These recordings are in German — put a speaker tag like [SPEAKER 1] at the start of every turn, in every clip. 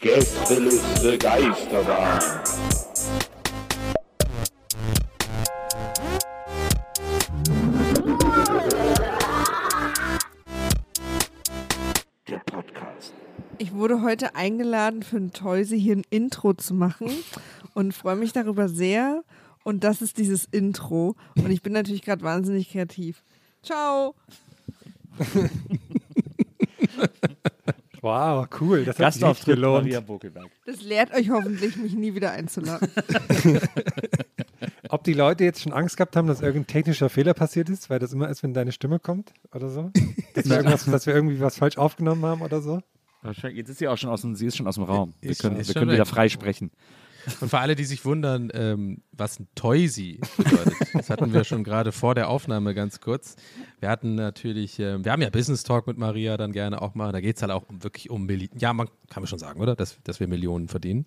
[SPEAKER 1] Gästeliste Geisterbahn. Der Podcast.
[SPEAKER 2] Ich wurde heute eingeladen, für ein Teuse hier ein Intro zu machen und freue mich darüber sehr. Und das ist dieses Intro. Und ich bin natürlich gerade wahnsinnig kreativ. Ciao.
[SPEAKER 3] Wow, cool. Das hat sich gelohnt.
[SPEAKER 4] Maria Bokelberg.
[SPEAKER 2] Das lehrt euch hoffentlich, mich nie wieder einzuladen.
[SPEAKER 3] Ob die Leute jetzt schon Angst gehabt haben, dass irgendein technischer Fehler passiert ist, weil das immer ist, wenn deine Stimme kommt oder so? Dass wir, irgendwas, dass wir irgendwie was falsch aufgenommen haben oder so?
[SPEAKER 4] Wahrscheinlich- Jetzt ist sie auch schon aus dem, sie ist schon aus dem Raum. Wir können, wir können wieder frei sprechen.
[SPEAKER 5] Und für alle, die sich wundern, ähm, was ein Toysy bedeutet, das hatten wir schon gerade vor der Aufnahme ganz kurz. Wir hatten natürlich, ähm, wir haben ja Business Talk mit Maria dann gerne auch mal. Da geht es halt auch um, wirklich um Millionen. Ja, man kann man schon sagen, oder? Dass, dass wir Millionen verdienen.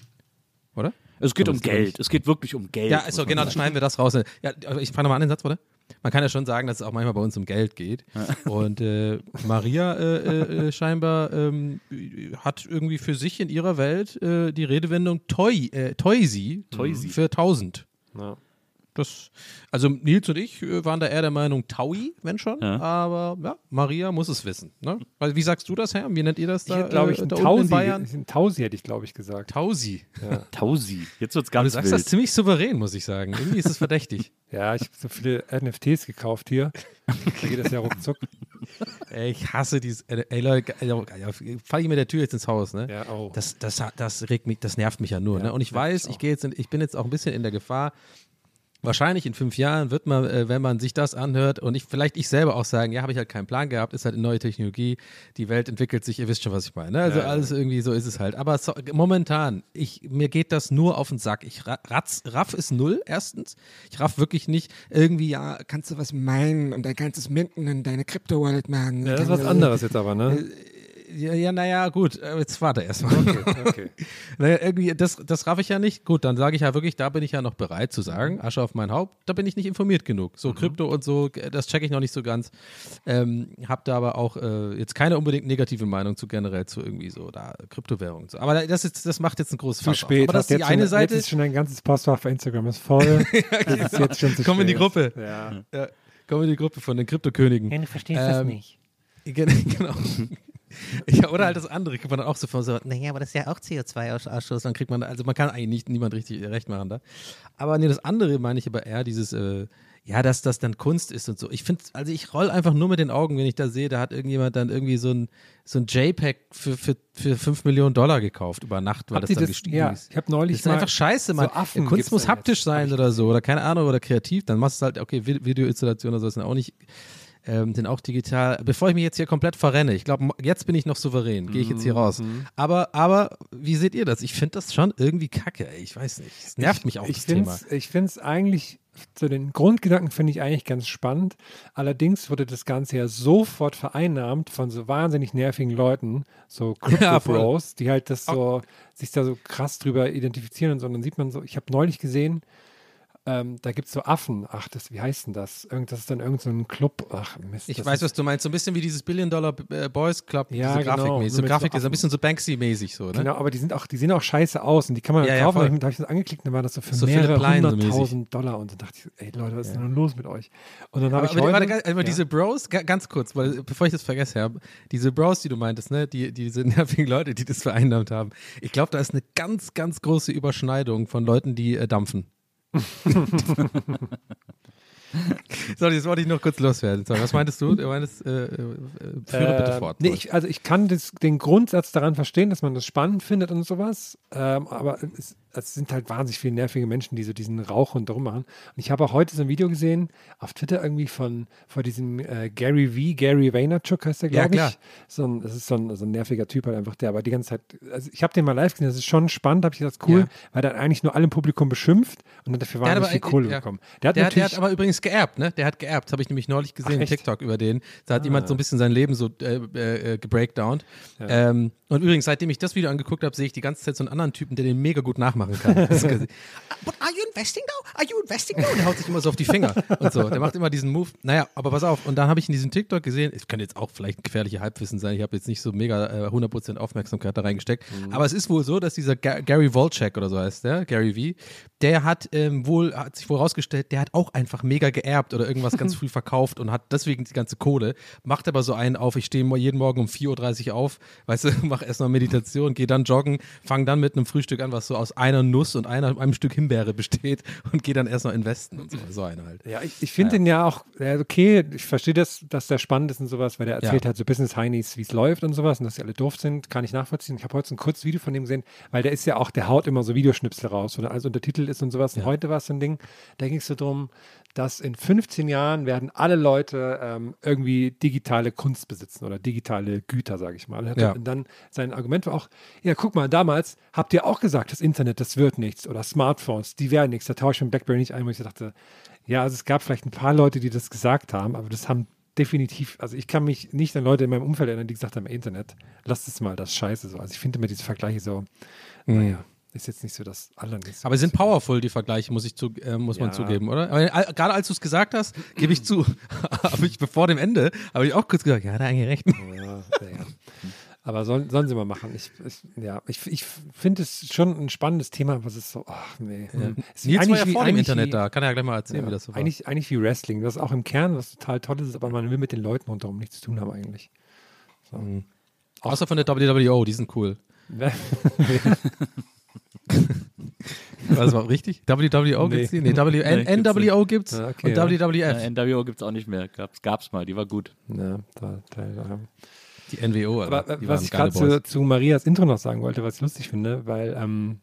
[SPEAKER 5] Oder?
[SPEAKER 4] Es geht um Geld. Es geht wirklich um Geld.
[SPEAKER 5] Ja, also genau, dann schneiden wir das raus. Ja, ich fange nochmal an den Satz, oder? Man kann ja schon sagen, dass es auch manchmal bei uns um Geld geht. Und äh, Maria äh, äh, äh, scheinbar ähm, hat irgendwie für sich in ihrer Welt äh, die Redewendung Toy, äh, Toysy
[SPEAKER 4] Toysy.
[SPEAKER 5] für 1000.
[SPEAKER 3] Ja.
[SPEAKER 5] Das, also Nils und ich äh, waren da eher der Meinung Taui, wenn schon.
[SPEAKER 4] Ja.
[SPEAKER 5] Aber ja, Maria muss es wissen. Ne? Weil, wie sagst du das, Herr? Wie nennt ihr das da,
[SPEAKER 3] glaube ich,
[SPEAKER 5] äh,
[SPEAKER 3] ein
[SPEAKER 5] da unten in
[SPEAKER 3] Tausi,
[SPEAKER 5] Bayern?
[SPEAKER 3] ein Tausi hätte ich, glaube ich, gesagt.
[SPEAKER 5] Tausi.
[SPEAKER 4] Tausi. Jetzt wird's
[SPEAKER 5] Du
[SPEAKER 4] ganz
[SPEAKER 5] sagst das
[SPEAKER 4] wild.
[SPEAKER 5] ziemlich souverän, muss ich sagen. Irgendwie ist es verdächtig.
[SPEAKER 3] Ja, ich habe so viele NFTs gekauft hier. Da geht das ja ruckzuck.
[SPEAKER 5] Ey, ich hasse dieses. Ey, ey Leute, ey, ja, fall ich mit der Tür jetzt ins Haus, ne?
[SPEAKER 3] Ja, oh.
[SPEAKER 5] Das, das, das regt mich, das nervt mich ja nur,
[SPEAKER 3] Ja,
[SPEAKER 5] ne? Und ich weiß, ich gehe jetzt, in, ich bin jetzt auch ein bisschen in der Gefahr. Wahrscheinlich in fünf Jahren wird man, äh, wenn man sich das anhört und ich vielleicht ich selber auch sagen, ja, habe ich halt keinen Plan gehabt, ist halt eine neue Technologie, die Welt entwickelt sich, ihr wisst schon, was ich meine. Ne? Also
[SPEAKER 3] Ja,
[SPEAKER 5] alles irgendwie so ist es halt. Aber so, momentan, ich, mir geht das nur auf den Sack. Ich ra- ratz, raff ist null, erstens. Ich raff wirklich nicht irgendwie, ja, kannst du was meinen und dann kannst du es minden und deine Crypto-Wallet machen.
[SPEAKER 3] Ja, das ist was anderes jetzt aber, ne?
[SPEAKER 5] Ja, ja naja, gut, äh, jetzt warte erstmal.
[SPEAKER 3] Okay.
[SPEAKER 5] Naja, irgendwie, das, das raff ich ja nicht. Gut, dann sage ich ja wirklich, da bin ich ja noch bereit zu sagen, Asche auf mein Haupt, da bin ich nicht informiert genug. So Krypto und so, äh, das checke ich noch nicht so ganz. Ähm, hab da aber auch äh, jetzt keine unbedingt negative Meinung zu generell zu irgendwie so da Kryptowährungen. und So. Aber das, ist, das macht jetzt ein großes
[SPEAKER 3] Zu
[SPEAKER 5] Fass
[SPEAKER 3] spät.
[SPEAKER 5] Auf. Aber das ist die
[SPEAKER 3] jetzt
[SPEAKER 5] eine
[SPEAKER 3] schon,
[SPEAKER 5] Seite.
[SPEAKER 3] Jetzt ist schon dein ganzes Postfach bei Instagram ist voll. Das ist jetzt schon zu
[SPEAKER 5] Komm in die. Gruppe.
[SPEAKER 3] Ja.
[SPEAKER 5] Ja, komm in die Gruppe von den Kryptokönigen.
[SPEAKER 6] du verstehst
[SPEAKER 5] das nicht. Genau. Ja, oder halt das andere, kriegt man dann auch so von so, naja, aber das ist ja auch CO2-Ausstoß, dann kriegt man, also man kann eigentlich nicht, niemand richtig recht machen da. Aber nee, das andere meine ich aber eher dieses, äh, ja, dass das dann Kunst ist und so. Ich finde, also ich roll einfach nur mit den Augen, wenn ich da sehe, da hat irgendjemand dann irgendwie so ein, so ein JPEG für, für, für 5 Millionen Dollar gekauft über Nacht, weil
[SPEAKER 3] Habt
[SPEAKER 5] das dann
[SPEAKER 3] das-
[SPEAKER 5] gestiegen
[SPEAKER 3] ja,
[SPEAKER 5] ist.
[SPEAKER 3] ich hab neulich
[SPEAKER 5] Das ist einfach scheiße,
[SPEAKER 3] so
[SPEAKER 5] man.
[SPEAKER 3] Affen
[SPEAKER 5] Kunst muss haptisch
[SPEAKER 3] jetzt,
[SPEAKER 5] sein oder so, oder keine Ahnung, oder kreativ. Dann machst du halt, okay, Vi- Videoinstallation oder so ist dann auch nicht ähm, sind auch digital. Bevor ich mich jetzt hier komplett verrenne, ich glaube, jetzt bin ich noch souverän, gehe ich jetzt
[SPEAKER 3] Mhm,
[SPEAKER 5] hier raus. Aber, aber, wie seht ihr das? Ich finde das schon irgendwie kacke, ey. Ich weiß nicht. Es nervt mich auch,
[SPEAKER 3] ich
[SPEAKER 5] das Thema.
[SPEAKER 3] Ich finde es eigentlich, zu den Grundgedanken finde ich eigentlich ganz spannend. Allerdings wurde das Ganze ja sofort vereinnahmt von so wahnsinnig nervigen Leuten, so Crypto
[SPEAKER 5] Ja,
[SPEAKER 3] die halt das so, sich da so krass drüber identifizieren und so. Und dann sieht man so, ich habe neulich gesehen, ähm, da gibt es so Affen. Ach, das, wie heißt denn das? Irgend, das ist dann irgend so ein Club. Ach, Mist.
[SPEAKER 5] Ich weiß,
[SPEAKER 3] ist,
[SPEAKER 5] was du meinst. So ein bisschen wie dieses Billion Dollar äh, Boys Club,
[SPEAKER 3] Ja,
[SPEAKER 5] diese
[SPEAKER 3] genau.
[SPEAKER 5] Grafikmäßig.
[SPEAKER 3] Nur
[SPEAKER 5] So
[SPEAKER 3] mit so
[SPEAKER 5] Grafik, ist ein bisschen so Banksy-mäßig so, ne?
[SPEAKER 3] Genau, aber die sind auch, die sehen auch scheiße aus und die kann man
[SPEAKER 5] Ja, ja,
[SPEAKER 3] kaufen.
[SPEAKER 5] voll.
[SPEAKER 3] da habe ich das angeklickt, dann war das so für
[SPEAKER 5] So
[SPEAKER 3] mehrere hunderttausend Dollar und dann dachte ich, ey Leute, was ist denn los mit euch? Und dann habe ich heute,
[SPEAKER 5] warte,
[SPEAKER 3] ja.
[SPEAKER 5] diese Bros, ga- ganz kurz, weil, bevor ich das vergesse habe, diese Bros, die du meintest, ne, die diese nervigen Leute, die das vereinnahmt haben, ich glaube, da ist eine ganz, ganz große Überschneidung von Leuten, die äh, dampfen. Sorry, das wollte ich noch kurz loswerden. Sorry, was meintest du? Du meintest, äh, äh, führe bitte
[SPEAKER 3] Ähm,
[SPEAKER 5] fort.
[SPEAKER 3] Nee, ich, also ich kann das, den Grundsatz daran verstehen, dass man das spannend findet und sowas, ähm, aber es, es sind halt wahnsinnig viele nervige Menschen, die so diesen Rauch und drum machen. Und ich habe auch heute so ein Video gesehen auf Twitter irgendwie von, von diesem äh, Gary V, Gary Vaynerchuk heißt der,
[SPEAKER 5] Ja,
[SPEAKER 3] glaube
[SPEAKER 5] klar.
[SPEAKER 3] ich. So ein, das ist so ein, so ein nerviger Typ halt einfach, der aber die ganze Zeit, also ich habe den mal live gesehen, das ist schon spannend, habe ich gedacht, cool,
[SPEAKER 5] Ja.
[SPEAKER 3] weil der eigentlich nur alle im Publikum beschimpft und hat dafür
[SPEAKER 5] hat
[SPEAKER 3] wahnsinnig viel Kohle
[SPEAKER 5] ja.
[SPEAKER 3] bekommen. Der hat
[SPEAKER 5] Der hat, der hat aber übrigens geerbt, ne? Der hat geerbt. Habe ich nämlich neulich gesehen,
[SPEAKER 3] Ach? Ah.
[SPEAKER 5] TikTok über den. Da hat jemand so ein bisschen sein Leben so äh, äh, äh, gebreakdownt. Ähm, und übrigens, seitdem ich das Video angeguckt habe, sehe ich die ganze Zeit so einen anderen Typen, der den mega gut nachmachen kann. But are you investing though? Are you investing though? Und der haut sich immer so auf die Finger und so. Der macht immer diesen Move. Naja, aber pass auf. Und dann habe ich in diesem TikTok gesehen, es könnte jetzt auch vielleicht ein gefährlicher Halbwissen sein. Ich habe jetzt nicht so mega äh, 100% Aufmerksamkeit da reingesteckt. Aber es ist wohl so, dass dieser Ga Gary Volchek oder so heißt der, Gary V, der hat ähm, wohl, hat sich wohl rausgestellt, der hat auch einfach mega geerbt oder irgendwas ganz früh verkauft und hat deswegen die ganze Kohle, macht aber so einen auf, ich stehe jeden Morgen um 4.30 Uhr auf, weißt du, mach erstmal Meditation, gehe dann joggen, fang dann mit einem Frühstück an, was so aus einer Nuss und einer, einem Stück Himbeere besteht und gehe dann erstmal investen und so, so einer halt.
[SPEAKER 3] Ja, ich, ich finde den ja auch, ja, okay, ich verstehe das, dass der spannend ist und sowas, weil der erzählt
[SPEAKER 5] Ja.
[SPEAKER 3] halt so Business Heinis, wie es läuft und sowas und dass sie alle doof sind, kann ich nachvollziehen. Ich habe heute so ein kurzes Video von dem gesehen, weil der ist ja auch, der haut immer so Videoschnipsel raus, wo dann alles untertitelt ist und sowas. Und heute war es so ein Ding, da ging es so drum, dass in 15 Jahren werden alle Leute ähm, irgendwie digitale Kunst besitzen oder digitale Güter, sage ich mal.
[SPEAKER 5] Ja.
[SPEAKER 3] und dann sein Argument war auch, ja, guck mal, damals habt ihr auch gesagt, das Internet, das wird nichts oder Smartphones, die werden nichts. Da tausche ich mit Blackberry nicht ein, wo ich dachte, ja, also es gab vielleicht ein paar Leute, die das gesagt haben, aber das haben definitiv, also ich kann mich nicht an Leute in meinem Umfeld erinnern, die gesagt haben, Internet, lasst es mal, das ist scheiße so. Also ich finde immer diese Vergleiche so, naja, ist jetzt nicht so das Allernächste.
[SPEAKER 5] Aber sie sind powerful, die Vergleiche, muss, ich zu, äh, muss man
[SPEAKER 3] Ja.
[SPEAKER 5] zugeben, oder? Aber, äh, gerade als du es gesagt hast, gebe ich zu, habe ich bevor dem Ende, habe ich auch kurz gesagt, ja, er eigentlich recht.
[SPEAKER 3] Ja, ja. Aber sollen, sollen sie mal machen. Ich, ich, ja, ich, ich finde es schon ein spannendes Thema, aber es ist so, ach nee. Hm. Es ist
[SPEAKER 5] Nils war
[SPEAKER 3] eigentlich
[SPEAKER 5] ja
[SPEAKER 3] wie-
[SPEAKER 5] vor dem
[SPEAKER 3] eigentlich
[SPEAKER 5] Internet
[SPEAKER 3] wie,
[SPEAKER 5] da, kann er ja gleich mal erzählen,
[SPEAKER 3] Ja,
[SPEAKER 5] wie das so war.
[SPEAKER 3] eigentlich, eigentlich wie Wrestling, was auch im Kern was total toll ist, aber man will mit den Leuten rundherum nichts zu tun haben eigentlich.
[SPEAKER 5] Außer von der WWO, die sind cool. War das richtig? WWO
[SPEAKER 3] Nee.
[SPEAKER 5] gibt's die? Nee, w N
[SPEAKER 4] Nee, gibt's
[SPEAKER 5] NWO gibt's
[SPEAKER 3] Ja, okay,
[SPEAKER 5] und
[SPEAKER 3] ja.
[SPEAKER 5] WWF.
[SPEAKER 4] Ja, NWO gibt es auch nicht mehr. Gab's, gab's mal, die war gut.
[SPEAKER 3] ja, da, da, da.
[SPEAKER 5] Die NWO, Alter.
[SPEAKER 3] Aber äh,
[SPEAKER 5] die
[SPEAKER 3] was ich gerade zu, zu Marias Intro noch sagen wollte, was ich lustig finde, weil ähm,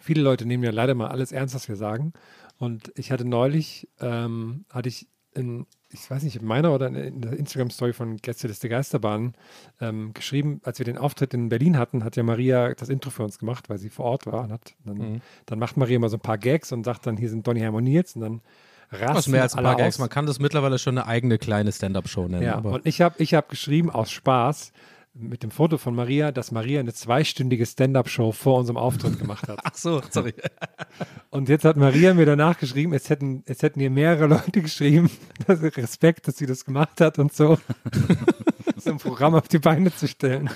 [SPEAKER 3] viele Leute nehmen ja leider mal alles ernst, was wir sagen. Und ich hatte neulich, ähm, hatte ich in, ich weiß nicht, in meiner oder in der Instagram-Story von Gästeliste Geisterbahn ähm, geschrieben, als wir den Auftritt in Berlin hatten, hat ja Maria das Intro für uns gemacht, weil sie vor Ort war. Und hat, dann,
[SPEAKER 5] Mhm.
[SPEAKER 3] dann macht Maria mal so ein paar Gags und sagt dann, hier sind Donny Herm und Nils und dann rasten
[SPEAKER 5] Was mehr als ein paar Gags.
[SPEAKER 3] aus.
[SPEAKER 5] Man kann das mittlerweile schon eine eigene kleine Stand-Up-Show nennen.
[SPEAKER 3] Ja, und ich habe ich hab geschrieben aus Spaß mit dem Foto von Maria, dass Maria eine zweistündige Stand-Up-Show vor unserem Auftritt gemacht hat.
[SPEAKER 5] Ach so, sorry.
[SPEAKER 3] Und jetzt hat Maria mir danach geschrieben, es hätten, es hätten ihr mehrere Leute geschrieben, dass Respekt, dass sie das gemacht hat und so, so ein Programm auf die Beine zu stellen.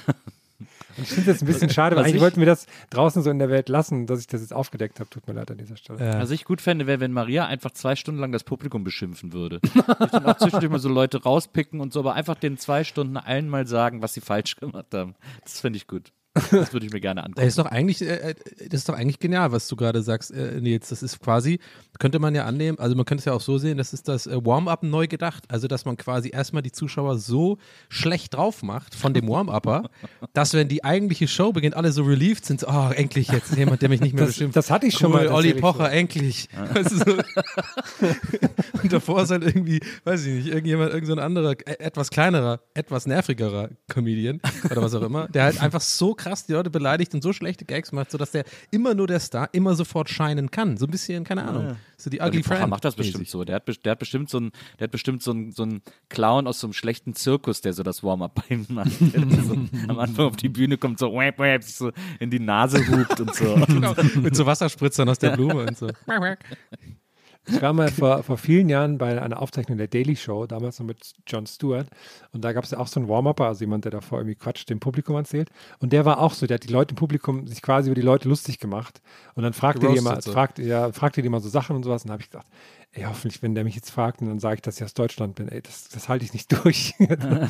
[SPEAKER 3] Und ich finde das ein bisschen schade, weil eigentlich
[SPEAKER 4] ich-
[SPEAKER 3] wollten wir das draußen so in der Welt lassen, dass ich das jetzt aufgedeckt habe. Tut mir leid an dieser Stelle.
[SPEAKER 4] Was ich gut fände, wäre, wenn Maria einfach zwei Stunden lang das Publikum beschimpfen würde. Ich dann auch zwischendurch mal so Leute rauspicken und so, aber einfach den zwei Stunden allen mal sagen, was sie falsch gemacht haben. Das finde ich gut. Das würde ich mir gerne
[SPEAKER 5] Das
[SPEAKER 4] angucken.
[SPEAKER 5] ist doch eigentlich, äh, äh, das ist doch eigentlich genial, was du gerade sagst, äh, Nils. Das ist quasi, könnte man ja annehmen, also man könnte es ja auch so sehen, das ist das Warm-up neu gedacht. Also, dass man quasi erstmal die Zuschauer so schlecht drauf macht von dem Warm-Upper, dass wenn die eigentliche Show beginnt, alle so relieved sind, so, oh, endlich jetzt jemand, der mich nicht mehr
[SPEAKER 3] Das,
[SPEAKER 5] beschimpft.
[SPEAKER 3] das hatte ich schon
[SPEAKER 5] Cool,
[SPEAKER 3] mal.
[SPEAKER 5] Olli Pocher,
[SPEAKER 3] so.
[SPEAKER 5] endlich. Weißt du, so. Und davor ist halt irgendwie, weiß ich nicht, irgendjemand, irgendein so anderer, äh, etwas kleinerer, etwas nervigerer Comedian oder was auch immer, der halt einfach so krass die Leute beleidigt und so schlechte Gags macht, sodass der immer nur der Star immer sofort scheinen kann. So ein bisschen, keine Ahnung. So die Ugly Friend.
[SPEAKER 4] macht das bestimmt so. Der hat, der hat bestimmt so ein, der hat bestimmt so ein, so ein Clown aus so einem schlechten Zirkus, der so das Warm-up bei ihm macht. Der so am Anfang auf die Bühne kommt, so wap, sich so in die Nase hupt und so.
[SPEAKER 5] Genau, mit so Wasserspritzern aus der Blume und so.
[SPEAKER 3] Ich war mal vor, vor vielen Jahren bei einer Aufzeichnung der Daily Show, damals noch mit Jon Stewart. Und da gab es ja auch so einen Warm-Upper, also jemand, der davor irgendwie Quatsch dem Publikum erzählt. Und der war auch so, der hat die Leute im Publikum sich quasi über die Leute lustig gemacht. Und dann fragte die immer,
[SPEAKER 5] so.
[SPEAKER 3] fragte, ja, fragte die immer so Sachen und sowas. Und dann habe ich gedacht, ey, hoffentlich, wenn der mich jetzt fragt, und dann sage ich, dass ich aus Deutschland bin, ey, das, das halte ich nicht durch. und dann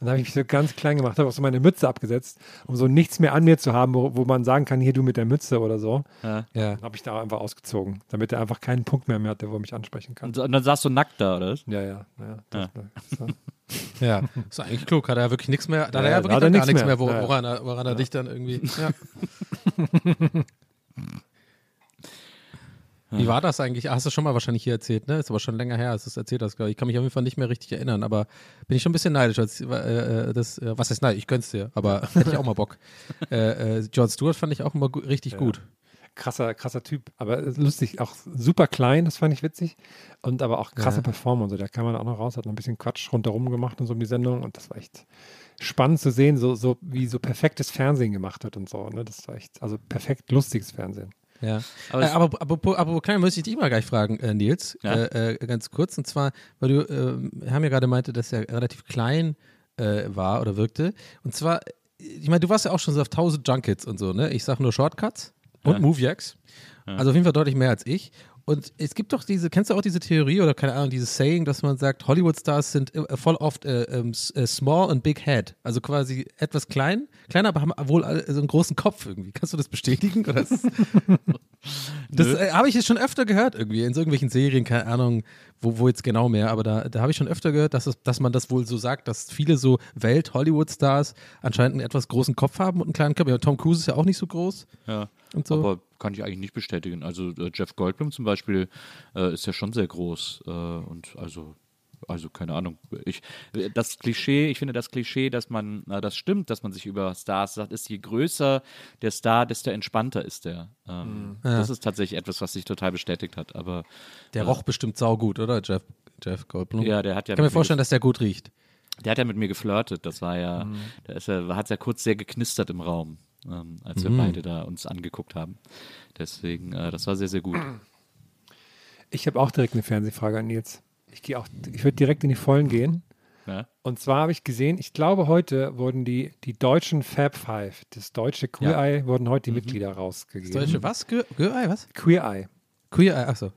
[SPEAKER 3] habe ich mich so ganz klein gemacht, habe auch so meine Mütze abgesetzt, um so nichts mehr an mir zu haben, wo, wo man sagen kann, hier du mit der Mütze oder so.
[SPEAKER 5] Ja.
[SPEAKER 3] Dann habe ich da einfach ausgezogen, damit er einfach keinen Punkt mehr, mehr hat, der wo er mich ansprechen kann.
[SPEAKER 4] Und, und dann saßt du nackt da, oder?
[SPEAKER 3] Ja, ja, ja. Das, so.
[SPEAKER 5] Ja, ist eigentlich klug. Hat er ja wirklich nichts mehr, da hat
[SPEAKER 3] Ja,
[SPEAKER 5] er ja wirklich
[SPEAKER 3] er
[SPEAKER 5] gar
[SPEAKER 3] nichts
[SPEAKER 5] mehr,
[SPEAKER 3] mehr.
[SPEAKER 5] wo,
[SPEAKER 3] Ja, ja.
[SPEAKER 5] woran, er, woran er dich dann irgendwie. Ja. Wie war das eigentlich? Hast du schon mal wahrscheinlich hier erzählt, ne? Ist aber schon länger her, als du es erzählt hast, glaube ich. Ich kann mich auf jeden Fall nicht mehr richtig erinnern, aber bin ich schon ein bisschen neidisch. Als, äh, äh, das, äh, was heißt nein? Ich gönn's dir, aber hätte ich auch mal Bock. äh, äh, John Stewart fand ich auch immer gu richtig gut.
[SPEAKER 3] krasser, krasser Typ, aber lustig, auch super klein, das fand ich witzig. Und aber auch krasse
[SPEAKER 5] Ja.
[SPEAKER 3] Performer und so. Da kam man auch noch raus, hat noch ein bisschen Quatsch rundherum gemacht und so um die Sendung. Und das war echt spannend zu sehen, so, so wie so perfektes Fernsehen gemacht wird und so. Ne? Das war echt, also perfekt lustiges Fernsehen.
[SPEAKER 5] Ja.
[SPEAKER 4] Aber
[SPEAKER 5] äh, aber, aber, aber klein müsste ich dich mal gleich fragen, äh, Nils,
[SPEAKER 4] Ja.
[SPEAKER 5] äh, äh, ganz kurz. Und zwar, weil du, äh, haben ja gerade meinte, dass er relativ klein äh, war oder wirkte. Und zwar, ich meine, du warst ja auch schon so auf 1000 Junkets und so, ne? Ich sag nur Shortcuts und
[SPEAKER 4] Ja.
[SPEAKER 5] Movejacks. Also auf jeden Fall deutlich mehr als ich. Und es gibt doch diese, kennst du auch diese Theorie oder keine Ahnung, dieses Saying, dass man sagt, Hollywood-Stars sind äh, voll oft äh, ähm, äh, small and big head. Also quasi etwas klein, kleiner, aber haben wohl so einen großen Kopf irgendwie. Kannst du das bestätigen? Das das äh, habe ich jetzt schon öfter gehört irgendwie, in so irgendwelchen Serien, keine Ahnung, wo, wo jetzt genau mehr, aber da, da habe ich schon öfter gehört, dass, es, dass man das wohl so sagt, dass viele so Welt-Hollywood-Stars anscheinend einen etwas großen Kopf haben und einen kleinen Körper. Ja, Tom Cruise ist ja auch nicht so groß
[SPEAKER 4] Ja.
[SPEAKER 5] Und so.
[SPEAKER 4] Aber kann ich eigentlich nicht bestätigen. Also äh, Jeff Goldblum zum Beispiel äh, ist ja schon sehr groß äh, und also also keine Ahnung. Ich, äh, das Klischee, ich finde das Klischee, dass man, äh, das stimmt, dass man sich über Stars sagt, ist je größer der Star, desto entspannter ist der. Ähm, Das ist tatsächlich etwas, was sich total bestätigt hat. Aber
[SPEAKER 5] der roch bestimmt saugut, oder, Jeff, Jeff Goldblum?
[SPEAKER 4] ja, der hat ja
[SPEAKER 5] ich kann mir vorstellen, dass der gut riecht.
[SPEAKER 4] Der hat ja mit mir geflirtet. Das war ja, da ist er, hat es ja kurz sehr geknistert im Raum, ähm, als wir beide da uns angeguckt haben. Deswegen, äh, das war sehr, sehr gut.
[SPEAKER 3] Ich habe auch direkt eine Fernsehfrage an Nils. Ich gehe auch, ich würde direkt in die Vollen gehen.
[SPEAKER 4] Ja?
[SPEAKER 3] Und zwar habe ich gesehen, ich glaube, heute wurden die, die deutschen Fab Five, das deutsche Queer Eye, wurden heute die Mitglieder rausgegeben.
[SPEAKER 5] Das deutsche was? Ge Ge was?
[SPEAKER 3] Queer Eye.
[SPEAKER 5] Queer Eye, achso.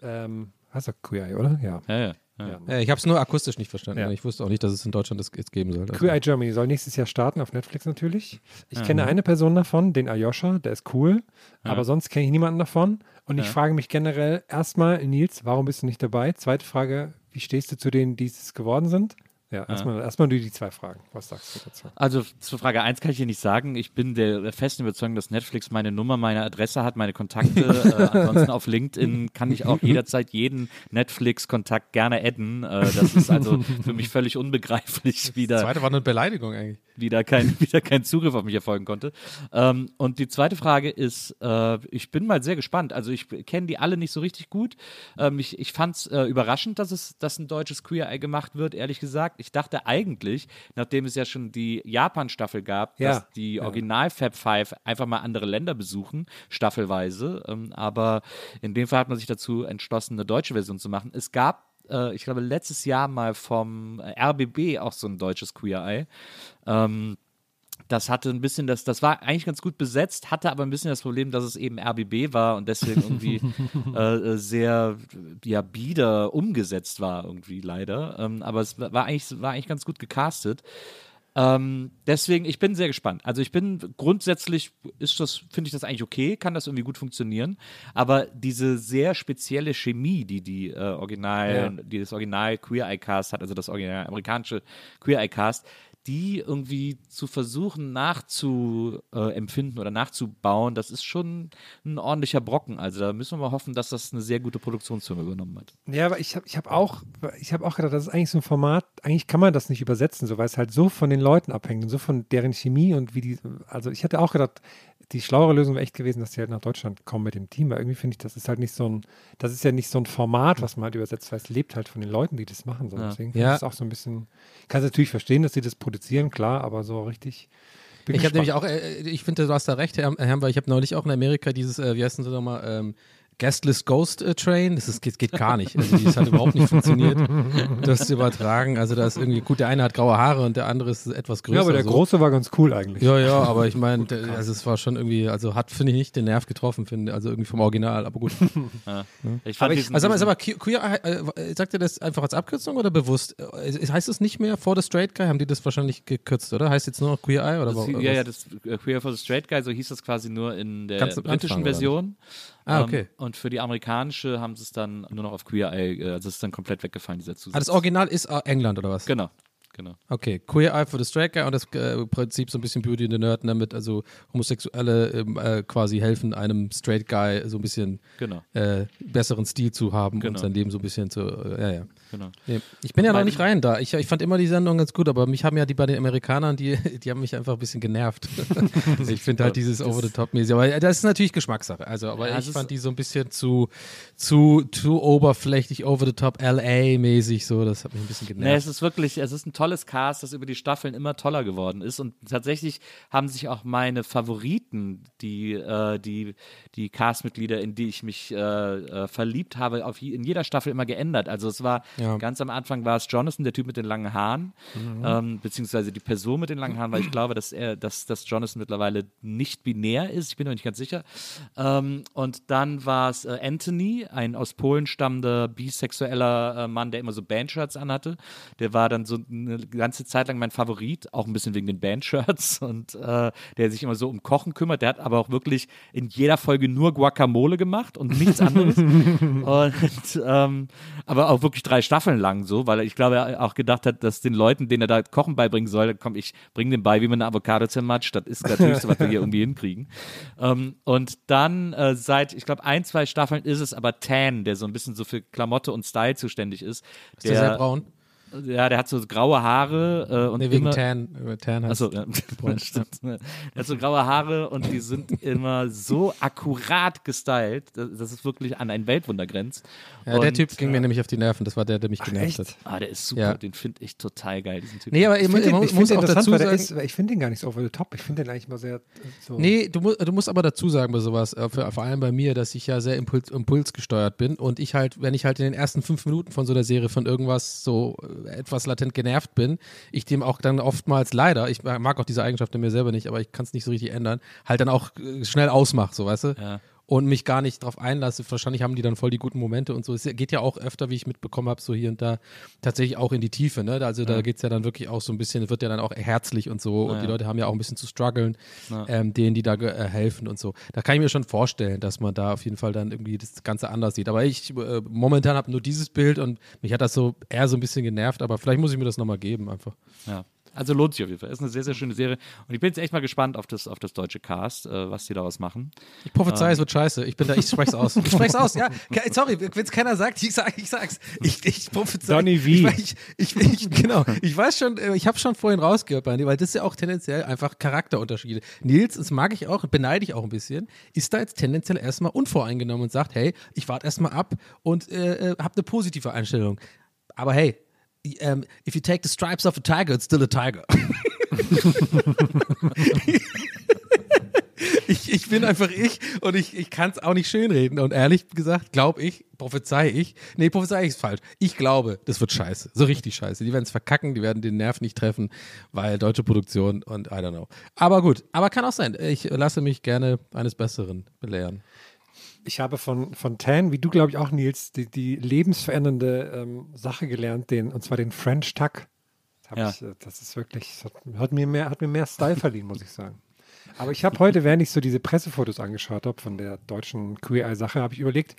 [SPEAKER 3] Ähm, heißt doch Queer Eye, oder? Ja.
[SPEAKER 4] Ja, ja. Ja.
[SPEAKER 3] Ja.
[SPEAKER 5] Äh, ich habe es nur akustisch nicht verstanden.
[SPEAKER 3] Ja.
[SPEAKER 5] Ich wusste auch nicht, dass es in Deutschland das jetzt geben soll. Also.
[SPEAKER 3] Queer Eye Germany soll nächstes Jahr starten auf Netflix natürlich. Ich kenne eine Person davon, den Ayosha, der ist cool, aber sonst kenne ich niemanden davon. Und ich frage mich generell erstmal, Nils, warum bist du nicht dabei? Zweite Frage, wie stehst du zu denen, die es geworden sind? Ja, erstmal erstmal nur die zwei Fragen. Was sagst du dazu?
[SPEAKER 4] Also zur Frage 1 kann ich dir nicht sagen. Ich bin der festen Überzeugung, dass Netflix meine Nummer, meine Adresse hat, meine Kontakte. äh, ansonsten auf LinkedIn kann ich auch jederzeit jeden Netflix-Kontakt gerne adden. Äh, das ist also für mich völlig unbegreiflich, wie
[SPEAKER 5] Das
[SPEAKER 4] da,
[SPEAKER 5] zweite war eine Beleidigung eigentlich.
[SPEAKER 4] wieder, kein, wieder kein Zugriff auf mich erfolgen konnte. Ähm, und die zweite Frage ist, äh, ich bin mal sehr gespannt. Also ich kenne die alle nicht so richtig gut. Ähm, ich ich fand es äh, überraschend, dass es dass ein deutsches Queer Eye gemacht wird, ehrlich gesagt. Ich dachte eigentlich, nachdem es ja schon die Japan-Staffel gab,
[SPEAKER 3] Ja,
[SPEAKER 4] dass die Original Fab Five einfach mal andere Länder besuchen, staffelweise. Ähm, aber in dem Fall hat man sich dazu entschlossen, eine deutsche Version zu machen. Es gab äh, ich glaube, letztes Jahr mal vom RBB auch so ein deutsches Queer Eye. Ähm, das hatte ein bisschen das, das war eigentlich ganz gut besetzt, hatte aber ein bisschen das Problem, dass es eben RBB war und deswegen irgendwie äh, sehr ja bieder umgesetzt war irgendwie leider. Ähm, aber es war eigentlich war eigentlich ganz gut gecastet. Ähm, deswegen, ich bin sehr gespannt. Also ich bin grundsätzlich ist das, finde ich das eigentlich okay, kann das irgendwie gut funktionieren. Aber diese sehr spezielle Chemie, die die äh, Original, die das Original Queer Eye Cast hat, also das original amerikanische Queer Eye Cast, die irgendwie zu versuchen nachzuempfinden oder nachzubauen, das ist schon ein ordentlicher Brocken. Also da müssen wir mal hoffen, dass das eine sehr gute Produktionsfirma übernommen hat.
[SPEAKER 3] Ja, aber ich habe ich hab auch, hab auch gedacht, das ist eigentlich so ein Format, eigentlich kann man das nicht übersetzen, so, weil es halt so von den Leuten abhängt und so von deren Chemie und wie die, also ich hatte auch gedacht, die schlauere Lösung wäre echt gewesen, dass die halt nach Deutschland kommen mit dem Team, weil irgendwie finde ich, das ist halt nicht so ein, das ist ja nicht so ein Format, was man halt übersetzt, weil es lebt halt von den Leuten, die das machen. So.
[SPEAKER 4] Ja.
[SPEAKER 3] Deswegen
[SPEAKER 5] Ja.
[SPEAKER 3] ist auch so ein bisschen, ich kann es natürlich verstehen, dass sie das produzieren, klar, aber so richtig. bin
[SPEAKER 5] Ich habe nämlich auch, äh, ich finde, du hast da recht, Herr, Herr weil ich habe neulich auch in Amerika dieses, äh, wie heißt denn das nochmal, ähm, Guestless Ghost äh, Train, das ist, geht, geht gar nicht. Also das hat überhaupt nicht funktioniert, das zu übertragen. Also da ist irgendwie, gut, der eine hat graue Haare und der andere ist etwas größer.
[SPEAKER 3] Ja, aber der
[SPEAKER 5] so.
[SPEAKER 3] Große war ganz cool eigentlich.
[SPEAKER 5] Ja, ja, aber ich meine, also es war schon irgendwie, also hat, finde ich, nicht den Nerv getroffen, finde also irgendwie vom Original, aber gut.
[SPEAKER 4] Ich fand
[SPEAKER 3] Aber ich-
[SPEAKER 5] Also,
[SPEAKER 4] diesen-
[SPEAKER 5] aber Queer, äh, sagt ihr das einfach als Abkürzung oder bewusst? Äh, heißt es nicht mehr For the Straight Guy? Haben die das wahrscheinlich gekürzt, oder? Heißt jetzt nur noch Queer Eye? Oder
[SPEAKER 4] das,
[SPEAKER 5] wa-
[SPEAKER 4] ja, ja, das äh, Queer for the Straight Guy, so hieß das quasi nur in der
[SPEAKER 5] Ganz am
[SPEAKER 4] britischen
[SPEAKER 5] Anfang, oder
[SPEAKER 4] Version.
[SPEAKER 5] Ah,
[SPEAKER 4] Ähm,
[SPEAKER 5] okay.
[SPEAKER 4] und für die amerikanische haben sie es dann nur noch auf Queer Eye, äh, also es ist dann komplett weggefallen, dieser Zusatz.
[SPEAKER 5] Ah, das Original ist äh, England, oder was?
[SPEAKER 4] Genau, genau.
[SPEAKER 5] Okay, Queer Eye for the Straight Guy und das äh, Prinzip so ein bisschen Beauty in the Nerd, damit also Homosexuelle ähm, äh, quasi helfen, einem Straight Guy so ein bisschen
[SPEAKER 4] Genau,
[SPEAKER 5] äh, besseren Stil zu haben und
[SPEAKER 4] Genau.
[SPEAKER 5] sein Leben so ein bisschen zu, äh, ja, ja.
[SPEAKER 4] Genau.
[SPEAKER 5] Nee, ich bin ja noch nicht rein da. Ich, ich fand immer die Sendung ganz gut, aber mich haben ja die bei den Amerikanern, die, die haben mich einfach ein bisschen genervt. ich finde halt dieses Over-the-Top-mäßig. Aber das ist natürlich Geschmackssache. Also, aber
[SPEAKER 4] Ja,
[SPEAKER 5] ich fand die so ein bisschen zu, zu, zu oberflächlich, over-the-top, LA-mäßig so. Das hat mich ein bisschen
[SPEAKER 4] Nee,
[SPEAKER 5] genervt.
[SPEAKER 4] es ist wirklich, es ist ein tolles Cast, das über die Staffeln immer toller geworden ist. Und tatsächlich haben sich auch meine Favoriten, die, äh, die, die Castmitglieder, in die ich mich äh, äh, verliebt habe, auf, in jeder Staffel immer geändert. Also es war
[SPEAKER 5] Ja.
[SPEAKER 4] ganz am Anfang war es Jonathan, der Typ mit den langen Haaren, ähm, beziehungsweise die Person mit den langen Haaren, weil ich glaube, dass er, dass, dass Jonathan mittlerweile nicht binär ist. Ich bin mir nicht ganz sicher. Ähm, und dann war es äh, Anthony, ein aus Polen stammender bisexueller äh, Mann, der immer so Bandshirts anhatte. Der war dann so eine ganze Zeit lang mein Favorit, auch ein bisschen wegen den Bandshirts und äh, der sich immer so um Kochen kümmert. Der hat aber auch wirklich in jeder Folge nur Guacamole gemacht und nichts anderes. und ähm, aber auch wirklich drei Staffeln lang so, weil ich glaube, er auch gedacht hat, dass den Leuten, denen er da Kochen beibringen soll, komm, ich bringe dem bei, wie man eine Avocado zermatscht. Das ist natürlich so, was wir hier irgendwie hinkriegen. Ähm, und dann äh, seit, ich glaube, ein, zwei Staffeln ist es aber Tan, der so ein bisschen so für Klamotte und Style zuständig ist.
[SPEAKER 5] ist der sehr braun?
[SPEAKER 4] Ja, der hat so graue Haare äh, und
[SPEAKER 5] Nee, wegen
[SPEAKER 4] immer,
[SPEAKER 5] Tan. äh, Tan heißt
[SPEAKER 4] Achso, ja. Stimmt. Er hat so graue Haare und die sind immer so akkurat gestylt, dass dass es wirklich an ein Weltwunder grenzt.
[SPEAKER 5] Ja, der
[SPEAKER 4] Und,
[SPEAKER 5] Typ ging mir nämlich auf die Nerven. Das war der, der mich genervt
[SPEAKER 3] echt?
[SPEAKER 5] hat.
[SPEAKER 4] Ah, der ist super,
[SPEAKER 5] Ja.
[SPEAKER 4] den finde ich total geil, diesen Typ.
[SPEAKER 5] Nee, aber
[SPEAKER 3] Ich
[SPEAKER 5] ich,
[SPEAKER 3] den, ich
[SPEAKER 5] muss auch dazu sagen,
[SPEAKER 3] der ist, ich finde den gar nicht so over the top. Ich finde den eigentlich mal sehr äh, so.
[SPEAKER 5] Nee, du, mu du musst aber dazu sagen bei sowas, äh, für, vor allem bei mir, dass ich ja sehr impuls, impulsgesteuert bin und ich halt, wenn ich halt in den ersten fünf Minuten von so einer Serie von irgendwas so äh, etwas latent genervt bin, ich dem auch dann oftmals leider, ich mag auch diese Eigenschaft in mir selber nicht, aber ich kann es nicht so richtig ändern, halt dann auch äh, schnell ausmach, so weißt du?
[SPEAKER 4] Ja.
[SPEAKER 5] Und mich gar nicht drauf einlasse. Wahrscheinlich haben die dann voll die guten Momente und so. Es geht ja auch öfter, wie ich mitbekommen habe, so hier und da tatsächlich auch in die Tiefe. Ne? Also da geht es ja dann wirklich auch so ein bisschen, wird ja dann auch herzlich und so. Und
[SPEAKER 4] Ja.
[SPEAKER 5] die Leute haben ja auch ein bisschen zu strugglen,
[SPEAKER 4] Ja.
[SPEAKER 5] ähm, denen, die da äh, helfen und so. Da kann ich mir schon vorstellen, dass man da auf jeden Fall dann irgendwie das Ganze anders sieht. Aber ich äh, momentan habe nur dieses Bild und mich hat das so eher so ein bisschen genervt. Aber vielleicht muss ich mir das nochmal geben einfach.
[SPEAKER 4] Ja. Also lohnt sich auf jeden Fall. Ist eine sehr, sehr schöne Serie. Und ich bin jetzt echt mal gespannt auf das, auf das deutsche Cast, äh, was die daraus machen.
[SPEAKER 5] Ich prophezei, es wird scheiße. Ich bin da, ich sprech's aus. Ich sprech's aus, ja. Ke- Sorry, wenn es keiner sagt, ich sag, ich sag's. Ich, ich prophezei.
[SPEAKER 3] Donny wie?
[SPEAKER 5] Ich, ich, ich, ich, genau. Ich weiß schon, äh, ich habe schon vorhin rausgehört, Bernie, weil das ist ja auch tendenziell einfach Charakterunterschiede. Nils, das mag ich auch, beneide ich auch ein bisschen, ist da jetzt tendenziell erstmal unvoreingenommen und sagt, hey, ich warte erstmal ab und äh, äh, habe eine positive Einstellung. Aber hey, um, if you take the stripes off a tiger, it's still a tiger. ich, ich bin einfach ich und ich, ich kann es auch nicht schönreden. Und ehrlich gesagt, glaube ich, prophezei ich, nee, prophezei ich ist falsch. Ich glaube, das wird scheiße. So richtig scheiße. Die werden es verkacken, die werden den Nerv nicht treffen, weil deutsche Produktion und I don't know. Aber gut, aber kann auch sein. Ich lasse mich gerne eines Besseren belehren.
[SPEAKER 3] Ich habe von, von Tan, wie du glaube ich auch, Nils, die, die lebensverändernde ähm, Sache gelernt, den, und zwar den French Tuck.
[SPEAKER 4] Ja.
[SPEAKER 3] ich, äh, das ist wirklich, das hat, hat, mir mehr, hat mir mehr Style verliehen, muss ich sagen. Aber ich habe heute, während ich so diese Pressefotos angeschaut habe von der deutschen Queer Eye-Sache, habe ich überlegt,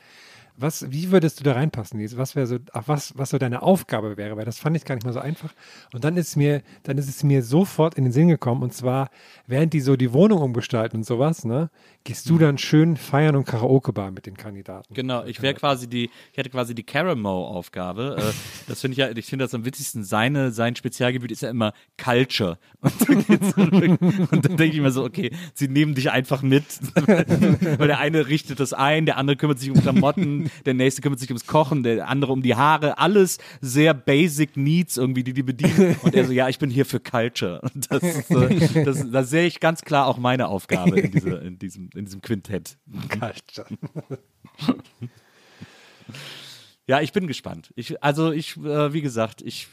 [SPEAKER 3] Was, wie würdest du da reinpassen? Was wäre so, ach, was, was so deine Aufgabe wäre? Weil das fand ich gar nicht mal so einfach. Und dann ist mir, dann ist es mir sofort in den Sinn gekommen. Und zwar, während die so die Wohnung umgestalten und sowas, ne, gehst du dann schön feiern und Karaoke-Bar mit den Kandidaten.
[SPEAKER 4] Genau, ich wäre quasi die, ich hätte quasi die Caramo-Aufgabe. äh, das finde ich ja, ich finde das am witzigsten. Seine, sein Spezialgebiet ist ja immer Culture. Und dann, geht's zurück. und dann denke ich mir so, okay, sie nehmen dich einfach mit. Weil der eine richtet das ein, der andere kümmert sich um Klamotten, der nächste kümmert sich ums Kochen, der andere um die Haare. Alles sehr basic Needs irgendwie, die die bedienen. Und er so, ja, ich bin hier für Culture. Und das, ist, äh, das, da sehe ich ganz klar auch meine Aufgabe in, diese, in, diesem, in diesem Quintett. Ja, ich bin gespannt. Ich, also ich, äh, wie gesagt, ich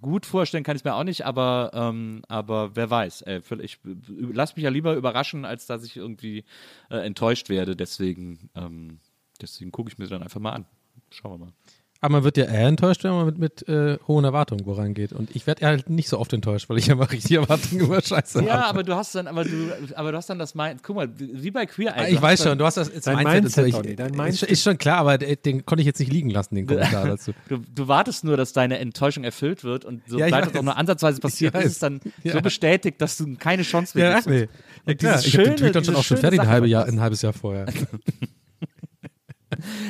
[SPEAKER 4] gut vorstellen kann ich es mir auch nicht, aber, ähm, aber wer weiß. Ey, ich lass mich ja lieber überraschen, als dass ich irgendwie äh, enttäuscht werde. Deswegen, ähm, deswegen gucke ich mir dann einfach mal an. Schauen wir mal.
[SPEAKER 5] Aber man wird ja eher enttäuscht, wenn man mit, mit äh, hohen Erwartungen wo reingeht. Und ich werde halt nicht so oft enttäuscht, weil ich immer richtig Erwartungen über Scheiße
[SPEAKER 4] Ja,
[SPEAKER 5] habe.
[SPEAKER 4] aber du hast dann, aber du, aber du hast dann das Mind. Guck mal, wie bei Queer Eye.
[SPEAKER 5] Ah, ich weiß schon, du hast das jetzt
[SPEAKER 3] Dein
[SPEAKER 5] Mindset,
[SPEAKER 3] Mindset,
[SPEAKER 5] ich,
[SPEAKER 3] Donny, dein
[SPEAKER 5] ist,
[SPEAKER 3] Mindset.
[SPEAKER 5] ist schon klar, aber den, konnte ich jetzt nicht liegen lassen, den Kommentar dazu.
[SPEAKER 4] Du, du wartest nur, dass deine Enttäuschung erfüllt wird und
[SPEAKER 5] Ja, ich
[SPEAKER 4] sobald das auch nur ansatzweise passiert,
[SPEAKER 5] Ich
[SPEAKER 4] ist es dann
[SPEAKER 5] Ja.
[SPEAKER 4] so bestätigt, dass du keine Chance mehr
[SPEAKER 5] Ja,
[SPEAKER 4] hast.
[SPEAKER 5] nee. Ja, klar.
[SPEAKER 4] dieses
[SPEAKER 5] Ich habe den Tweet dann schon auch schon fertig, ein, halbe Jahr, ein halbes Jahr vorher.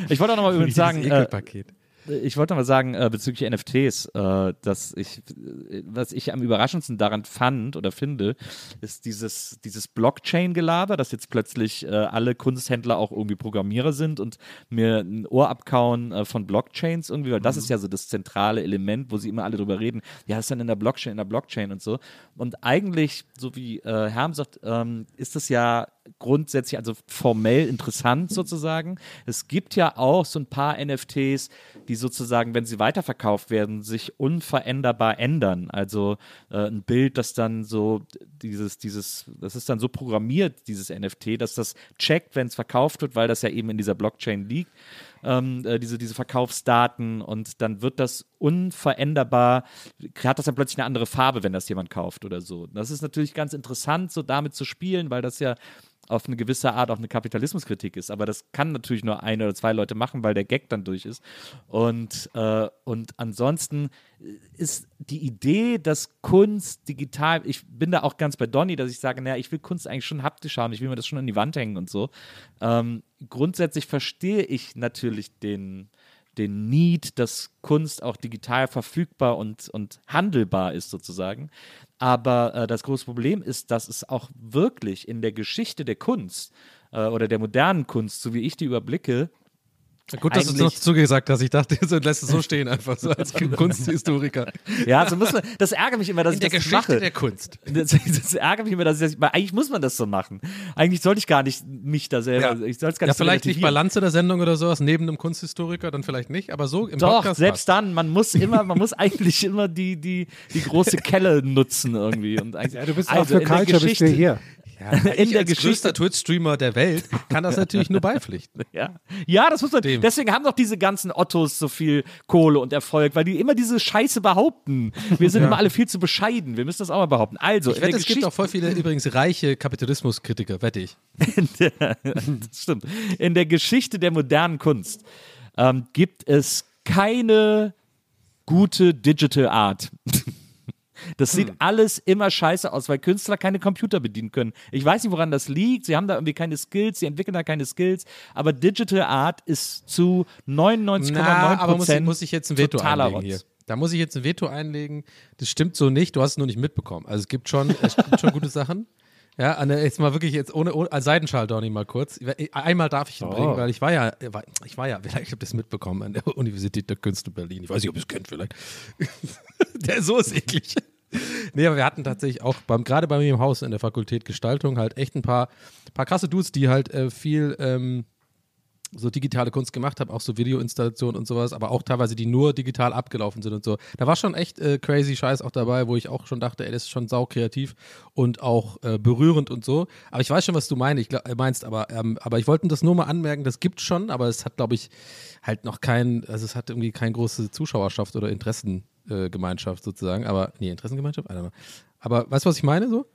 [SPEAKER 4] Ich wollte auch nochmal übrigens sagen, äh,
[SPEAKER 5] Ekelpaket.
[SPEAKER 4] Ich wollte noch mal sagen äh, bezüglich NFTs, äh, dass ich, äh, was ich am überraschendsten daran fand oder finde, ist dieses, dieses Blockchain-Gelaber, dass jetzt plötzlich äh, alle Kunsthändler auch irgendwie Programmierer sind und mir ein Ohr abkauen äh, von Blockchains irgendwie, weil das ist ja so das zentrale Element, wo sie immer alle drüber reden. Ja, das ist dann in der Blockchain, in der Blockchain und so. Und eigentlich, so wie äh, Herm sagt, ähm, ist das ja grundsätzlich, also formell interessant sozusagen. Es gibt ja auch so ein paar NFTs, die sozusagen, wenn sie weiterverkauft werden, sich unveränderbar ändern. Also äh, ein Bild, das dann so dieses, dieses, das ist dann so programmiert, dieses NFT, dass das checkt, wenn es verkauft wird, weil das ja eben in dieser Blockchain liegt. Ähm, äh, diese, diese Verkaufsdaten und dann wird das unveränderbar, hat das dann plötzlich eine andere Farbe, wenn das jemand kauft oder so. Das ist natürlich ganz interessant, so damit zu spielen, weil das ja auf eine gewisse Art auch eine Kapitalismuskritik ist. Aber das kann natürlich nur ein oder zwei Leute machen, weil der Gag dann durch ist. Und, äh, und ansonsten ist die Idee, dass Kunst digital, ich bin da auch ganz bei Donny, dass ich sage, naja, ich will Kunst eigentlich schon haptisch haben, ich will mir das schon an die Wand hängen und so. Ähm, grundsätzlich verstehe ich natürlich den, den Need, dass Kunst auch digital verfügbar und, und handelbar ist sozusagen. Aber äh, das große Problem ist, dass es auch wirklich in der Geschichte der Kunst äh, oder der modernen Kunst, so wie ich die überblicke,
[SPEAKER 5] Gut, dass du es noch zugesagt hast. Ich dachte, du lässt es so stehen, einfach so als Kunsthistoriker.
[SPEAKER 4] ja, so muss man, das ärgert mich immer, dass
[SPEAKER 5] In
[SPEAKER 4] ich
[SPEAKER 5] der
[SPEAKER 4] das
[SPEAKER 5] Geschichte
[SPEAKER 4] mache.
[SPEAKER 5] der Kunst.
[SPEAKER 4] Das, das ärgert mich immer, dass ich das, eigentlich muss man das so machen. Eigentlich sollte ich gar nicht mich da selber, ich soll es gar
[SPEAKER 5] Ja,
[SPEAKER 4] nicht so
[SPEAKER 5] vielleicht nicht bei. Lanze der Sendung oder sowas, neben einem Kunsthistoriker, dann vielleicht nicht, aber so im
[SPEAKER 4] Doch,
[SPEAKER 5] Podcast
[SPEAKER 4] selbst
[SPEAKER 5] passt.
[SPEAKER 4] dann, man muss immer, man muss eigentlich immer die, die, die große Kelle nutzen irgendwie. Und eigentlich,
[SPEAKER 3] Ja, du bist
[SPEAKER 4] also
[SPEAKER 3] auch für Culture, bist du
[SPEAKER 4] Geschichte-
[SPEAKER 3] hier.
[SPEAKER 5] Ja,
[SPEAKER 4] in der
[SPEAKER 5] als
[SPEAKER 4] Geschichte-
[SPEAKER 5] größter Twitch-Streamer der Welt kann das natürlich nur beipflichten.
[SPEAKER 4] Ja. ja, das muss man.
[SPEAKER 5] Dem.
[SPEAKER 4] Deswegen haben doch diese ganzen Ottos so viel Kohle und Erfolg, weil die immer diese Scheiße behaupten. Wir sind immer alle viel zu bescheiden. Wir müssen das auch mal behaupten. Also,
[SPEAKER 5] Ich
[SPEAKER 4] in der
[SPEAKER 5] wette, es gibt auch voll viele übrigens reiche Kapitalismuskritiker, wette ich.
[SPEAKER 4] das stimmt. In der Geschichte der modernen Kunst ähm, gibt es keine gute Digital Art. Das sieht alles immer scheiße aus, weil Künstler keine Computer bedienen können. Ich weiß nicht, woran das liegt. Sie haben da irgendwie keine Skills, sie entwickeln da keine Skills. Aber Digital Art ist zu 99,9
[SPEAKER 5] Na, aber muss, ich-
[SPEAKER 4] Prozent
[SPEAKER 5] muss ich jetzt ein Veto einlegen hier. Da muss ich jetzt ein Veto einlegen. Das stimmt so nicht, du hast es nur nicht mitbekommen. Also es gibt schon, es gibt schon gute Sachen. Ja, Anne, jetzt mal wirklich jetzt ohne, ohne Seidenschal, Donny, mal kurz. Einmal darf ich ihn bringen, weil ich war ja, war- ich war ja, vielleicht habt ihr das mitbekommen an der Universität der Künste Berlin. Ich weiß nicht, ob ihr es kennt vielleicht. der so ist eklig. Nee, aber wir hatten tatsächlich auch beim, gerade bei mir im Haus in der Fakultät Gestaltung halt echt ein paar, paar krasse Dudes, die halt äh, viel ähm, so digitale Kunst gemacht haben, auch so Videoinstallationen und sowas, aber auch teilweise, die nur digital abgelaufen sind und so. Da war schon echt äh, crazy Scheiß auch dabei, wo ich auch schon dachte, ey, das ist schon sau kreativ und auch äh, berührend und so. Aber ich weiß schon, was du meinst, ich glaub, äh, meinst aber, ähm, aber ich wollte das nur mal anmerken, das gibt schon, aber es hat, glaube ich, halt noch kein, also es hat irgendwie keine große Zuschauerschaft oder Interessengemeinschaft sozusagen, aber, nee, Interessengemeinschaft? Aber weißt du, was ich meine so?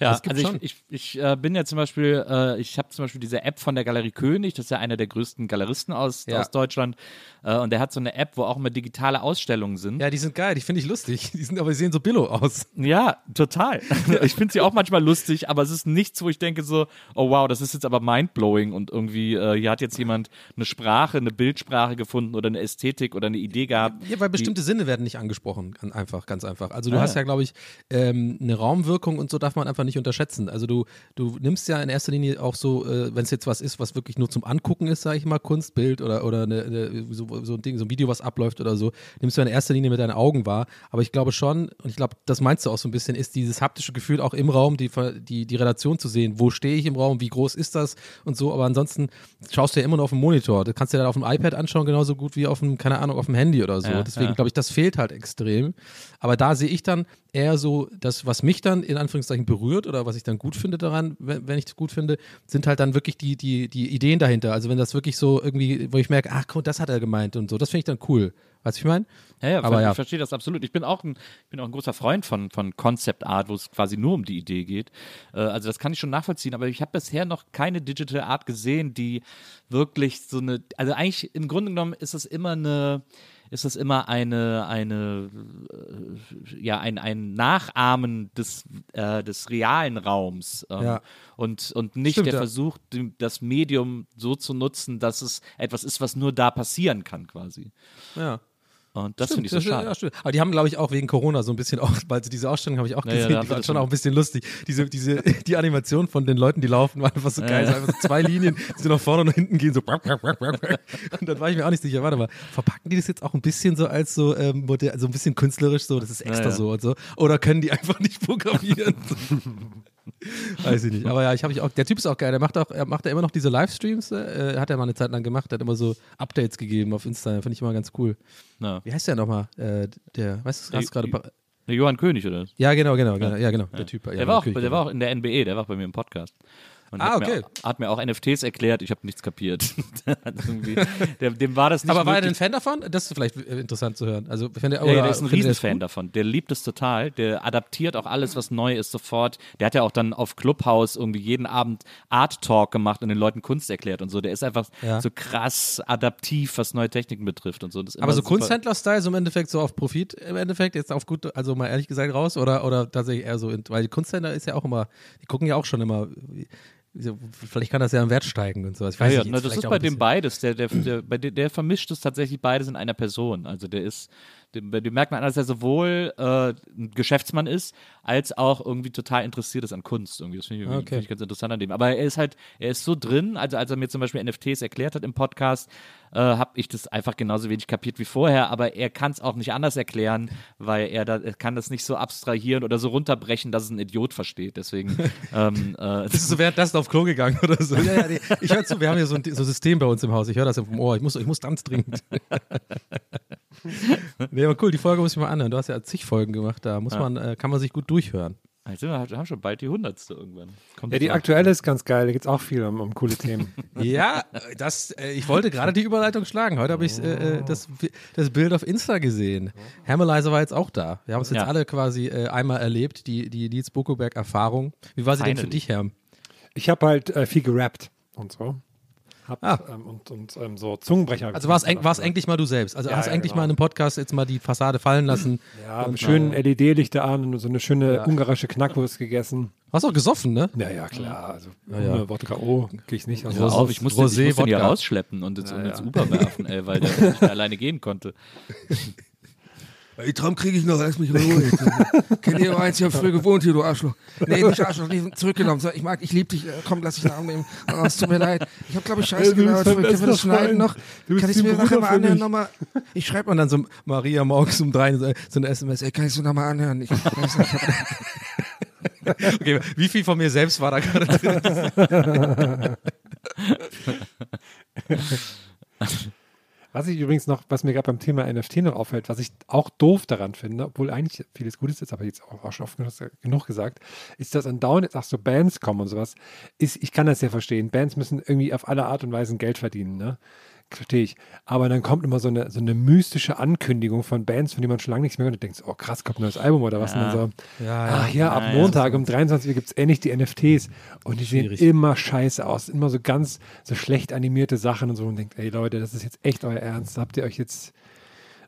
[SPEAKER 4] Ja, also
[SPEAKER 5] schon.
[SPEAKER 4] ich, ich, ich äh, bin ja zum Beispiel, äh, ich habe zum Beispiel diese App von der Galerie König, das ist ja einer der größten Galeristen aus,
[SPEAKER 5] Ja.
[SPEAKER 4] aus Deutschland. Äh, und der hat so eine App, wo auch immer digitale Ausstellungen sind.
[SPEAKER 5] Ja, die sind geil, die finde ich lustig. Die sind aber, die sehen so billo aus.
[SPEAKER 4] Ja, total. Ich finde sie auch manchmal lustig, aber es ist nichts, wo ich denke so, oh wow, das ist jetzt aber mindblowing und irgendwie, äh, hier hat jetzt jemand eine Sprache, eine Bildsprache gefunden oder eine Ästhetik oder eine Idee gehabt.
[SPEAKER 5] Ja, weil bestimmte Sinne werden nicht angesprochen, einfach, ganz einfach. Also du
[SPEAKER 4] Ah.
[SPEAKER 5] hast ja, glaube ich, ähm, eine Raumwirkung und so darf man einfach nicht unterschätzen. Also du, du nimmst ja in erster Linie auch so, äh, wenn es jetzt was ist, was wirklich nur zum Angucken ist, sage ich mal, Kunstbild oder, oder eine, eine, so, so ein Ding, so ein Video, was abläuft oder so, nimmst du in erster Linie mit deinen Augen wahr. Aber ich glaube schon, und ich glaube, das meinst du auch so ein bisschen, ist dieses haptische Gefühl auch im Raum, die, die, die Relation zu sehen. Wo stehe ich im Raum, wie groß ist das und so. Aber ansonsten schaust du ja immer nur auf dem Monitor. Das kannst du dir dann auf dem iPad anschauen, genauso gut wie auf dem, keine Ahnung, auf dem Handy oder so.
[SPEAKER 4] Ja,
[SPEAKER 5] Deswegen
[SPEAKER 4] ja.
[SPEAKER 5] glaube ich, das fehlt halt extrem. Aber da sehe ich dann eher so, das, was mich dann in Anführungszeichen berührt oder was ich dann gut finde daran, wenn, wenn ich es gut finde, sind halt dann wirklich die, die, die Ideen dahinter. Also wenn das wirklich so irgendwie, wo ich merke, ach, guck, das hat er gemeint und so, das finde ich dann cool. Weißt du, ich meine?
[SPEAKER 4] Ja, ja,
[SPEAKER 5] Aber
[SPEAKER 4] ver-
[SPEAKER 5] ja.
[SPEAKER 4] ich verstehe das absolut. Ich bin auch ein, ich bin auch ein großer Freund von, von Concept Art, wo es quasi nur um die Idee geht. Äh, also das kann ich schon nachvollziehen, aber ich habe bisher noch keine Digital Art gesehen, die wirklich so eine, also eigentlich im Grunde genommen ist es immer eine, ist es immer eine, eine, äh, ja, ein, ein Nachahmen des, äh, des realen Raums. Ähm,
[SPEAKER 5] Ja.
[SPEAKER 4] Und, und nicht
[SPEAKER 5] Stimmt,
[SPEAKER 4] der
[SPEAKER 5] ja.
[SPEAKER 4] Versuch, das Medium so zu nutzen, dass es etwas ist, was nur da passieren kann, quasi.
[SPEAKER 5] Ja.
[SPEAKER 4] Und das finde ich so schade.
[SPEAKER 5] Ja. Aber die haben, glaube ich, auch wegen Corona so ein bisschen auch, weil sie diese Ausstellung habe ich auch
[SPEAKER 4] Ja, ja,
[SPEAKER 5] gesehen,
[SPEAKER 4] da haben
[SPEAKER 5] die war schon auch ein bisschen lustig. Diese, diese, die Animation von den Leuten, die laufen, war einfach so geil.
[SPEAKER 4] ja.
[SPEAKER 5] Einfach so zwei Linien, die so nach vorne und nach hinten gehen, so. Und dann war ich mir auch nicht sicher, warte mal, verpacken die das jetzt auch ein bisschen so als so, ähm, so ein bisschen künstlerisch, so, das ist extra
[SPEAKER 4] ja.
[SPEAKER 5] so und so. Oder können die einfach nicht programmieren? Weiß ich nicht. Aber ja, ich habe ich auch. Der Typ ist auch geil. Der macht auch, er macht ja immer noch diese Livestreams. Äh, hat er mal eine Zeit lang gemacht. Der hat immer so Updates gegeben auf Insta. Finde ich immer ganz cool.
[SPEAKER 4] Ja.
[SPEAKER 5] Wie heißt der nochmal? Äh, der, weißt du, hast gerade.
[SPEAKER 4] Der Johann König, oder?
[SPEAKER 5] Ja, genau, genau, genau. Ja, genau. Der Typ. Ja,
[SPEAKER 4] der, war auch,
[SPEAKER 5] natürlich,
[SPEAKER 4] der
[SPEAKER 5] genau.
[SPEAKER 4] war auch in der NBE, der war auch bei mir im Podcast. Und
[SPEAKER 5] Ah,
[SPEAKER 4] hat,
[SPEAKER 5] okay.
[SPEAKER 4] mir, hat mir auch NFTs erklärt, ich habe nichts kapiert. Der dem war das nicht
[SPEAKER 5] Aber war er denn
[SPEAKER 4] möglich.
[SPEAKER 5] Fan davon? Das ist vielleicht äh, interessant zu hören. Also, wenn der,
[SPEAKER 4] Ja, ja, der ist ein Riesenfan davon. Der liebt es total. Der adaptiert auch alles, was neu ist, sofort. Der hat ja auch dann auf Clubhouse irgendwie jeden Abend Art Talk gemacht und den Leuten Kunst erklärt und so. Der ist einfach
[SPEAKER 5] Ja.
[SPEAKER 4] so krass adaptiv, was neue Techniken betrifft und so.
[SPEAKER 5] Aber so. Kunsthändler-Style, so im Endeffekt so auf Profit, im Endeffekt, jetzt auf gut, also mal ehrlich gesagt raus oder, oder tatsächlich eher so, in, weil die Kunsthändler ist ja auch immer, die gucken ja auch schon immer, vielleicht kann das ja im Wert steigen und sowas. Ich weiß
[SPEAKER 4] Ja, ja,
[SPEAKER 5] nicht, jetzt
[SPEAKER 4] das ist bei dem beides. Der, der, der, der vermischt es tatsächlich beides in einer Person. Also der ist, dem, dem merkt man an, dass er sowohl äh, ein Geschäftsmann ist, als auch irgendwie total interessiert ist an Kunst. Irgendwie. Das finde ich,
[SPEAKER 5] Okay.
[SPEAKER 4] finde ich ganz interessant an dem. Aber er ist halt, er ist so drin, also als er mir zum Beispiel NFTs erklärt hat im Podcast, äh, habe ich das einfach genauso wenig kapiert wie vorher, aber er kann es auch nicht anders erklären, weil er, da, er kann das nicht so abstrahieren oder so runterbrechen, dass es ein Idiot versteht. Deswegen ähm, äh,
[SPEAKER 5] Bist du so währenddessen auf Klo gegangen oder so? Ja, ja, nee. Ich höre zu, wir haben hier so ein so System bei uns im Haus. Ich höre das im Ohr. Ich muss, ich muss ganz dringend. nee, aber cool, die Folge muss ich mal anhören. Du hast ja zig Folgen gemacht, da muss man, äh, kann man sich gut durchhören.
[SPEAKER 4] Jetzt sind wir, wir haben schon bald die hundertste irgendwann. Kommt
[SPEAKER 3] Ja, die aktuelle ist ganz geil. Da geht es auch viel um, um coole Themen.
[SPEAKER 5] Ja, das, äh, ich wollte gerade die Überleitung schlagen. Heute habe ich äh, äh, das, das Bild auf Insta gesehen. Hermelizer war jetzt auch da. Wir haben es jetzt
[SPEAKER 4] Ja.
[SPEAKER 5] alle quasi äh, einmal erlebt, die, die Nils Buckelberg-Erfahrung. Wie war sie denn für
[SPEAKER 4] Finally.
[SPEAKER 5] dich, Herm?
[SPEAKER 3] Ich habe halt äh, viel gerappt und so. Hab,
[SPEAKER 5] Ah.
[SPEAKER 3] ähm, und und ähm, so Zungenbrecher.
[SPEAKER 5] Also war es endlich mal du selbst. Also
[SPEAKER 3] Ja,
[SPEAKER 5] hast du
[SPEAKER 3] ja,
[SPEAKER 5] endlich
[SPEAKER 3] genau.
[SPEAKER 5] mal in einem Podcast jetzt mal die Fassade fallen lassen.
[SPEAKER 3] Ja,
[SPEAKER 5] Und,
[SPEAKER 3] mit schönen LED-Lichter an und so eine schöne
[SPEAKER 5] Ja.
[SPEAKER 3] ungarische Knackwurst gegessen.
[SPEAKER 5] Hast auch gesoffen, ne?
[SPEAKER 3] Ja, ja, klar. Also
[SPEAKER 5] Ja, ja.
[SPEAKER 3] ohne Wodka O gehe ich nicht. Also
[SPEAKER 4] auf, ich musste, ich
[SPEAKER 5] Rosé,
[SPEAKER 4] musste ihn hier
[SPEAKER 5] Wodka.
[SPEAKER 4] rausschleppen und ins, und
[SPEAKER 3] Ja,
[SPEAKER 4] ins
[SPEAKER 3] ja.
[SPEAKER 4] Uber werfen, ey, weil der nicht mehr alleine gehen konnte.
[SPEAKER 6] Die Traum kriege ich noch, lass mich in Ruhe. Kennt ihr eins, ich hab früher gewohnt hier, du Arschloch. Nee, nicht Arschloch, nee, zurückgenommen. Ich mag, ich lieb dich, äh, komm, lass dich einen Arm nehmen. Oh, es tut mir leid. Ich hab, glaube ich, Scheiße gelabert. Können wir das schneiden noch? Kann ich
[SPEAKER 3] wie
[SPEAKER 6] mir
[SPEAKER 3] ein
[SPEAKER 6] nachher
[SPEAKER 3] Bruder
[SPEAKER 6] mal anhören nochmal?
[SPEAKER 5] Ich schreibe man dann so Maria morgens um drei so, so eine SMS.
[SPEAKER 6] Ey, kann ich so nochmal anhören? Ich weiß nicht,
[SPEAKER 5] Okay, wie viel von mir selbst war da gerade drin?
[SPEAKER 3] Was ich übrigens noch, was mir gerade beim Thema NFT noch auffällt, was ich auch doof daran finde, obwohl eigentlich vieles Gutes ist, aber jetzt auch, schon oft genug, genug gesagt, ist, dass andauernd jetzt auch so Bands kommen und sowas. Ist, ich kann das ja verstehen. Bands müssen irgendwie auf alle Art und Weise Geld verdienen. Ne? Verstehe ich. Aber dann kommt immer so eine, so eine mystische Ankündigung von Bands, von denen man schon lange nichts mehr hört und denkt, oh krass, kommt ein neues Album oder was. Und dann so,
[SPEAKER 5] Ja,
[SPEAKER 3] ach ja, ab
[SPEAKER 4] Ja, ja,
[SPEAKER 3] Montag um 23 Uhr gibt es endlich die NFTs. Und die
[SPEAKER 5] Schwierig.
[SPEAKER 3] sehen immer scheiße aus. Immer so ganz so schlecht animierte Sachen und so. Und denkt, ey Leute, das ist jetzt echt euer Ernst. Habt ihr euch jetzt.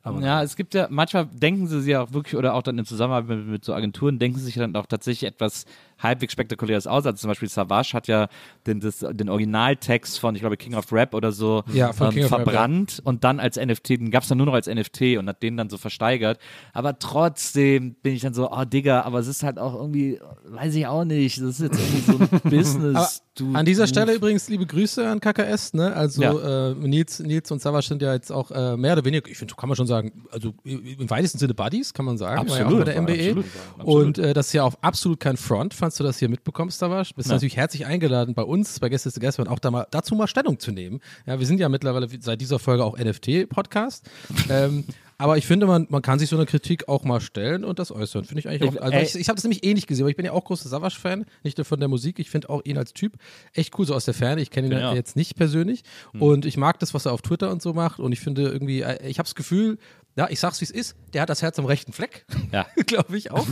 [SPEAKER 3] Aber
[SPEAKER 4] Ja, es gibt ja, manchmal denken sie sich ja auch wirklich, oder auch dann in Zusammenarbeit mit, mit so Agenturen, denken sie sich dann auch tatsächlich etwas halbwegs Spektakuläres aus. Also zum Beispiel Savage hat ja den, das, den Originaltext von, ich glaube, King of Rap oder so
[SPEAKER 5] Ja,
[SPEAKER 4] ähm,
[SPEAKER 5] of Rap,
[SPEAKER 4] verbrannt und dann als NFT, den gab es dann nur noch als NFT und hat den dann so versteigert. Aber trotzdem bin ich dann so, oh Digga, aber es ist halt auch irgendwie, weiß ich auch nicht, das ist jetzt irgendwie so ein Business. du,
[SPEAKER 5] An dieser Stelle übrigens liebe Grüße an KKS, ne? Also
[SPEAKER 4] Ja.
[SPEAKER 5] äh, Nils, Nils und Savas sind ja jetzt auch äh, mehr oder weniger, ich finde, kann man schon sagen, also im weitesten Sinne Buddies, kann man sagen. War ja
[SPEAKER 4] Absolut,
[SPEAKER 5] bei der MBE.
[SPEAKER 4] absolut, absolut.
[SPEAKER 5] Und äh, das ist ja auch absolut kein Front, falls du das hier mitbekommst, Savas. Bist
[SPEAKER 4] Ja.
[SPEAKER 5] natürlich herzlich eingeladen bei uns, bei Gäste zu Gäste, auch da mal, dazu mal Stellung zu nehmen. Ja, wir sind ja mittlerweile seit dieser Folge auch NFT-Podcast. ähm, aber ich finde, man, man kann sich so eine Kritik auch mal stellen und das äußern. Finde ich eigentlich auch. Also ich, ich habe das nämlich eh nicht gesehen, aber ich bin ja auch großer Savage-Fan, nicht nur von der Musik. Ich finde auch ihn als Typ echt cool, so aus der Ferne. Ich kenne ihn
[SPEAKER 4] Genau.
[SPEAKER 5] ja jetzt nicht persönlich. Und ich mag das, was er auf Twitter und so macht. Und ich finde irgendwie, äh, ich habe das Gefühl, ja, ich sag's wie es ist, der hat das Herz am rechten Fleck.
[SPEAKER 4] Ja.
[SPEAKER 5] Glaube ich auch.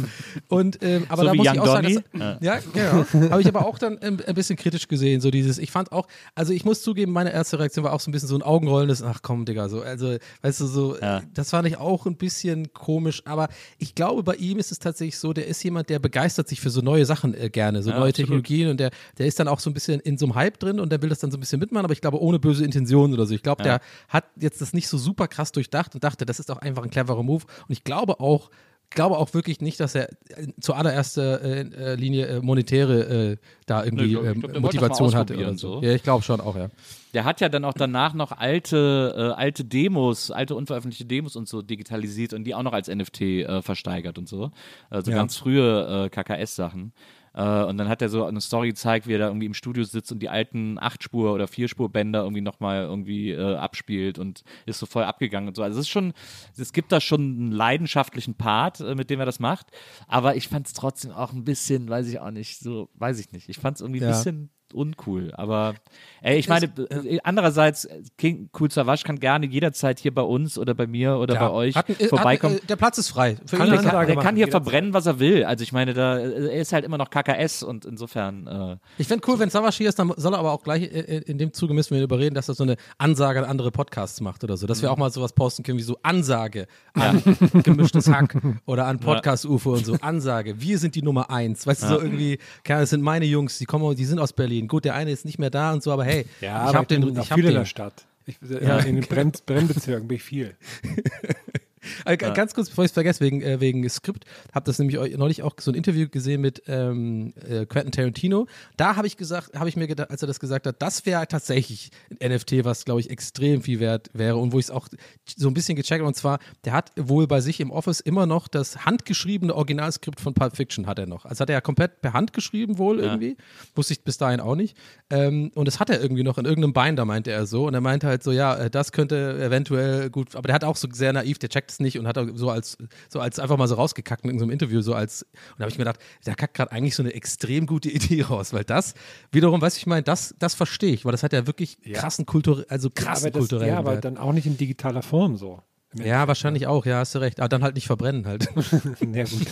[SPEAKER 5] Und, ähm, aber
[SPEAKER 4] So
[SPEAKER 5] da muss
[SPEAKER 4] Young
[SPEAKER 5] ich auch sagen,
[SPEAKER 4] Donny?
[SPEAKER 5] dass, ja, genau. Habe ich aber auch dann ähm, ein bisschen kritisch gesehen, so dieses, ich fand auch, also ich muss zugeben, meine erste Reaktion war auch so ein bisschen so ein Augenrollendes, ach komm, Digga, so, also, weißt du, so,
[SPEAKER 4] Ja.
[SPEAKER 5] das fand ich auch ein bisschen komisch, aber ich glaube, bei ihm ist es tatsächlich so, der ist jemand, der begeistert sich für so neue Sachen äh, gerne, so
[SPEAKER 4] Ja,
[SPEAKER 5] neue
[SPEAKER 4] absolut.
[SPEAKER 5] Technologien und der, der ist dann auch so ein bisschen in so einem Hype drin und der will das dann so ein bisschen mitmachen, aber ich glaube, ohne böse Intentionen oder so. Ich glaube, der hat jetzt das nicht so super krass durchdacht und dachte, das ist auch einfach ein cleverer Move und ich glaube auch, glaube auch wirklich nicht, dass er äh, zu allererster äh, äh, Linie äh, monetäre äh, da irgendwie
[SPEAKER 4] ich glaub-
[SPEAKER 5] ähm,
[SPEAKER 4] glaub,
[SPEAKER 5] Motivation hatte oder so.
[SPEAKER 4] so.
[SPEAKER 5] Ja, ich glaube schon auch, ja.
[SPEAKER 4] Der hat ja dann auch danach noch alte, äh, alte Demos, alte unveröffentlichte Demos und so digitalisiert und die auch noch als NFT äh, versteigert und so. Also
[SPEAKER 5] Ja.
[SPEAKER 4] ganz frühe äh, KKS-Sachen. Äh, und dann hat er so eine Story gezeigt, wie er da irgendwie im Studio sitzt und die alten Achtspur- oder Vierspur-Bänder irgendwie nochmal irgendwie äh, abspielt und ist so voll abgegangen und so. Also es ist schon, es gibt da schon einen leidenschaftlichen Part, äh, mit dem er das macht. Aber ich fand es trotzdem auch ein bisschen, weiß ich auch nicht, so, weiß ich nicht. Ich fand es irgendwie ein
[SPEAKER 5] Ja.
[SPEAKER 4] bisschen uncool. Aber ey, ich meine, äh, andererseits, äh, King Cool Savage kann gerne jederzeit hier bei uns oder bei mir oder bei euch
[SPEAKER 5] Hat, äh,
[SPEAKER 4] vorbeikommen.
[SPEAKER 5] Hat, äh, der Platz ist frei. Für
[SPEAKER 3] Kann er
[SPEAKER 4] der kann, der kann hier verbrennen, was er will. Also ich meine, da, er ist halt immer noch KKS und insofern äh,
[SPEAKER 5] Ich fände cool, wenn Savas hier ist, dann soll er aber auch gleich äh, in dem Zuge müssen wir überreden, dass er so eine Ansage an andere Podcasts macht oder so. Dass
[SPEAKER 4] Mhm.
[SPEAKER 5] wir auch mal sowas posten können wie so Ansage an gemischtes Hack oder an Podcast UFO und so. Ansage, wir sind die Nummer eins. Weißt du, so irgendwie, Ahnung, das sind meine Jungs, die kommen, die sind aus Berlin. Gut, der eine ist nicht mehr da und so, aber hey,
[SPEAKER 3] Ja,
[SPEAKER 5] ich habe den, ich hab
[SPEAKER 3] viel in
[SPEAKER 5] den.
[SPEAKER 3] der Stadt. Ich, ja. In den Brenn Brennbezirken bin ich viel.
[SPEAKER 5] Äh, g- Ganz kurz, bevor ich es vergesse, wegen, äh, wegen Skript, habe das nämlich eu- neulich auch so ein Interview gesehen mit ähm, äh, Quentin Tarantino. Da habe ich gesagt, habe ich mir gedacht, als er das gesagt hat, das wäre tatsächlich ein NFT, was glaube ich extrem viel wert wäre und wo ich es auch so ein bisschen gecheckt habe. Und zwar, der hat wohl bei sich im Office immer noch das handgeschriebene Originalskript von Pulp Fiction hat er noch. Also hat er ja komplett per Hand geschrieben wohl irgendwie. Wusste ich bis dahin auch nicht. Ähm, und das hat er irgendwie noch in irgendeinem Binder, meinte er so. Und er meinte halt so, ja, äh, das könnte eventuell gut, aber der hat auch so sehr naiv, der checkt es nicht und hat so als, so als einfach mal so rausgekackt in irgendeinem Interview, so als, und da habe ich mir gedacht, der kackt gerade eigentlich so eine extrem gute Idee raus, weil das, wiederum, weißt du, ich meine, das, das verstehe ich, weil das hat ja wirklich krassen Kultur, also krassen
[SPEAKER 3] das,
[SPEAKER 5] kulturellen
[SPEAKER 3] ja, aber
[SPEAKER 5] Wert.
[SPEAKER 3] dann auch nicht in digitaler Form so.
[SPEAKER 5] Ja, wahrscheinlich auch, ja, hast du recht. Aber dann halt nicht verbrennen halt.
[SPEAKER 3] Ja, gut.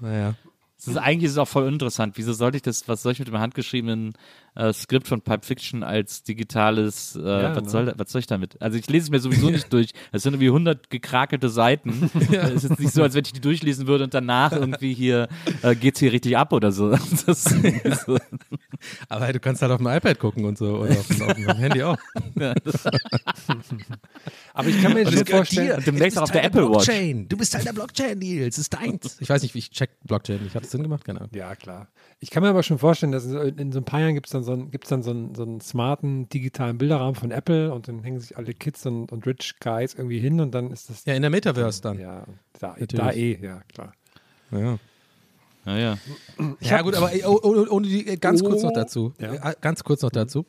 [SPEAKER 5] naja.
[SPEAKER 4] es ist eigentlich ist es auch voll interessant. Wieso sollte ich das, was soll ich mit dem handgeschriebenen äh, Skript von Pulp Fiction als digitales, äh, was,
[SPEAKER 3] ne?
[SPEAKER 4] soll, was soll ich damit? Also ich lese es mir sowieso nicht durch. Es sind irgendwie 100 gekrakelte Seiten. Es ist jetzt nicht so, als wenn ich die durchlesen würde und danach irgendwie hier äh, geht's hier richtig ab oder so. Das so.
[SPEAKER 5] Aber hey, du kannst halt auf dem iPad gucken und so oder auf dem, auf dem Handy auch.
[SPEAKER 3] Aber ich kann mir schon vorstellen,
[SPEAKER 4] Und demnächst auch auf der Apple Watch.
[SPEAKER 5] Blockchain. Du bist Teil der Blockchain, Nils. Es ist deins. Ich weiß nicht, wie ich check Blockchain. Ich hatte es Sinn gemacht? Keine Ahnung.
[SPEAKER 3] Ja, klar. Ich kann mir aber schon vorstellen, dass in, in so ein paar Jahren gibt es dann, so einen, gibt's dann so, einen, so einen smarten digitalen Bilderrahmen von Apple und dann hängen sich alle Kids und, und Rich Guys irgendwie hin und dann ist das.
[SPEAKER 5] Ja, in der Metaverse dann.
[SPEAKER 3] Ja, da, da eh, ja, klar.
[SPEAKER 5] Ja.
[SPEAKER 4] Ja, ja.
[SPEAKER 5] Ja, gut, aber ey, oh, oh, ohne die, ganz kurz noch dazu.
[SPEAKER 3] Ja.
[SPEAKER 5] Äh, Ganz kurz noch dazu.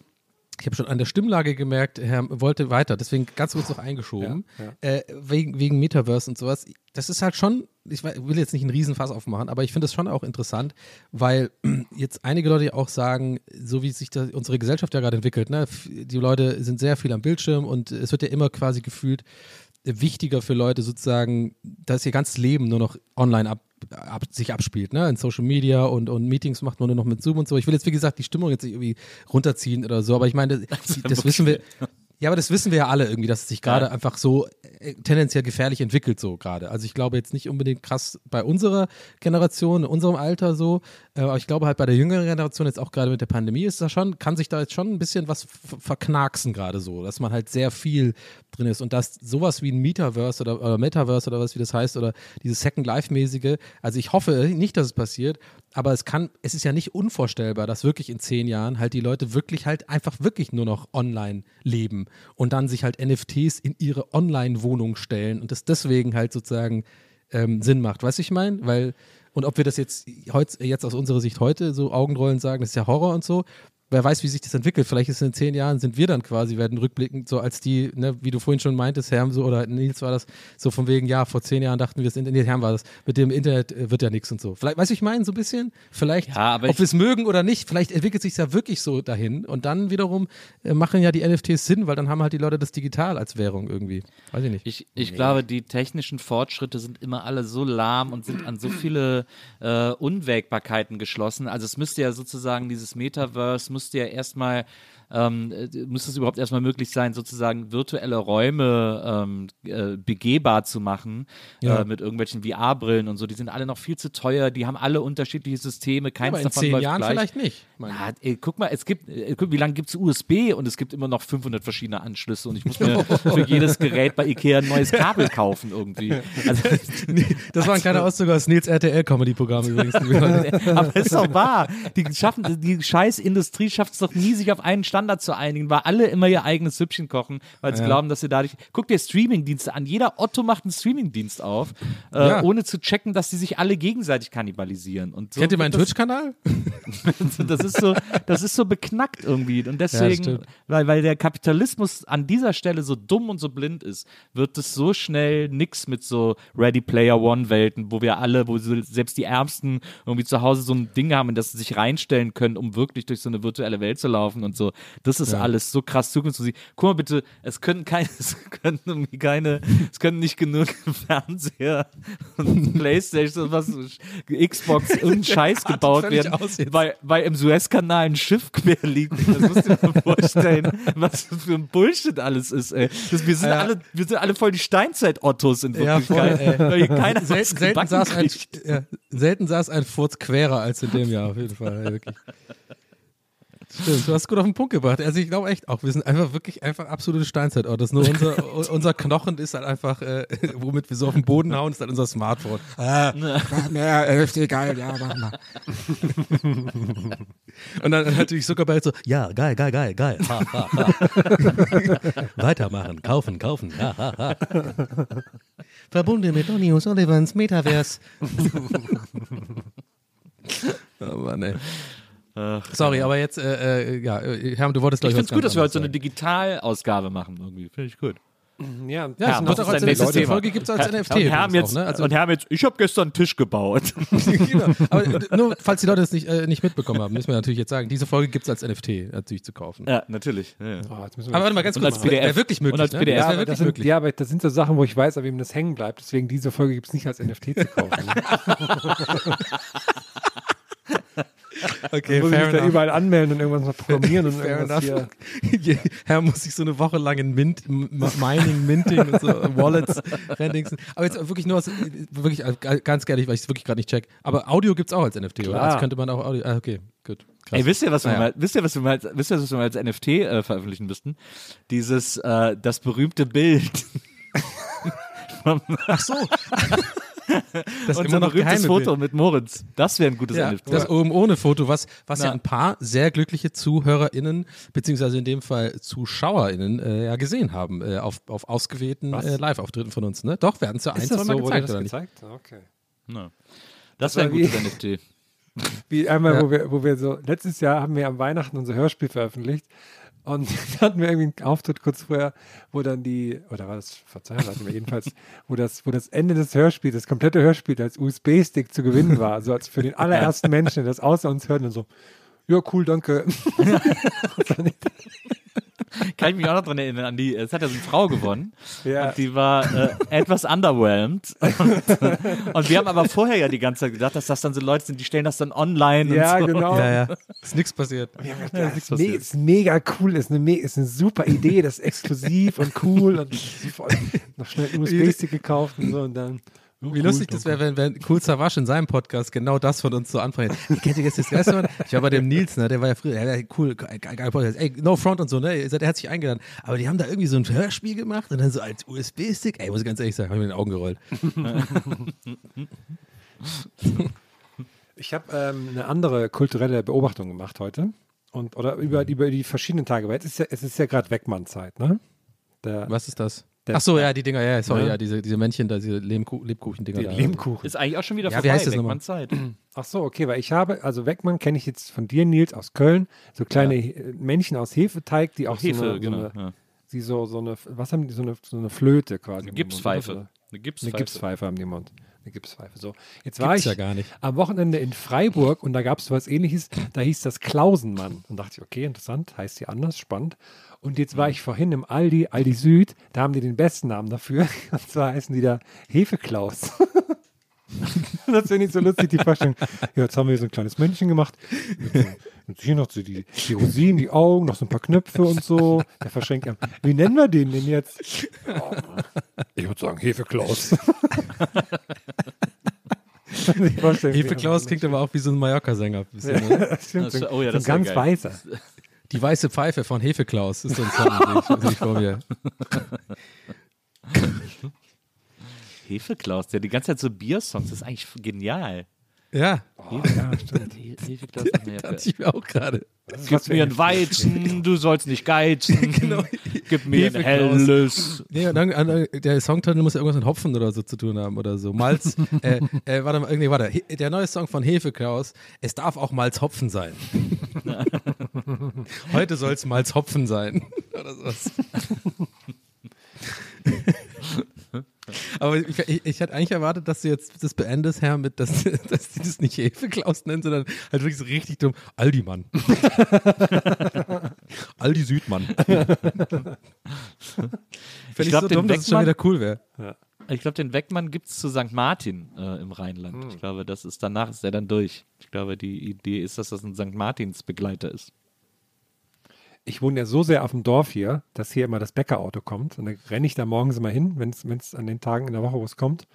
[SPEAKER 5] Ich habe schon an der Stimmlage gemerkt, Herr wollte weiter, deswegen ganz kurz noch eingeschoben,
[SPEAKER 3] Ja,
[SPEAKER 5] Äh, wegen, wegen Metaverse und sowas. Das ist halt schon, ich will jetzt nicht einen Riesenfass aufmachen, aber ich finde das schon auch interessant, weil jetzt einige Leute auch sagen, so wie sich das, unsere Gesellschaft ja gerade entwickelt, ne, die Leute sind sehr viel am Bildschirm und es wird ja immer quasi gefühlt wichtiger für Leute sozusagen, dass ihr ganzes Leben nur noch online ab, ab, sich abspielt, ne? In Social Media und, und Meetings macht man nur noch mit Zoom und so. Ich will jetzt, wie gesagt, die Stimmung jetzt nicht irgendwie runterziehen oder so, aber ich meine, das, das wissen wir. Ja, aber das wissen wir ja alle irgendwie, dass es sich gerade
[SPEAKER 4] Ja.
[SPEAKER 5] einfach so äh, tendenziell gefährlich entwickelt, so gerade. Also ich glaube jetzt nicht unbedingt krass bei unserer Generation, in unserem Alter so, aber ich glaube halt bei der jüngeren Generation, jetzt auch gerade mit der Pandemie, ist da schon, kann sich da jetzt schon ein bisschen was verknacksen gerade so, dass man halt sehr viel drin ist und dass sowas wie ein Metaverse oder, oder Metaverse oder was wie das heißt oder dieses Second Life-mäßige, also ich hoffe nicht, dass es passiert, aber es kann, es ist ja nicht unvorstellbar, dass wirklich in zehn Jahren halt die Leute wirklich halt einfach wirklich nur noch online leben und dann sich halt NFTs in ihre Online-Wohnung stellen und das deswegen halt sozusagen ähm, Sinn macht. Weißt du, ich meine? Weil, und ob wir das jetzt, jetzt aus unserer Sicht heute so Augenrollen sagen, das ist ja Horror und so, wer weiß, wie sich das entwickelt. Vielleicht ist in zehn Jahren sind wir dann quasi, werden rückblickend so als die, ne, wie du vorhin schon meintest, Herm, so, oder Nils war das, so von wegen, ja, vor zehn Jahren dachten wir, das Internet, nee, Herm war das, mit dem Internet äh, wird ja nichts und so. Vielleicht, weißt du, ich meine, so ein bisschen, vielleicht,
[SPEAKER 4] Ja, aber
[SPEAKER 5] ob wir es mögen oder nicht, vielleicht entwickelt sich ja wirklich so dahin und dann wiederum äh, machen ja die NFTs Sinn, weil dann haben halt die Leute das digital als Währung irgendwie. Weiß ich nicht.
[SPEAKER 4] Ich, ich glaube, die technischen Fortschritte sind immer alle so lahm und sind an so viele äh, Unwägbarkeiten geschlossen. Also es müsste ja sozusagen dieses Metaverse müsste ja erstmal ähm, äh, müsste es überhaupt erstmal möglich sein, sozusagen virtuelle Räume ähm, äh, begehbar zu machen
[SPEAKER 5] Ja.
[SPEAKER 4] äh, mit irgendwelchen VR-Brillen und so. Die sind alle noch viel zu teuer, die haben alle unterschiedliche Systeme, keins
[SPEAKER 5] aber in
[SPEAKER 4] davon
[SPEAKER 5] zehn
[SPEAKER 4] läuft
[SPEAKER 5] Jahren
[SPEAKER 4] gleich.
[SPEAKER 5] vielleicht nicht.
[SPEAKER 4] Ja, ey, guck mal, es gibt, äh, guck, wie lange gibt es USB und es gibt immer noch 500 verschiedene Anschlüsse und ich muss mir für jedes Gerät bei Ikea ein neues Kabel kaufen irgendwie. Also,
[SPEAKER 5] Das war ein kleiner Auszug aus Nils RTL-Comedy-Programm übrigens.
[SPEAKER 4] aber ist doch wahr. Die, schaffen, die Scheißindustrie schafft es doch nie, sich auf einen Standard zu einigen, weil alle immer ihr eigenes Süppchen kochen, weil sie glauben, dass sie dadurch. Guck dir Streamingdienste an. Jeder Otto macht einen Streamingdienst auf, äh,
[SPEAKER 5] Ja.
[SPEAKER 4] ohne zu checken, dass sie sich alle gegenseitig kannibalisieren. Und so
[SPEAKER 5] Kennt ihr meinen Twitch-Kanal?
[SPEAKER 4] das ist so, das ist so beknackt irgendwie. Und deswegen,
[SPEAKER 5] stimmt.
[SPEAKER 4] weil, weil der Kapitalismus an dieser Stelle so dumm und so blind ist, wird es so schnell nix mit so Ready Player One Welten, wo wir alle, wo selbst die Ärmsten irgendwie zu Hause so ein Ding haben, in das sie sich reinstellen können, um wirklich durch so eine virtuelle Welt zu laufen und so. Das ist alles so krass Zukunftsmusik. Guck mal bitte, es können keine, es können keine, es können nicht genug Fernseher und Playstation und was, Xbox und Scheiß gebaut werden, weil, weil im Suezkanal ein Schiff quer liegt. Das musst du dir mal vorstellen, was das für ein Bullshit alles ist, ey. Das, wir, sind
[SPEAKER 5] Ja.
[SPEAKER 4] alle, wir sind alle voll die Steinzeit-Ottos in
[SPEAKER 5] Ja, voll,
[SPEAKER 4] Wirklichkeit.
[SPEAKER 5] ey.
[SPEAKER 4] weil keiner was
[SPEAKER 5] Selten, selten, saß ein, ja, selten saß ein Furz querer als in dem Jahr, auf jeden Fall. Ja, wirklich. Stimmt, du hast gut auf den Punkt gebracht. Also ich glaube echt auch, wir sind einfach wirklich einfach absolute Steinzeit-Autos. Nur unser, unser Knochen ist halt einfach, äh, womit wir so auf den Boden hauen, ist halt unser Smartphone.
[SPEAKER 6] Ah, mehr NFT, geil, ja, mach mal.
[SPEAKER 5] Und dann natürlich Zuckerberg so, ja, geil, geil, geil, geil. Ha, ha, ha. Weitermachen, kaufen, kaufen. Ha, ha, ha. Verbunden mit Donny O'Sullivans Metaverse. oh Mann, ey. Sorry, aber jetzt, äh, äh, ja, äh, Herm, du wolltest
[SPEAKER 4] Ich
[SPEAKER 5] gleich
[SPEAKER 4] finde es gut, dass wir heute so eine Digitalausgabe machen. Irgendwie. Finde ich gut.
[SPEAKER 3] Ja,
[SPEAKER 5] Ja,
[SPEAKER 4] Ja, das
[SPEAKER 5] auch als
[SPEAKER 4] ein nächstes
[SPEAKER 5] nächste
[SPEAKER 4] Thema.
[SPEAKER 5] Folge gibt es als NFT.
[SPEAKER 4] Und Herm jetzt,
[SPEAKER 5] auch, ne? also,
[SPEAKER 4] und Herm jetzt, ich habe gestern einen Tisch gebaut.
[SPEAKER 5] genau. Aber äh, nur, falls die Leute es nicht, äh, nicht mitbekommen haben, müssen wir natürlich jetzt sagen, diese Folge gibt es als NFT natürlich zu kaufen.
[SPEAKER 4] ja, natürlich. Ja, ja.
[SPEAKER 3] Oh,
[SPEAKER 5] Aber warte mal ganz kurz,
[SPEAKER 4] als PDF.
[SPEAKER 5] wäre wirklich möglich,
[SPEAKER 4] Und als
[SPEAKER 5] ne?
[SPEAKER 4] PDF.
[SPEAKER 5] Das
[SPEAKER 3] Ja, aber das sind,
[SPEAKER 5] möglich.
[SPEAKER 3] ja, aber das sind so Sachen, wo ich weiß, wem das hängen bleibt. Deswegen diese Folge gibt es nicht als NFT zu kaufen.
[SPEAKER 5] Okay,
[SPEAKER 3] muss ich
[SPEAKER 5] fair
[SPEAKER 3] mich da überall anmelden und irgendwas noch programmieren und
[SPEAKER 5] Fair
[SPEAKER 3] irgendwas
[SPEAKER 5] enough.
[SPEAKER 3] hier.
[SPEAKER 5] Herr muss sich so eine Woche lang in Mint, Mining, Minting und so Wallets rendingsen. Aber jetzt wirklich nur, aus, wirklich äh, ganz ehrlich, weil ich es wirklich gerade nicht check. Aber Audio gibt es auch als NFT, oder?
[SPEAKER 3] Klar.
[SPEAKER 5] Also könnte man auch Audio. Ah, okay, gut. Krass.
[SPEAKER 4] Ey, wisst ihr, was wir
[SPEAKER 5] Naja.
[SPEAKER 4] mal, wisst ihr, was wir mal, wisst ihr, was wir mal als NFT äh, veröffentlichen müssten? Dieses, äh, das berühmte Bild.
[SPEAKER 5] Ach so. das ist
[SPEAKER 4] Unser
[SPEAKER 5] immer noch
[SPEAKER 4] berühmtes
[SPEAKER 5] geheime
[SPEAKER 4] Foto mit Moritz. Das wäre ein gutes
[SPEAKER 5] Ja,
[SPEAKER 4] NFT.
[SPEAKER 5] das oben ohne Foto, was, was ja
[SPEAKER 4] Na.
[SPEAKER 5] ein paar sehr glückliche ZuhörerInnen, beziehungsweise in dem Fall ZuschauerInnen, äh, ja gesehen haben, äh, auf, auf ausgewählten äh, Live-Auftritten von uns. Ne? Doch, wir hatten es ja ein, zwei
[SPEAKER 3] das
[SPEAKER 5] Mal
[SPEAKER 3] so?
[SPEAKER 5] Gezeigt,
[SPEAKER 3] das
[SPEAKER 5] oder nicht?
[SPEAKER 3] gezeigt? Okay.
[SPEAKER 4] Ja. Das wäre ein gutes NFT.
[SPEAKER 3] Wie einmal,
[SPEAKER 5] Ja.
[SPEAKER 3] wo, wir, wo wir so, letztes Jahr haben wir am Weihnachten unser Hörspiel veröffentlicht Und da hatten wir irgendwie einen Auftritt kurz vorher, wo dann die, oder war das, Verzeihung, hatten wir jedenfalls, wo das, wo das Ende des Hörspiels, das komplette Hörspiel als USB-Stick zu gewinnen war. So als für den allerersten Menschen, der das außer uns hört und so, ja, cool, danke.
[SPEAKER 4] Kann ich mich auch noch dran erinnern, an die, es hat ja so eine Frau gewonnen.
[SPEAKER 3] Ja.
[SPEAKER 4] Und die war äh, etwas underwhelmed. Und, und wir haben aber vorher ja die ganze Zeit gedacht, dass das dann so Leute sind, die stellen das dann online
[SPEAKER 3] Ja,
[SPEAKER 4] und so.
[SPEAKER 3] genau.
[SPEAKER 5] Ja, ja. Ist nichts passiert.
[SPEAKER 3] Ja, das ist, me ist mega cool, ist eine, me ist eine super Idee, das ist exklusiv und cool und noch schnell einen USB-Stick gekauft und so und dann.
[SPEAKER 5] Wie lustig das wäre, wenn, wenn Cool Savage in seinem Podcast genau das von uns so anfängt. Kennt ihr jetzt das Mal? Ich war bei dem Nils, ne, der war ja früher, ja, cool, geil, geil Podcast. Ey, no front und so, ne? Ihr seid herzlich eingeladen. Aber die haben da irgendwie so ein Hörspiel gemacht und dann so als USB-Stick. Ey, muss ich ganz ehrlich sagen, hab ich mir in den Augen gerollt.
[SPEAKER 3] Ich habe ähm, eine andere kulturelle Beobachtung gemacht heute. Und, oder über, über die verschiedenen Tage, weil es ist ja, es ist ja gerade Wegmann-Zeit, ne? Der,
[SPEAKER 5] Was ist das?
[SPEAKER 3] Der-
[SPEAKER 5] Ach so, ja, die Dinger, ja, sorry,
[SPEAKER 3] Ja.
[SPEAKER 5] ja, diese, diese Männchen da, diese Lebku Lebkuchen-Dinger
[SPEAKER 3] die
[SPEAKER 5] da.
[SPEAKER 3] Lebkuchen.
[SPEAKER 4] Ist eigentlich auch schon wieder
[SPEAKER 5] Ja, wie
[SPEAKER 4] vorbei,
[SPEAKER 5] heißt das
[SPEAKER 4] weg
[SPEAKER 5] nochmal?
[SPEAKER 4] man Zeit.
[SPEAKER 3] Ach so, okay, weil ich habe, also Wegmann kenne ich jetzt von dir, Nils, aus Köln, so kleine äh, Männchen aus Hefeteig, die auch
[SPEAKER 4] Hefe,
[SPEAKER 3] so eine,
[SPEAKER 4] genau.
[SPEAKER 3] so, eine,
[SPEAKER 4] ja.
[SPEAKER 3] die so, so eine, was haben die, so eine, so eine Flöte quasi.
[SPEAKER 4] Eine
[SPEAKER 3] im Mund,
[SPEAKER 4] Gipspfeife. Eine
[SPEAKER 3] Eine
[SPEAKER 4] Gipspfeife.
[SPEAKER 3] Gipspfeife haben die im Mund. Eine Gipspfeife. So, jetzt war
[SPEAKER 5] Gibt's
[SPEAKER 3] ich
[SPEAKER 5] ja gar nicht.
[SPEAKER 3] am Wochenende in Freiburg und da gab es was ähnliches. Da hieß das Klausenmann. Und dachte ich, okay, interessant, heißt hier anders, spannend. Und jetzt war ich vorhin im Aldi, Aldi Süd, da haben die den besten Namen dafür. Und zwar heißen die da Hefeklaus. das finde ich so lustig, die Vorstellung. Ja, jetzt haben wir so ein kleines Männchen gemacht. Mit hier noch so die, die Rosinen, die Augen, noch so ein paar Knöpfe und so. Der verschenkt einem. Wie nennen wir den denn jetzt? Oh, ich würde sagen Hefeklaus. Die Vorstellung-
[SPEAKER 5] Hefe Klaus klingt aber auch wie so ein Mallorca-Sänger. ne?
[SPEAKER 3] Das stimmt.
[SPEAKER 4] Das- oh ja,
[SPEAKER 3] so
[SPEAKER 4] das
[SPEAKER 3] ein
[SPEAKER 4] ja
[SPEAKER 3] ganz
[SPEAKER 4] geil.
[SPEAKER 3] weißer.
[SPEAKER 5] Die weiße Pfeife von Hefe Klaus ist so ein Song, den ich vor mir.
[SPEAKER 4] Hefeklaus, der die ganze Zeit so Biersongs, das ist eigentlich genial.
[SPEAKER 5] Ja,
[SPEAKER 3] Ja, stimmt.
[SPEAKER 4] Hefeklaus hat mir
[SPEAKER 5] dachte ich mir auch gerade.
[SPEAKER 4] Gib mir ein Weizen, du sollst nicht geizen.
[SPEAKER 5] Genau.
[SPEAKER 4] Gib mir ein
[SPEAKER 5] Hefeklaus.
[SPEAKER 4] helles.
[SPEAKER 5] Nee, und dann, der Songtitel muss ja irgendwas mit Hopfen oder so zu tun haben oder so. Malz, äh, äh, warte mal, irgendwie, warte. Der neue Song von Hefe Klaus, es darf auch Malz Hopfen sein. Heute soll es Malz Hopfen sein. oder sowas. Aber ich, ich, ich hatte eigentlich erwartet, dass du jetzt das beendest, Herr, mit, dass, dass die das nicht Hefe Klaus nennen, sondern halt wirklich so richtig dumm. Aldi Mann. Aldi Südmann. Fände ich,
[SPEAKER 4] glaub,
[SPEAKER 5] so dumm, dass es schon wieder cool wäre.
[SPEAKER 4] Ich glaube, den Wegmann gibt es zu St. Martin äh, im Rheinland.
[SPEAKER 3] Hm.
[SPEAKER 4] Ich glaube, das ist danach ist er dann durch. Ich glaube, die Idee ist, dass das ein St. Martins Begleiter ist.
[SPEAKER 3] Ich wohne ja so sehr auf dem Dorf hier, dass hier immer das Bäckerauto kommt. Und dann renne ich da morgens immer hin, wenn es an den Tagen in der Woche, wo es kommt.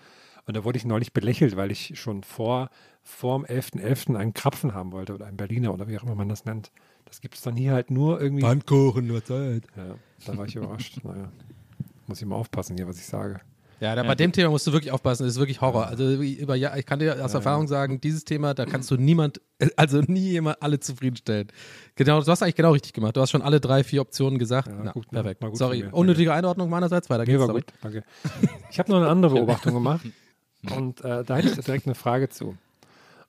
[SPEAKER 3] Und da wurde ich neulich belächelt, weil ich schon vor, dem 11.11. einen Krapfen haben wollte oder einen Berliner oder wie auch immer man das nennt. Das gibt es dann hier halt nur irgendwie.
[SPEAKER 5] Pfannkuchen, nur Zeit.
[SPEAKER 3] Ja, da war ich überrascht. Naja, muss ich mal aufpassen hier, was ich sage.
[SPEAKER 5] Ja, da, bei dem Thema musst du wirklich aufpassen, das ist wirklich Horror. Also über, ja, ich kann dir aus Erfahrung sagen, dieses Thema, da kannst du niemand, also nie jemand alle zufriedenstellen. Genau, du hast eigentlich genau richtig gemacht. Du hast schon alle drei, vier Optionen gesagt.
[SPEAKER 3] Ja,
[SPEAKER 5] Na,
[SPEAKER 3] gut,
[SPEAKER 5] perfekt.
[SPEAKER 3] war gut
[SPEAKER 5] Sorry, unnötige Einordnung meinerseits. Weiter
[SPEAKER 3] Nee,
[SPEAKER 5] geht's.
[SPEAKER 3] war
[SPEAKER 5] sorry.
[SPEAKER 3] gut, danke. Ich habe noch eine andere Beobachtung gemacht und äh, da hätte ich direkt eine Frage zu.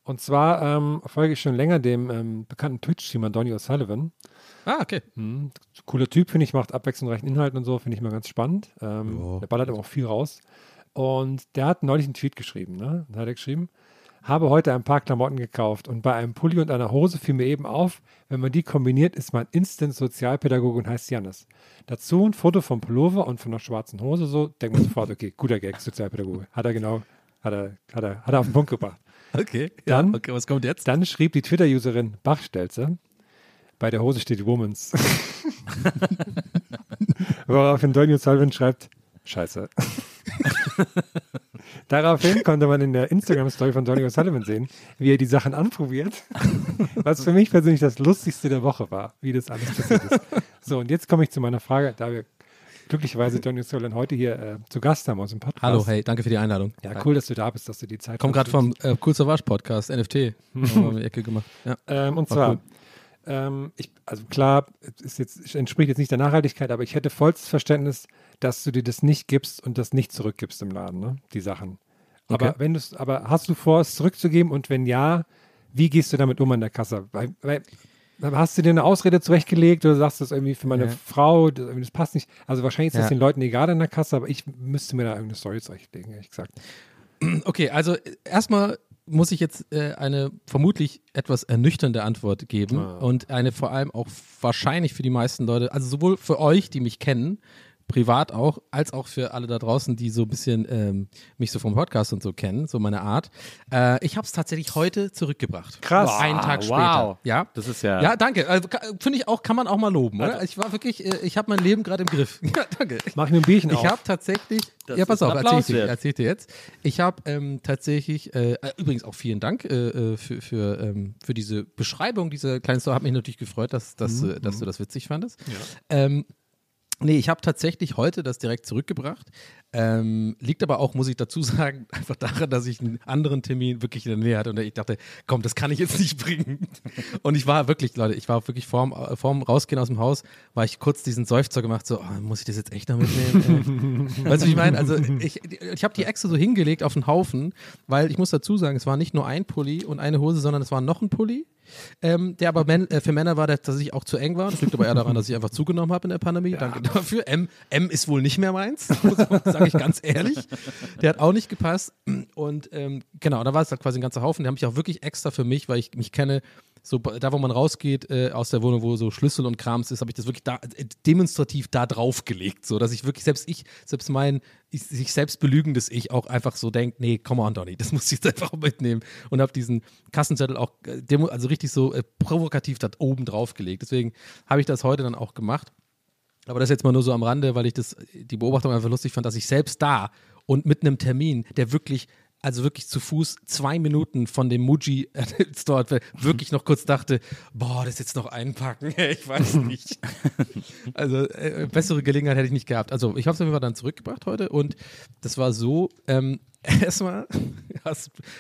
[SPEAKER 3] Und zwar ähm, folge ich schon länger dem ähm, bekannten Twitch-Streamer Donny O'Sullivan.
[SPEAKER 5] Ah, okay.
[SPEAKER 3] Mhm. Cooler Typ, finde ich, macht abwechslungsreichen Inhalt und so, finde ich mal ganz spannend. Ähm. Der ballert aber auch viel raus. Und der hat neulich einen Tweet geschrieben, ne? Da hat er geschrieben, habe heute ein paar Klamotten gekauft und bei einem Pulli und einer Hose fiel mir eben auf, wenn man die kombiniert, ist man instant Sozialpädagoge und heißt Janis. Dazu ein Foto vom Pullover und von einer schwarzen Hose, so denkt man sofort, okay, guter Gag, Sozialpädagoge. Hat er genau, hat er, hat er, hat er auf den Punkt gebracht.
[SPEAKER 5] Okay.
[SPEAKER 3] Dann-
[SPEAKER 5] ja, okay, was kommt jetzt?
[SPEAKER 3] Dann schrieb die Twitter-Userin Bachstelze, bei der Hose steht Womans. Woraufhin Donny Sullivan schreibt, scheiße. Daraufhin konnte man in der Instagram-Story von Donny O'Sullivan sehen, wie er die Sachen anprobiert. Was für mich persönlich das Lustigste der Woche war, wie das alles passiert ist. So, und jetzt komme ich zu meiner Frage, da wir glücklicherweise Donny O'Sullivan heute hier äh, zu Gast haben aus dem Podcast.
[SPEAKER 5] Hallo, hey, danke für die Einladung.
[SPEAKER 3] Ja, cool, dass du da bist, dass du die Zeit
[SPEAKER 5] Komm gerade vom äh, Cool Savage Podcast, NFT. Haben wir die Ecke gemacht. Ja.
[SPEAKER 3] Ähm, und
[SPEAKER 5] War
[SPEAKER 3] zwar,
[SPEAKER 5] cool.
[SPEAKER 3] ähm, ich, also klar, es ist jetzt, entspricht jetzt nicht der Nachhaltigkeit, aber ich hätte vollstes Verständnis, dass du dir das nicht gibst und das nicht zurückgibst im Laden, ne? die Sachen. Aber
[SPEAKER 5] Okay.
[SPEAKER 3] wenn du aber hast du vor, es zurückzugeben und wenn ja, wie gehst du damit um an der Kasse? Weil, weil hast du dir eine Ausrede zurechtgelegt oder sagst du das irgendwie für meine
[SPEAKER 5] Ja.
[SPEAKER 3] Frau, das, das passt nicht. Also wahrscheinlich ist das
[SPEAKER 5] Ja.
[SPEAKER 3] den Leuten egal in der Kasse, aber ich müsste mir da irgendeine Story zurechtlegen, ehrlich gesagt.
[SPEAKER 5] Okay, also äh, erstmal muss ich jetzt äh, eine vermutlich etwas ernüchternde Antwort geben
[SPEAKER 3] Ah.
[SPEAKER 5] und eine vor allem auch wahrscheinlich für die meisten Leute, also sowohl für euch, die mich kennen, privat auch, als auch für alle da draußen, die so ein bisschen ähm, mich so vom Podcast und so kennen, so meine Art. Äh, ich habe es tatsächlich heute zurückgebracht.
[SPEAKER 3] Krass.
[SPEAKER 5] Einen Tag
[SPEAKER 4] Wow.
[SPEAKER 5] später. Ja.
[SPEAKER 4] Das ist ja.
[SPEAKER 5] Ja, danke. Also, Finde ich auch, kann man auch mal loben, oder? Ich war wirklich, äh, ich habe mein Leben gerade im Griff. Ja, danke.
[SPEAKER 3] Mach ich mir ein Bierchen
[SPEAKER 5] Ich
[SPEAKER 3] auf.
[SPEAKER 5] habe tatsächlich,
[SPEAKER 4] Das
[SPEAKER 5] ja pass auf, erzähl ich, dir, erzähl ich dir jetzt. Ich habe ähm, tatsächlich, äh, äh, übrigens auch vielen Dank äh, äh, für, für, ähm, für diese Beschreibung dieser kleinen Story. Hat mich natürlich gefreut, dass, dass, äh, dass du das witzig fandest. Ähm, Nee, ich habe tatsächlich heute das direkt zurückgebracht. Ähm, liegt aber auch, muss ich dazu sagen, einfach daran, dass ich einen anderen Termin wirklich in der Nähe hatte und ich dachte, komm, das kann ich jetzt nicht bringen. Und ich war wirklich, Leute, ich war wirklich vorm, vorm Rausgehen aus dem Haus, war ich kurz diesen Seufzer gemacht, so, oh, muss ich das jetzt echt noch mitnehmen? Äh, weißt du, wie ich meine? Also ich, ich habe die extra so hingelegt auf den Haufen, weil ich muss dazu sagen, es war nicht nur ein Pulli und eine Hose, sondern es war noch ein Pulli. Ähm, der aber Män äh, für Männer war, der tatsächlich auch zu eng war. Das liegt aber eher daran, dass ich einfach zugenommen habe in der Pandemie. Danke dafür. M, M ist wohl nicht mehr meins, sage ich ganz ehrlich. Der hat auch nicht gepasst. Und ähm, genau, da war es halt quasi ein ganzer Haufen. Den habe ich auch wirklich extra für mich, weil ich mich kenne, so da, wo man rausgeht äh, aus der Wohnung, wo so Schlüssel und Krams ist, habe ich das wirklich da, äh, demonstrativ da drauf gelegt, so dass ich wirklich selbst ich, selbst mein ich, sich selbst belügendes Ich auch einfach so denkt, nee, come on, Donny, das muss ich jetzt einfach mitnehmen und habe diesen Kassenzettel auch äh, demo, also richtig so äh, provokativ da oben drauf gelegt. Deswegen habe ich das heute dann auch gemacht. Aber das jetzt mal nur so am Rande, weil ich das, die Beobachtung einfach lustig fand, dass ich selbst da und mit einem Termin, der wirklich, also wirklich zu Fuß zwei Minuten von dem Muji äh, Store wirklich noch kurz dachte, boah, das jetzt noch einpacken, ich weiß nicht. also äh, bessere Gelegenheit hätte ich nicht gehabt. Also ich habe es auf jeden Fall dann zurückgebracht heute und das war so, ähm, erstmal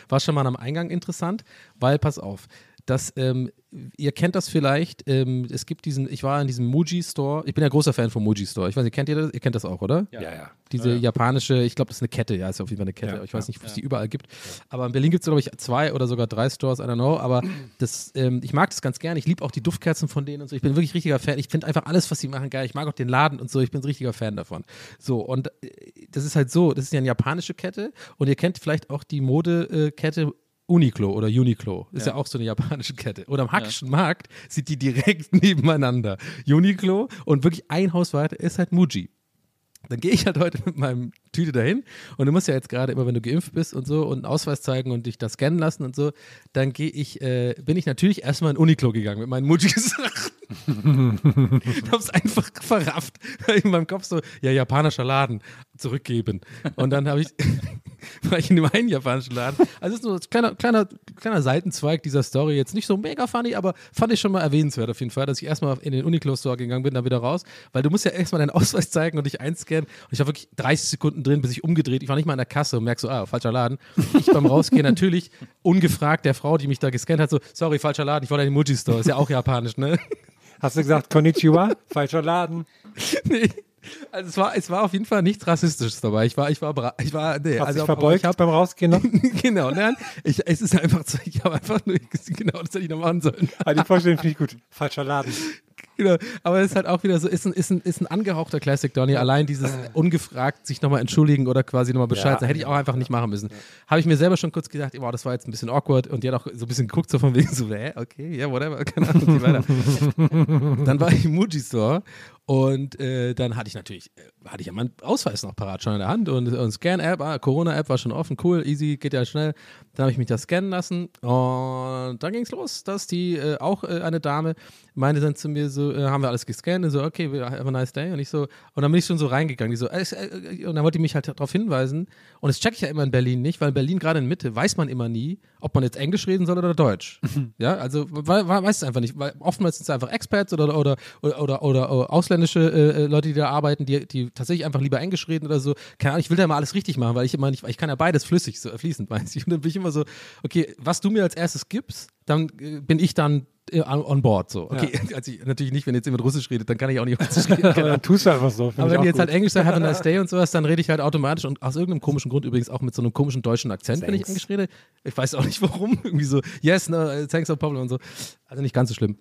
[SPEAKER 5] war schon mal am Eingang interessant, weil, pass auf, dass ähm, ihr kennt das vielleicht, ähm, es gibt diesen, ich war in diesem Muji Store, ich bin ja großer Fan vom Muji Store, ich weiß nicht, kennt ihr das? Ihr kennt das auch, oder?
[SPEAKER 3] ja, ja.
[SPEAKER 5] Diese japanische, ich glaube, das ist eine Kette, ja, ist auf jeden Fall eine Kette.
[SPEAKER 3] Ja,
[SPEAKER 5] ich weiß nicht, ob es die überall gibt. Aber in Berlin gibt es, glaube ich, zwei oder sogar drei Stores, I don't know. Aber das, ähm, ich mag das ganz gerne. Ich liebe auch die Duftkerzen von denen und so. Ich bin wirklich richtiger Fan. Ich finde einfach alles, was sie machen, geil. Ich mag auch den Laden und so. Ich bin ein richtiger Fan davon. So, und äh, das ist halt so, das ist ja eine japanische Kette und ihr kennt vielleicht auch die Modekette Uniqlo oder Uniqlo. Ist ja. auch so eine japanische Kette. Und am Hackischen Markt sind die direkt nebeneinander. Uniqlo und wirklich ein Haus weiter ist halt Muji. Dann gehe ich halt heute mit meinem Tüte dahin und du musst ja jetzt gerade immer, wenn du geimpft bist und so und einen Ausweis zeigen und dich da scannen lassen und so, dann gehe ich, äh, bin ich natürlich erstmal in Uniqlo gegangen mit meinen Muji-Sachen. hab's einfach verrafft. In meinem Kopf so, ja, japanischer Laden, zurückgeben. Und dann habe ich, war ich in dem einen japanischen Laden. Also es ist nur ein kleiner, kleiner, kleiner Seitenzweig dieser Story. Jetzt nicht so mega funny, aber fand ich schon mal erwähnenswert auf jeden Fall, dass ich erstmal in den Uniqlo-Store gegangen bin, dann wieder raus. Weil du musst ja erstmal deinen Ausweis zeigen und dich einscannen. Und ich war wirklich 30 Sekunden drin, bis ich umgedreht. Ich war nicht mal in der Kasse und merk so, ah, falscher Laden. Ich beim Rausgehen natürlich ungefragt der Frau, die mich da gescannt hat, so, sorry, falscher Laden, ich wollte in den Muji-Store. Ist ja auch japanisch, ne?
[SPEAKER 3] Hast du gesagt, Konnichiwa? Falscher Laden.
[SPEAKER 5] nee. Also es war, es war auf jeden Fall nichts Rassistisches dabei. Ich war, ich war, ich war, nee,
[SPEAKER 3] Hast
[SPEAKER 5] also
[SPEAKER 3] verbeugt
[SPEAKER 5] ich hab,
[SPEAKER 3] beim Rausgehen noch?
[SPEAKER 5] genau, nein, ich, es ist einfach ich habe einfach nur, genau, das hätte ich noch machen sollen.
[SPEAKER 3] Ah, die Vorstellung finde ich gut. Falscher Laden.
[SPEAKER 5] Genau. Aber es ist halt auch wieder so, ist ein, ist ein, ist ein angehauchter Classic, Donny. Allein dieses ungefragt sich nochmal entschuldigen oder quasi nochmal Bescheid
[SPEAKER 3] Ja.
[SPEAKER 5] sagen, hätte ich auch einfach nicht machen müssen. Habe ich mir selber schon kurz gedacht, wow, das war jetzt ein bisschen awkward und die hat auch so ein bisschen geguckt, so von wegen so, hä, okay, ja, whatever, keine Ahnung, dann war ich im Muji Store und äh, dann hatte ich natürlich, äh, hatte ich ja meinen Ausweis noch parat schon in der Hand und, und Scan-App, ah, Corona-App war schon offen, cool, easy, geht ja schnell. Dann habe ich mich da scannen lassen und dann ging es los, dass die, äh, auch äh, eine Dame, meinte dann zu mir so, äh, haben wir alles gescannt und so, okay, have a nice day und ich so, und dann bin ich schon so reingegangen, die so, äh, äh, und dann wollte die mich halt darauf hinweisen und das checke ich ja immer in Berlin nicht, weil in Berlin gerade in Mitte weiß man immer nie, ob man jetzt Englisch reden soll oder Deutsch. ja, also weiß es einfach nicht, weil oftmals sind es einfach Expats oder, oder, oder, oder, oder, oder ausländische äh, Leute, die da arbeiten, die, die tatsächlich einfach lieber Englisch reden oder so. Keine Ahnung, ich will da mal alles richtig machen, weil ich immer nicht, weil ich kann ja beides flüssig, so fließend, weiß ich. Und dann bin ich immer so, okay, was du mir als erstes gibst, dann äh, bin ich dann äh, on board. So. Okay, also ich, natürlich nicht, wenn jetzt jemand Russisch redet, dann kann ich auch nicht Russisch reden.
[SPEAKER 3] Dann tust du einfach so.
[SPEAKER 5] Aber wenn die jetzt
[SPEAKER 3] gut.
[SPEAKER 5] halt Englisch sagen, have a nice day und sowas, dann rede ich halt automatisch und aus irgendeinem komischen Grund übrigens auch mit so einem komischen deutschen Akzent, wenn ich
[SPEAKER 3] Thanks.
[SPEAKER 5] Englisch rede. Ich weiß auch nicht warum. Irgendwie so, yes, no, thanks, no problem und so. Also nicht ganz so schlimm.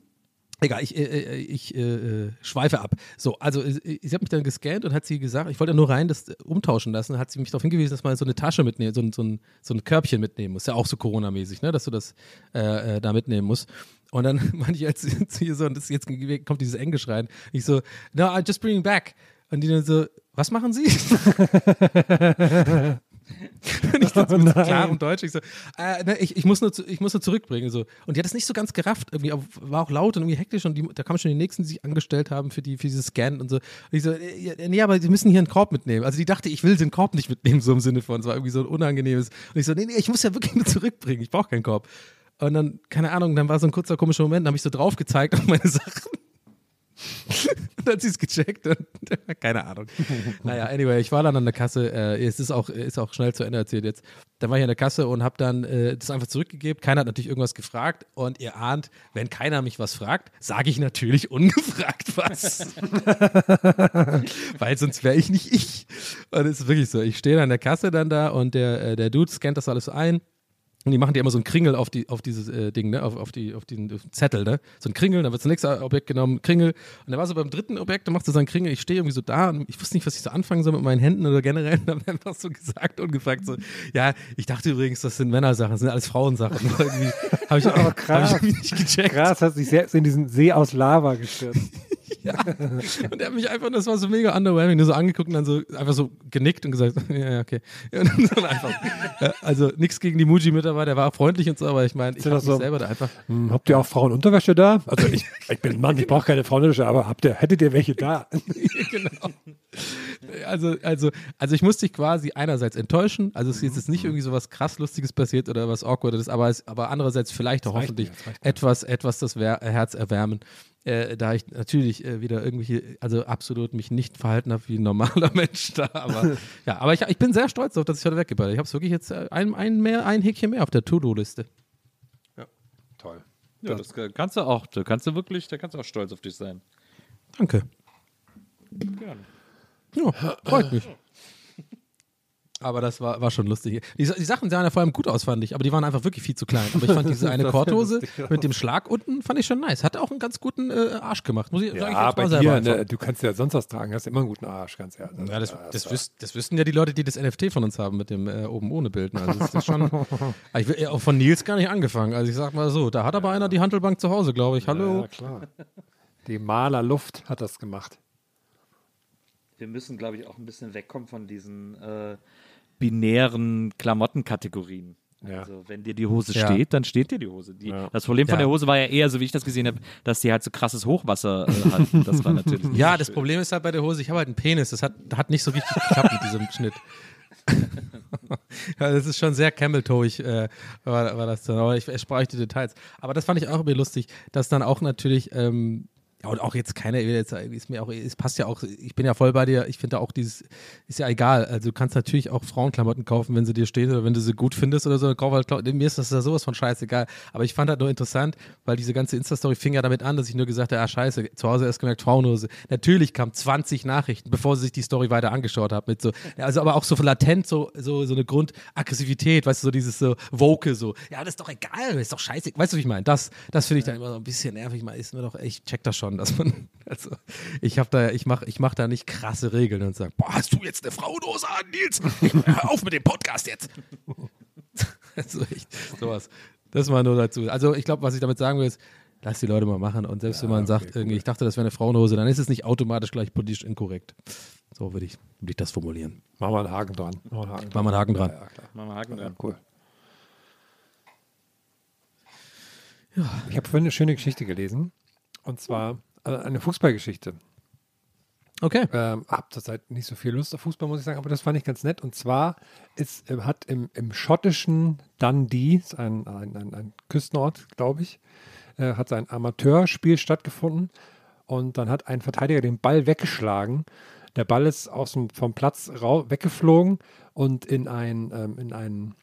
[SPEAKER 5] Egal, ich, äh, äh, ich äh, äh, schweife ab. So, also äh, sie hat mich dann gescannt und hat sie gesagt, ich wollte ja nur rein das äh, umtauschen lassen, hat sie mich darauf hingewiesen, dass man so eine Tasche mitnehmen, so ein, so ein, so ein Körbchen mitnehmen muss. Ja auch so Corona-mäßig, ne? dass du das äh, äh, da mitnehmen musst. Und dann meinte ich zu ihr so, und das jetzt kommt dieses Englisch rein. Ich so, no, I'm just bringing back. Und die dann so, was machen Sie? Ich dann so klarem Deutsch, ich so, äh, ne, ich, ich, muss nur ich muss nur zurückbringen. So. Und die hat das nicht so ganz gerafft, irgendwie, war auch laut und irgendwie hektisch und die, da kamen schon die Nächsten, die sich angestellt haben für, die, für dieses Scan und so. Und ich so, äh, nee, aber sie müssen hier einen Korb mitnehmen. Also die dachte, ich will den Korb nicht mitnehmen, so im Sinne von, es war irgendwie so ein unangenehmes. Und ich so, nee, nee, ich muss ja wirklich nur zurückbringen, ich brauche keinen Korb. Und dann, keine Ahnung, dann war so ein kurzer komischer Moment, dann habe ich so drauf gezeigt auf meine Sachen. Dann hat sie es gecheckt und keine Ahnung. naja, anyway, ich war dann an der Kasse. Äh, es ist auch, ist auch schnell zu Ende erzählt jetzt. Dann war ich an der Kasse und habe dann äh, das einfach zurückgegeben. Keiner hat natürlich irgendwas gefragt und ihr ahnt, wenn keiner mich was fragt, sage ich natürlich ungefragt was. Weil sonst wäre ich nicht ich. Und es ist wirklich so. Ich stehe an der Kasse dann da und der, äh, der Dude scannt das alles ein. Und die machen dir immer so einen Kringel auf, die, auf dieses äh, Ding, ne? auf, auf, die, auf den Zettel, ne? So ein Kringel, dann wird das nächste Objekt genommen, Kringel. Und dann war so beim dritten Objekt, dann macht er so einen Kringel, ich stehe irgendwie so da und ich wusste nicht, was ich so anfangen soll mit meinen Händen oder generell. Und dann einfach so gesagt und gefragt, so, ja, ich dachte übrigens, das sind Männersachen, das sind alles Frauensachen. Habe ich,
[SPEAKER 3] Aber krass.
[SPEAKER 5] hab ich nicht gecheckt.
[SPEAKER 3] Krass, hat sich selbst in diesen See aus Lava gestürzt.
[SPEAKER 5] Ja. Und er hat mich einfach, das war so mega underwhelming, nur so angeguckt und dann so einfach so genickt und gesagt, ja, ja, okay. Und dann einfach, ja, also nichts gegen die Muji-Mitarbeiter, der war freundlich und so, aber ich meine, ich habe
[SPEAKER 3] so-
[SPEAKER 5] selber da einfach,
[SPEAKER 3] Hm, habt ihr auch Frauenunterwäsche da? Also ich, ich bin ein Mann, ich brauche keine Frauenunterwäsche, aber habt ihr, hättet ihr welche da?
[SPEAKER 5] genau. Also, also, also ich musste dich quasi einerseits enttäuschen, also es ist jetzt nicht irgendwie so was krass Lustiges passiert oder was Awkwardes, aber, es, aber andererseits vielleicht auch hoffentlich
[SPEAKER 3] mir,
[SPEAKER 5] etwas, etwas das Wer Herz erwärmen. Äh, da ich natürlich äh, wieder irgendwelche, also absolut mich nicht verhalten habe wie ein normaler Mensch da, aber ja, aber ich, ich bin sehr stolz darauf, dass ich heute weggebracht habe. Ich habe es wirklich jetzt äh, ein, ein, mehr, ein Häkchen mehr auf der To-Do-Liste.
[SPEAKER 3] Toll.
[SPEAKER 4] Ja, das kannst du auch. Da kannst du wirklich, da kannst du auch stolz auf dich sein.
[SPEAKER 5] Danke.
[SPEAKER 4] Gerne.
[SPEAKER 5] Ja, freut mich. Aber das war, war schon lustig. Die, die Sachen sahen ja vor allem gut aus, fand ich, aber die waren einfach wirklich viel zu klein. Aber ich fand diese eine
[SPEAKER 3] Das
[SPEAKER 5] Korthose mit dem Schlag unten, fand ich schon nice. Hat auch einen ganz guten äh, Arsch gemacht. Muss ich
[SPEAKER 3] Ja, dir,
[SPEAKER 5] einfach.
[SPEAKER 3] ne, du kannst ja sonst was tragen, hast immer einen guten Arsch, ganz ehrlich.
[SPEAKER 5] Ja, das, das, wüs das wüssten ja die Leute, die das NFT von uns haben mit dem äh, oben ohne Bild. ne? Also das ist schon, ich will, auch von Nils gar nicht angefangen. Also ich sag mal so, da hat aber einer die Handelbank zu Hause, glaube ich. Hallo.
[SPEAKER 3] Ja, klar. Die Malerluft hat das gemacht.
[SPEAKER 4] Wir müssen, glaube ich, auch ein bisschen wegkommen von diesen äh, binären Klamottenkategorien.
[SPEAKER 3] Ja.
[SPEAKER 4] Also wenn dir die Hose
[SPEAKER 5] Ja.
[SPEAKER 4] steht, dann steht dir die Hose. Die,
[SPEAKER 3] Ja.
[SPEAKER 4] Das Problem von
[SPEAKER 5] Ja.
[SPEAKER 4] der Hose war ja eher, so wie ich das gesehen habe, dass die halt so krasses Hochwasser äh, hat. Das war natürlich
[SPEAKER 5] Ja,
[SPEAKER 4] so
[SPEAKER 5] das
[SPEAKER 4] schön.
[SPEAKER 5] Problem ist halt bei der Hose, ich habe halt einen Penis. Das hat, hat nicht so richtig geklappt mit diesem Schnitt. ja, das ist schon sehr camel-toeig, äh, war, war das dann. Aber ich erspare euch die Details. Aber das fand ich auch irgendwie lustig, dass dann auch natürlich, ähm, ja, und auch jetzt keiner, ist mir auch, es passt ja auch, ich bin ja voll bei dir, ich finde auch dieses, ist ja egal. Also du kannst natürlich auch Frauenklamotten kaufen, wenn sie dir stehen oder wenn du sie gut findest oder so, dann kauf halt Klamotten. Mir ist das ja sowas von scheißegal. Aber ich fand halt nur interessant, weil diese ganze Insta-Story fing ja damit an, dass ich nur gesagt habe, ah scheiße, zu Hause erst gemerkt, Frauenhose. Natürlich kamen 20 Nachrichten, bevor sie sich die Story weiter angeschaut haben. Mit so, also aber auch so latent so, so, so eine Grundaggressivität, weißt du, so dieses so Woke, so, ja, das ist doch egal, ist doch scheiße. Weißt du, wie ich meine? Das, das finde ich dann immer so ein bisschen nervig. Man ist mir doch, ich check das schon, dass man, also ich habe da, ich mache ich mach da nicht krasse Regeln und sage, boah, hast du jetzt eine Frauendose an, Nils? Hör auf mit dem Podcast jetzt. also echt, sowas. Das mal nur dazu. Also ich glaube, was ich damit sagen will, ist, lass die Leute mal machen. Und selbst wenn man sagt, irgendwie, ich dachte, das wäre eine Frauenhose, dann ist es nicht automatisch gleich politisch inkorrekt. So würde ich, würd ich das formulieren.
[SPEAKER 3] Machen wir einen Haken dran. Machen wir einen Haken
[SPEAKER 5] Machen wir einen Haken dran.
[SPEAKER 3] Ja, ja, klar.
[SPEAKER 4] Machen wir Haken
[SPEAKER 3] Ja,
[SPEAKER 4] dran.
[SPEAKER 3] cool. Ich habe vorhin eine schöne Geschichte gelesen. Und zwar äh, eine Fußballgeschichte.
[SPEAKER 5] Okay.
[SPEAKER 3] Ähm, hab zurzeit nicht so viel Lust auf Fußball, muss ich sagen, aber das fand ich ganz nett. Und zwar ist, ähm, hat im, im schottischen Dundee, ist ein, ein, ein, ein Küstenort, glaube ich, äh, hat ein Amateurspiel stattgefunden. Und dann hat ein Verteidiger den Ball weggeschlagen. Der Ball ist aus dem, vom Platz weggeflogen und in ein, ähm, in einen,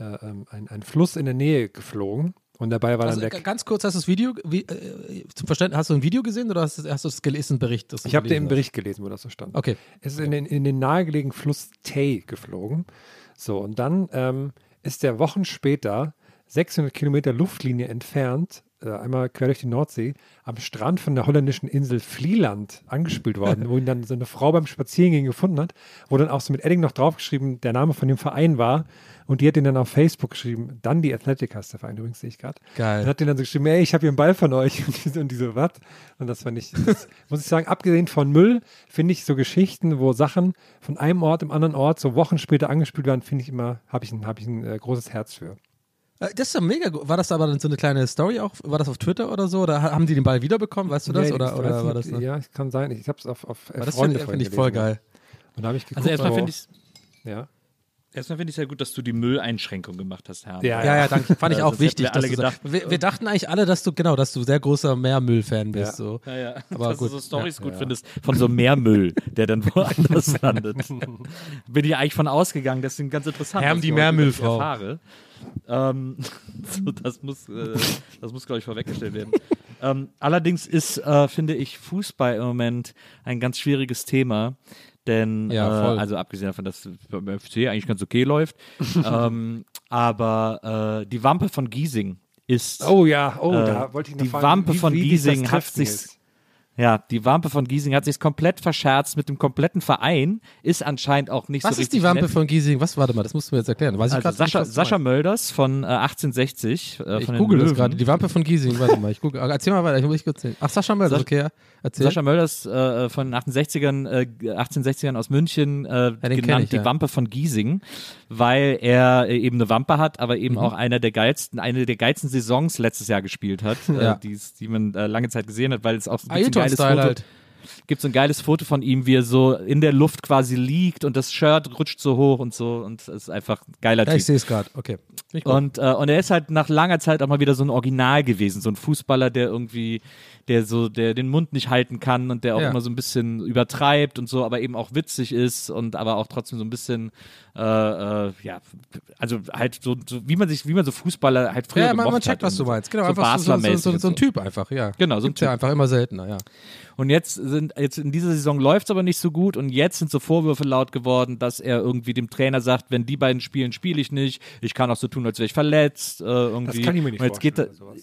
[SPEAKER 3] äh, ähm, ein, ein Fluss in der Nähe geflogen. Und Ball war
[SPEAKER 5] Also,
[SPEAKER 3] dann weg.
[SPEAKER 5] ganz kurz, hast du das Video, wie, äh, zum Verständnis, hast du ein Video gesehen oder hast du, hast du es gelesen, einen Bericht?
[SPEAKER 3] Ich habe den? Bericht gelesen, wo das so stand.
[SPEAKER 5] Okay.
[SPEAKER 3] Es ist in den, in den nahegelegenen Fluss Tay geflogen. So, und dann ähm, ist der Wochen später 600 Kilometer Luftlinie entfernt äh, einmal quer durch die Nordsee, am Strand von der holländischen Insel Vlieland angespült worden, wo ihn dann so eine Frau beim Spazierengehen gefunden hat, wo dann auch so mit Edding noch draufgeschrieben der Name von dem Verein war. Und die hat ihn dann auf Facebook geschrieben. Dann die Athletic heißt der Verein übrigens, sehe ich gerade.
[SPEAKER 5] Geil.
[SPEAKER 3] Und hat den dann so geschrieben, ey, ich habe hier einen Ball von euch. Und die, so- und die so, was? Und das fand ich, das, muss ich sagen, abgesehen von Müll, finde ich so Geschichten, wo Sachen von einem Ort im anderen Ort so Wochen später angespült werden, finde ich immer, habe ich ein, hab ich ein äh, großes Herz für.
[SPEAKER 5] Äh, Das ist ja mega gut. War das aber dann so eine kleine Story auch? War das auf Twitter oder so? Oder ha- haben die den Ball wiederbekommen? Weißt du das?
[SPEAKER 3] Nee,
[SPEAKER 5] oder oder war das?
[SPEAKER 3] Ja, kann sein. Ich habe es auf, auf äh,
[SPEAKER 5] Aber das
[SPEAKER 3] Freunde
[SPEAKER 5] finde ich voll geil.
[SPEAKER 3] Und da habe ich geguckt,
[SPEAKER 4] Also erstmal finde ich
[SPEAKER 3] ja.
[SPEAKER 4] Erstmal finde ich es ja gut, dass du die Mülleinschränkung gemacht hast, Herr.
[SPEAKER 3] Ja,
[SPEAKER 5] Ja, ja, danke. Fand ich
[SPEAKER 4] Ja,
[SPEAKER 5] auch
[SPEAKER 4] das
[SPEAKER 5] wichtig.
[SPEAKER 4] alle
[SPEAKER 5] dass du
[SPEAKER 4] gedacht.
[SPEAKER 5] sagst- wir, wir dachten eigentlich alle, dass du, genau, dass du sehr großer Meermüll-Fan bist.
[SPEAKER 3] Ja.
[SPEAKER 5] So.
[SPEAKER 4] Ja, ja.
[SPEAKER 5] Aber
[SPEAKER 4] dass
[SPEAKER 5] gut.
[SPEAKER 4] du so Storys
[SPEAKER 3] Ja,
[SPEAKER 4] gut
[SPEAKER 3] ja.
[SPEAKER 4] findest von so Meermüll, der dann woanders landet. Bin ich eigentlich von ausgegangen, das ist ganz interessant.
[SPEAKER 5] Herm die Meermüllfrau.
[SPEAKER 4] erfahre. Ähm, so, das muss, äh, das muss glaube ich, vorweggestellt werden. ähm, allerdings ist, äh, finde ich, Fußball im Moment ein ganz schwieriges Thema. Denn,
[SPEAKER 5] Ja,
[SPEAKER 4] äh, also abgesehen davon, dass es beim FC eigentlich ganz okay läuft, ähm, aber äh, die Wampe von Giesing ist
[SPEAKER 3] Oh ja, oh,
[SPEAKER 4] Äh,
[SPEAKER 3] da wollte ich noch
[SPEAKER 4] die
[SPEAKER 3] fragen,
[SPEAKER 4] Wampe
[SPEAKER 3] wie,
[SPEAKER 4] von
[SPEAKER 3] wie
[SPEAKER 4] Giesing hat sich
[SPEAKER 3] ist.
[SPEAKER 4] Ja, die Wampe von Giesing hat sich komplett verscherzt mit dem kompletten Verein, ist anscheinend auch nicht
[SPEAKER 5] Was
[SPEAKER 4] so
[SPEAKER 5] ist
[SPEAKER 4] richtig
[SPEAKER 5] die Wampe
[SPEAKER 4] nett.
[SPEAKER 5] von Giesing? Was, warte mal, das musst du mir jetzt erklären. Weiß
[SPEAKER 4] also Sascha,
[SPEAKER 5] nicht, was
[SPEAKER 4] Sascha. Mölders von äh, 1860. Äh,
[SPEAKER 5] Ich
[SPEAKER 4] von
[SPEAKER 5] google das gerade. Die Wampe von Giesing, warte mal. Ich google. Erzähl mal weiter, ich muss kurz sehen. Ach, Sascha Mölders,
[SPEAKER 4] Sascha-
[SPEAKER 5] okay, ja. Erzähl.
[SPEAKER 4] Sascha Mölders äh, von den 1860ern, äh, 1860ern aus München, äh,
[SPEAKER 5] kenn
[SPEAKER 4] genannt
[SPEAKER 5] ich,
[SPEAKER 4] die
[SPEAKER 5] ja.
[SPEAKER 4] Wampe von Giesing, weil er äh, eben eine Wampe hat, aber
[SPEAKER 5] Mhm.
[SPEAKER 4] eben auch einer der geilsten, eine der geilsten Saisons letztes Jahr gespielt hat,
[SPEAKER 5] Ja.
[SPEAKER 4] äh, die man äh, lange Zeit gesehen hat, weil es auch so ein geiles Foto
[SPEAKER 5] halt.
[SPEAKER 4] Gibt so ein geiles Foto von ihm, wie er so in der Luft quasi liegt und das Shirt rutscht so hoch und so und es ist einfach ein geiler
[SPEAKER 5] Ja,
[SPEAKER 4] Typ.
[SPEAKER 5] ich sehe es gerade. Okay.
[SPEAKER 4] Und, äh, und er ist halt nach langer Zeit auch mal wieder so ein Original gewesen, so ein Fußballer, der irgendwie, der so, der den Mund nicht halten kann und der auch
[SPEAKER 5] Ja.
[SPEAKER 4] immer so ein bisschen übertreibt und so, aber eben auch witzig ist und aber auch trotzdem so ein bisschen, äh, äh, ja, also halt so, so, wie man sich, wie man so Fußballer halt früher
[SPEAKER 5] ja, man, man checkt, was du meinst. Genau,
[SPEAKER 4] so
[SPEAKER 5] einfach so, so, so, ein Typ einfach, ja.
[SPEAKER 4] Genau, so ein
[SPEAKER 5] Gibt's ja
[SPEAKER 4] Typ.
[SPEAKER 5] einfach immer seltener, ja.
[SPEAKER 4] Und jetzt sind, jetzt in dieser Saison läuft es aber nicht so gut und jetzt sind so Vorwürfe laut geworden, dass er irgendwie dem Trainer sagt, wenn die beiden spielen, spiele ich nicht. Ich kann auch so tun, als wäre ich verletzt. Äh, irgendwie.
[SPEAKER 3] kann ich mir nicht
[SPEAKER 4] und jetzt geht,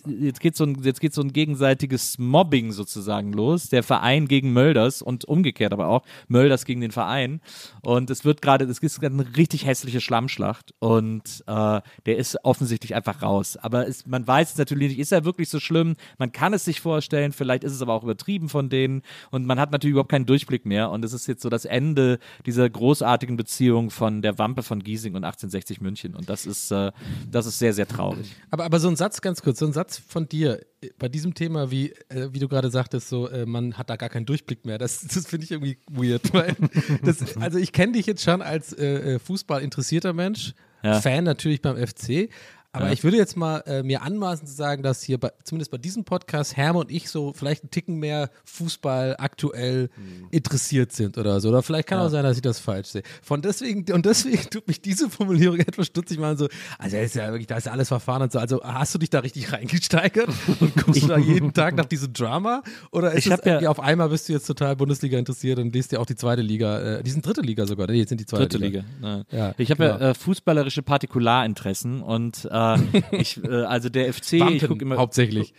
[SPEAKER 4] jetzt geht so ein, jetzt geht so ein gegenseitiges Mobbing sozusagen los. Der Verein gegen Mölders und umgekehrt aber auch Mölders gegen den Verein. Und es wird gerade, es ist gerade eine richtig hässliche Schlammschlacht und äh, der ist offensichtlich einfach raus. Aber es, man weiß es natürlich nicht, ist er wirklich so schlimm? Man kann es sich vorstellen, vielleicht ist es aber auch übertrieben von denen und man hat natürlich überhaupt keinen Durchblick mehr. Und es ist jetzt so das Ende dieser großartigen Beziehung von der Wampe von Giesing und 1860 München. Und das ist, äh, das ist sehr, sehr traurig.
[SPEAKER 5] Aber, aber so ein Satz, ganz kurz, so ein Satz von dir bei diesem Thema, wie, äh, wie du gerade sagtest, so, äh, man hat da gar keinen Durchblick mehr, das, das finde ich irgendwie weird. Weil das, also ich kenne dich jetzt schon als äh, äh, Fußball interessierter Mensch,
[SPEAKER 4] Ja.
[SPEAKER 5] Fan natürlich beim FC. Aber
[SPEAKER 4] Ja.
[SPEAKER 5] ich würde jetzt mal äh, mir anmaßen zu sagen, dass hier bei, zumindest bei diesem Podcast Herm und ich so vielleicht einen Ticken mehr Fußball aktuell interessiert sind oder so. Oder vielleicht kann auch sein, dass ich das falsch sehe. Von deswegen, und deswegen tut mich diese Formulierung etwas stutzig machen, so, also ist ja wirklich, da ist ja alles verfahren und so. Also hast du dich da richtig reingesteigert und guckst da jeden Tag nach diesem Drama? Oder ist
[SPEAKER 4] Ich
[SPEAKER 5] es
[SPEAKER 4] ja-
[SPEAKER 5] irgendwie auf einmal bist du jetzt total Bundesliga interessiert und liest dir auch die zweite Liga, äh, die sind dritte Liga sogar, nee, jetzt sind die zweite
[SPEAKER 4] Dritte Liga. Ja.
[SPEAKER 5] Ja,
[SPEAKER 4] ich habe ja
[SPEAKER 5] genau.
[SPEAKER 4] äh, fußballerische Partikularinteressen und äh, ich, äh, also der FC, ich
[SPEAKER 5] Wampen
[SPEAKER 4] gucke immer,
[SPEAKER 5] hauptsächlich.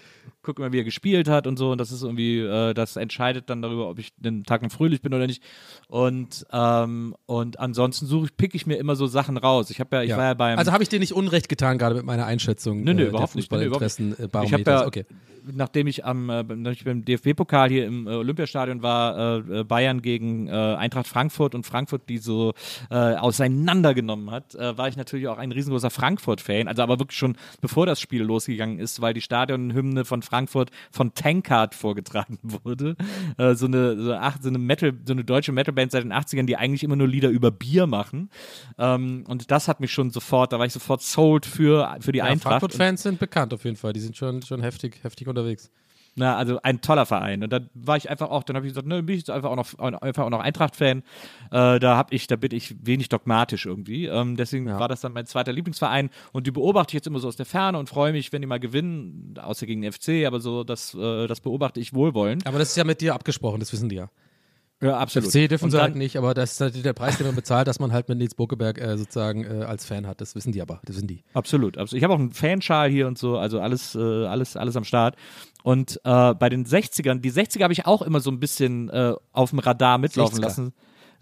[SPEAKER 4] Guck immer, wie er gespielt hat und so. Und das ist irgendwie, äh, das entscheidet dann darüber, ob ich den Tag noch fröhlich bin oder nicht. Und, ähm, und ansonsten suche ich, pick ich mir immer so Sachen raus. Ich habe ja, ich war ja beim.
[SPEAKER 5] also habe ich dir nicht Unrecht getan, gerade mit meiner Einschätzung
[SPEAKER 4] Nö, nö,
[SPEAKER 5] äh,
[SPEAKER 4] überhaupt nicht. Nö, überhaupt nicht.
[SPEAKER 5] Äh,
[SPEAKER 4] ich habe ja,
[SPEAKER 5] okay.
[SPEAKER 4] nachdem ich am äh, nachdem ich beim DFB-Pokal hier im äh, Olympiastadion war, äh, äh, Bayern gegen Eintracht Frankfurt und Frankfurt die so auseinandergenommen hat, war ich natürlich auch ein riesengroßer Frankfurt-Fan. Also aber wirklich schon bevor das Spiel losgegangen ist, weil die Stadionhymne von Frankfurt von Tankard vorgetragen wurde. Äh, so eine so, ach, so eine Metal, so eine deutsche Metalband seit den 80ern, die eigentlich immer nur Lieder über Bier machen. Ähm, und das hat mich schon sofort, da war ich sofort sold für, für die
[SPEAKER 5] Ja,
[SPEAKER 4] Eintracht.
[SPEAKER 5] Frankfurt-Fans sind bekannt auf jeden Fall. Die sind schon, schon heftig, heftig unterwegs.
[SPEAKER 4] Na, also ein toller Verein. Und dann war ich einfach auch, dann habe ich gesagt, ne, bin ich jetzt einfach auch noch, einfach auch noch Eintracht-Fan. Äh, da habe ich, da bin ich wenig dogmatisch irgendwie. Ähm, deswegen
[SPEAKER 5] Ja.
[SPEAKER 4] war das dann mein zweiter Lieblingsverein. Und die beobachte ich jetzt immer so aus der Ferne und freue mich, wenn die mal gewinnen, außer gegen den FC, aber so, das, äh, das beobachte ich wohlwollend.
[SPEAKER 5] Aber das ist ja mit dir abgesprochen, das wissen die ja.
[SPEAKER 4] Ja, absolut.
[SPEAKER 5] FC dürfen
[SPEAKER 4] Und
[SPEAKER 5] sie
[SPEAKER 4] dann-
[SPEAKER 5] halt nicht, aber das ist natürlich der Preis, den man bezahlt, dass man halt mit Nils Bokeberg äh, sozusagen äh, als Fan hat. Das wissen die aber, das wissen die.
[SPEAKER 4] Absolut, absolut. Ich habe auch einen Fanschal hier und so, also alles, äh, alles, alles am Start. Und äh, bei den 60ern, die 60er habe ich auch immer so ein bisschen äh, auf dem Radar mitlaufen
[SPEAKER 5] 60er.
[SPEAKER 4] lassen.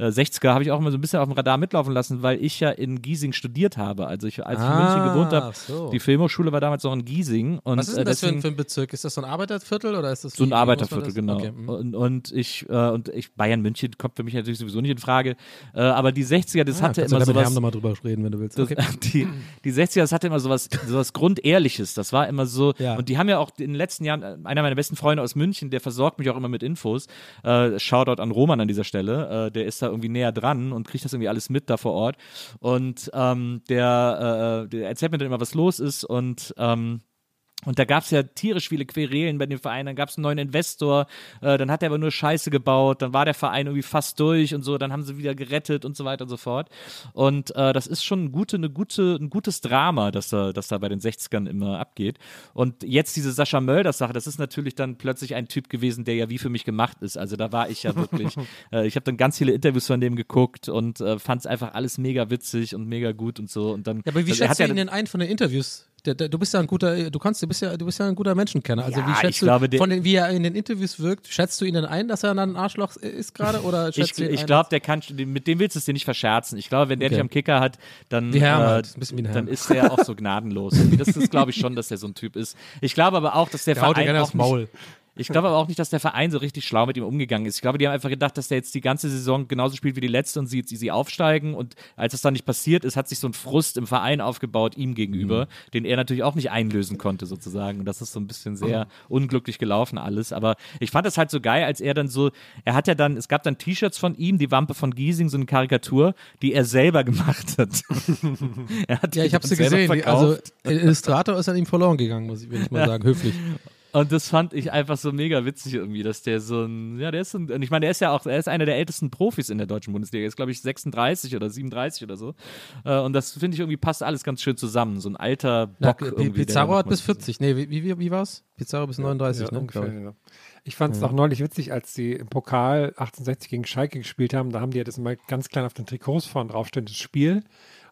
[SPEAKER 4] Äh, 60er habe ich auch immer so ein bisschen auf dem Radar mitlaufen lassen, weil ich ja in Giesing studiert habe. Also ich, als ich in München gewohnt habe,
[SPEAKER 5] Ah, so.
[SPEAKER 4] die Filmhochschule war damals noch in Giesing. Und,
[SPEAKER 5] Was ist denn
[SPEAKER 4] äh,
[SPEAKER 5] das für ein,
[SPEAKER 4] deswegen-
[SPEAKER 5] für ein Bezirk? Ist das so ein Arbeiterviertel oder ist das
[SPEAKER 4] so ein Arbeiterviertel, genau.
[SPEAKER 5] Okay. mhm.
[SPEAKER 4] Und, und ich, äh, und ich, Bayern München kommt für mich natürlich sowieso nicht in Frage. Äh, aber die 60er, das
[SPEAKER 5] Ah,
[SPEAKER 4] hatte immer sowas.
[SPEAKER 5] Herrn nochmal drüber reden, wenn du willst.
[SPEAKER 4] Das,
[SPEAKER 5] Okay.
[SPEAKER 4] die, die 60er, das hatte immer sowas, sowas Grundehrliches. Das war immer so.
[SPEAKER 5] Ja.
[SPEAKER 4] Und die haben ja auch in den letzten Jahren, äh, einer meiner besten Freunde aus München, der versorgt mich auch immer mit Infos. Äh, Shoutout an Roman an dieser Stelle. Äh, der ist da irgendwie näher dran und kriegt das irgendwie alles mit da vor Ort. Und ähm, der, äh, der erzählt mir dann immer, was los ist und ähm, und da gab es ja tierisch viele Querelen bei dem Verein. Dann gab es einen neuen Investor, äh, dann hat er aber nur Scheiße gebaut, dann war der Verein irgendwie fast durch und so, dann haben sie wieder gerettet und so weiter und so fort. Und äh, das ist schon ein, gute, eine gute, ein gutes Drama, das da, das da bei den 60ern immer abgeht. Und jetzt diese Sascha Mölders-Sache, das ist natürlich dann plötzlich ein Typ gewesen, der ja wie für mich gemacht ist. Also da war ich ja wirklich, äh, ich habe dann ganz viele Interviews von dem geguckt und äh, fand es einfach alles mega witzig und mega gut und so. Und dann,
[SPEAKER 5] Ja, aber wie
[SPEAKER 4] also
[SPEAKER 5] schätzt du ihn denn ein von den Interviews? Du bist ja ein guter, du kannst, du bist ja, du bist ja ein guter Menschenkenner. Also
[SPEAKER 4] Ja,
[SPEAKER 5] wie schätzt
[SPEAKER 4] ich
[SPEAKER 5] du
[SPEAKER 4] glaube,
[SPEAKER 5] von den, wie er in den Interviews wirkt, schätzt du ihn denn ein, dass er ein Arschloch ist gerade oder schätzt
[SPEAKER 4] Ich,
[SPEAKER 5] du ihn
[SPEAKER 4] ich glaube, der kann, mit dem willst du es dir nicht verscherzen. Ich glaube, wenn der
[SPEAKER 5] Okay.
[SPEAKER 4] dich am Kicker hat, dann, äh,
[SPEAKER 5] ein
[SPEAKER 4] dann ist der auch so gnadenlos. Das ist, glaube ich, schon, dass der so ein Typ ist. Ich glaube aber auch, dass der,
[SPEAKER 5] der
[SPEAKER 4] Verein auch
[SPEAKER 5] aufs Maul.
[SPEAKER 4] Ich glaube aber auch nicht, dass der Verein so richtig schlau mit ihm umgegangen ist. Ich glaube, die haben einfach gedacht, dass der jetzt die ganze Saison genauso spielt wie die letzte und sie jetzt sie aufsteigen. Und als das dann nicht passiert ist, hat sich so ein Frust im Verein aufgebaut ihm gegenüber,
[SPEAKER 5] Mhm.
[SPEAKER 4] den er natürlich auch nicht einlösen konnte sozusagen. Und das ist so ein bisschen sehr unglücklich gelaufen alles. Aber ich fand das halt so geil, als er dann so, er hat ja dann, es gab dann T-Shirts von ihm, die Wampe von Giesing, so eine Karikatur, die er selber gemacht hat. er hat
[SPEAKER 5] Ja, ich habe sie gesehen. Die- Also Illustrator ist an ihm verloren gegangen, muss ich, will ich mal sagen, höflich.
[SPEAKER 4] Und das fand ich einfach so mega witzig irgendwie, dass der so ein, ja, der ist so ein, und ich meine, der ist ja auch, er ist einer der ältesten Profis in der deutschen Bundesliga, er ist glaube ich 36 oder 37 oder so. Äh, Und das finde ich irgendwie passt alles ganz schön zusammen, so ein alter
[SPEAKER 5] Na,
[SPEAKER 4] Bock
[SPEAKER 5] P-
[SPEAKER 4] irgendwie. der
[SPEAKER 5] Pizarro hat bis
[SPEAKER 4] so-
[SPEAKER 5] 40. Nee, wie, wie, wie war's? Pizarro bis 39,
[SPEAKER 3] Ja,
[SPEAKER 5] ne?
[SPEAKER 3] ungefähr,
[SPEAKER 5] ich.
[SPEAKER 3] ja. Ich fand es auch neulich witzig, als die im Pokal 1860 gegen Schalke gespielt haben. Da haben die ja das mal ganz klein auf den Trikots vorne draufstehen, das Spiel.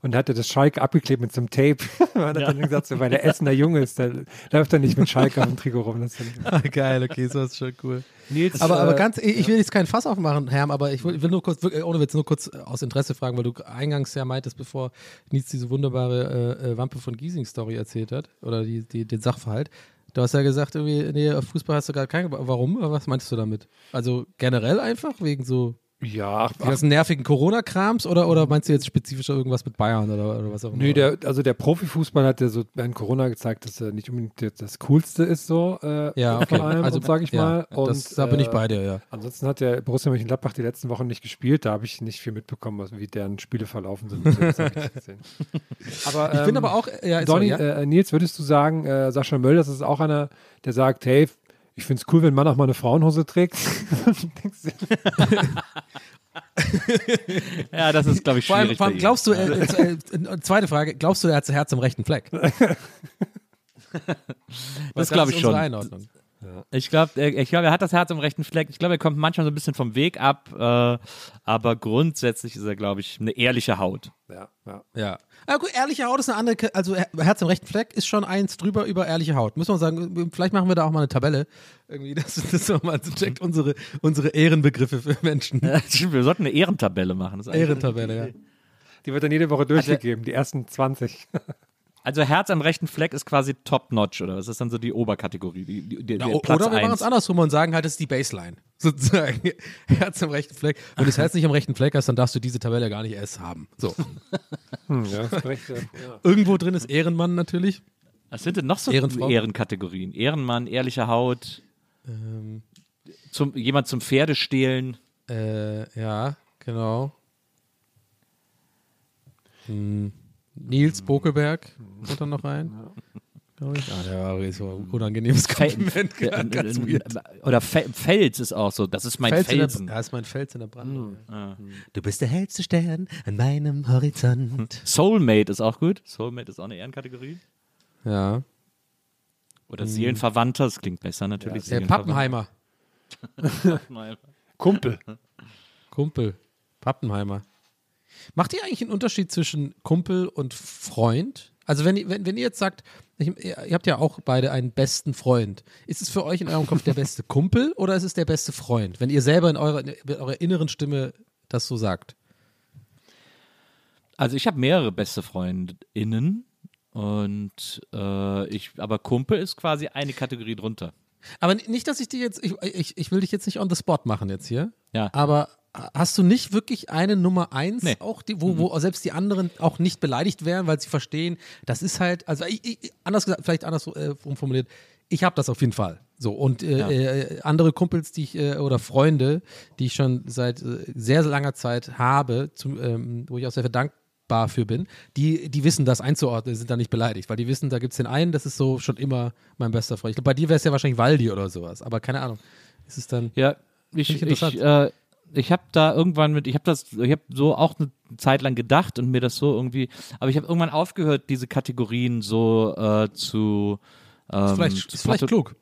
[SPEAKER 3] Und hatte das Schalke abgeklebt mit so einem Tape. Man hat dann gesagt, so, weil der Essener Junge ist, der läuft dann nicht mit Schalke auf dem Trikot rum. Das
[SPEAKER 5] Ah, Geil, okay, so ist schon cool.
[SPEAKER 3] Nils,
[SPEAKER 5] Aber, aber
[SPEAKER 3] äh,
[SPEAKER 5] ganz, ich ich will jetzt keinen Fass aufmachen, Herm, aber ich will, ich will nur kurz, wirklich, ohne Witz, nur kurz aus Interesse fragen, weil du eingangs ja meintest, bevor Nils diese wunderbare äh, äh, Wampe von Giesing-Story erzählt hat, oder die, die, den Sachverhalt. Du hast ja gesagt, irgendwie, nee, auf Fußball hast du gar keinen. Warum? Was meinst du damit? Also generell einfach, wegen so
[SPEAKER 3] ja,
[SPEAKER 5] die ganzen nervigen Corona-Krams oder, oder meinst du jetzt spezifischer irgendwas mit Bayern oder, oder was auch immer?
[SPEAKER 3] Nö, der, also der Profifußball hat ja so während Corona gezeigt, dass er nicht unbedingt das- das Coolste ist, so äh,
[SPEAKER 5] ja, okay.
[SPEAKER 3] von allem,
[SPEAKER 5] also,
[SPEAKER 3] sage ich
[SPEAKER 5] ja,
[SPEAKER 3] mal. Und,
[SPEAKER 5] das, da bin ich
[SPEAKER 3] äh,
[SPEAKER 5] bei dir, ja.
[SPEAKER 3] Ansonsten hat der Borussia Mönchengladbach die letzten Wochen nicht gespielt. Da habe ich nicht viel mitbekommen, was, wie deren Spiele verlaufen sind. Das hab ich gesehen. aber,
[SPEAKER 5] Ich
[SPEAKER 3] ähm,
[SPEAKER 5] bin aber auch, ja,
[SPEAKER 3] Donny,
[SPEAKER 5] sorry, ja?
[SPEAKER 3] äh, Nils, würdest du sagen, äh, Sascha Mölders ist auch einer, der sagt, hey, ich finde es cool, wenn ein Mann auch mal eine Frauenhose trägt.
[SPEAKER 4] Ja, das ist, glaube ich,
[SPEAKER 5] Vor allem,
[SPEAKER 4] schwierig.
[SPEAKER 5] vor allem
[SPEAKER 4] bei ihm.
[SPEAKER 5] glaubst du, äh, äh, äh, zweite Frage, glaubst du, er hat das Herz am rechten Fleck?
[SPEAKER 4] Das glaube ich schon.
[SPEAKER 5] Einordnung.
[SPEAKER 4] Ich glaube, er, ich glaub, er hat das Herz am rechten Fleck. Ich glaube, er kommt manchmal so ein bisschen vom Weg ab, äh, aber grundsätzlich ist er, glaube ich, eine ehrliche Haut.
[SPEAKER 3] ja, ja.
[SPEAKER 5] Ja. Aber gut, ehrliche Haut ist eine andere, also Her- Herz am rechten Fleck ist schon eins drüber über ehrliche Haut. Muss man sagen, vielleicht machen wir da auch mal eine Tabelle. Irgendwie, das, das so mal so checkt unsere, unsere Ehrenbegriffe für Menschen.
[SPEAKER 4] Wir sollten eine Ehrentabelle machen. Das ist eigentlich-
[SPEAKER 5] Ehrentabelle, ja.
[SPEAKER 3] Die wird dann jede Woche durchgegeben, die ersten 20.
[SPEAKER 4] Also Herz am rechten Fleck ist quasi top-notch, oder? Das ist dann so die Oberkategorie, die, die, die,
[SPEAKER 5] Ja,
[SPEAKER 4] der
[SPEAKER 5] o-
[SPEAKER 4] Platz
[SPEAKER 5] oder wir machen es andersrum und sagen halt, das ist die Baseline. Sozusagen. Herz am rechten Fleck. Wenn du das Herz nicht am rechten Fleck hast, dann darfst du diese Tabelle gar nicht erst haben. So.
[SPEAKER 3] Hm, ja, recht, ja.
[SPEAKER 5] Irgendwo drin ist Ehrenmann natürlich.
[SPEAKER 4] Was sind denn noch so
[SPEAKER 5] Ehrenfrau?
[SPEAKER 4] Ehrenkategorien? Ehrenmann, ehrliche Haut,
[SPEAKER 5] Ähm,
[SPEAKER 4] zum, jemand zum Pferdestehlen.
[SPEAKER 5] Äh, ja, genau. Hm. Nils Bokeberg kommt dann noch rein. Glaube ich. Ah, der war so ein unangenehmes Kompliment.
[SPEAKER 4] Oder Fe Fels ist auch so. Das ist mein
[SPEAKER 5] Fels in der-
[SPEAKER 4] Felsen.
[SPEAKER 5] Ja, ist mein Fels in der Brandung.
[SPEAKER 4] Ah.
[SPEAKER 5] Du bist der hellste Stern an meinem Horizont.
[SPEAKER 4] Soulmate ist auch gut. Soulmate ist auch eine Ehrenkategorie.
[SPEAKER 5] Ja.
[SPEAKER 4] Oder Seelenverwandter, das klingt besser natürlich.
[SPEAKER 5] Der Pappenheimer.
[SPEAKER 4] Pappenheimer.
[SPEAKER 3] Kumpel.
[SPEAKER 5] Kumpel. Pappenheimer. Macht ihr eigentlich einen Unterschied zwischen Kumpel und Freund? Also wenn, ihr- wenn, wenn ihr jetzt sagt, ihr habt ja auch beide einen besten Freund. Ist es für euch in eurem Kopf der beste Kumpel oder ist es der beste Freund? Wenn ihr selber in eurer, in eurer inneren Stimme das so sagt.
[SPEAKER 4] Also ich habe mehrere beste FreundInnen und äh, ich, aber Kumpel ist quasi eine Kategorie drunter.
[SPEAKER 5] Aber nicht, dass ich dir jetzt, ich, ich, ich will dich jetzt nicht on the spot machen jetzt hier.
[SPEAKER 4] Ja.
[SPEAKER 5] Aber hast du nicht wirklich eine Nummer eins,
[SPEAKER 4] Nee.
[SPEAKER 5] auch die, wo, wo selbst die anderen auch nicht beleidigt wären, weil sie verstehen, das ist halt, also ich, ich, anders gesagt, vielleicht anders äh, formuliert, ich habe das auf jeden Fall. So, und äh,
[SPEAKER 4] Ja.
[SPEAKER 5] äh, andere Kumpels, die ich, äh, oder Freunde, die ich schon seit äh, sehr, sehr langer Zeit habe, zum, ähm, wo ich auch sehr dankbar für bin, die, die wissen das einzuordnen, sind da nicht beleidigt, weil die wissen, da gibt es den einen, das ist so schon immer mein bester Freund. Ich glaube, bei dir wäre es ja wahrscheinlich Waldi oder sowas, aber keine Ahnung. Ist es dann.
[SPEAKER 4] Ja, ich,
[SPEAKER 5] ich
[SPEAKER 4] äh, ich habe da irgendwann mit, ich habe das, ich habe so auch eine Zeit lang gedacht und mir das so irgendwie, aber ich habe irgendwann aufgehört, diese Kategorien so äh, zu, ähm,
[SPEAKER 5] Ist vielleicht, ist vielleicht klug.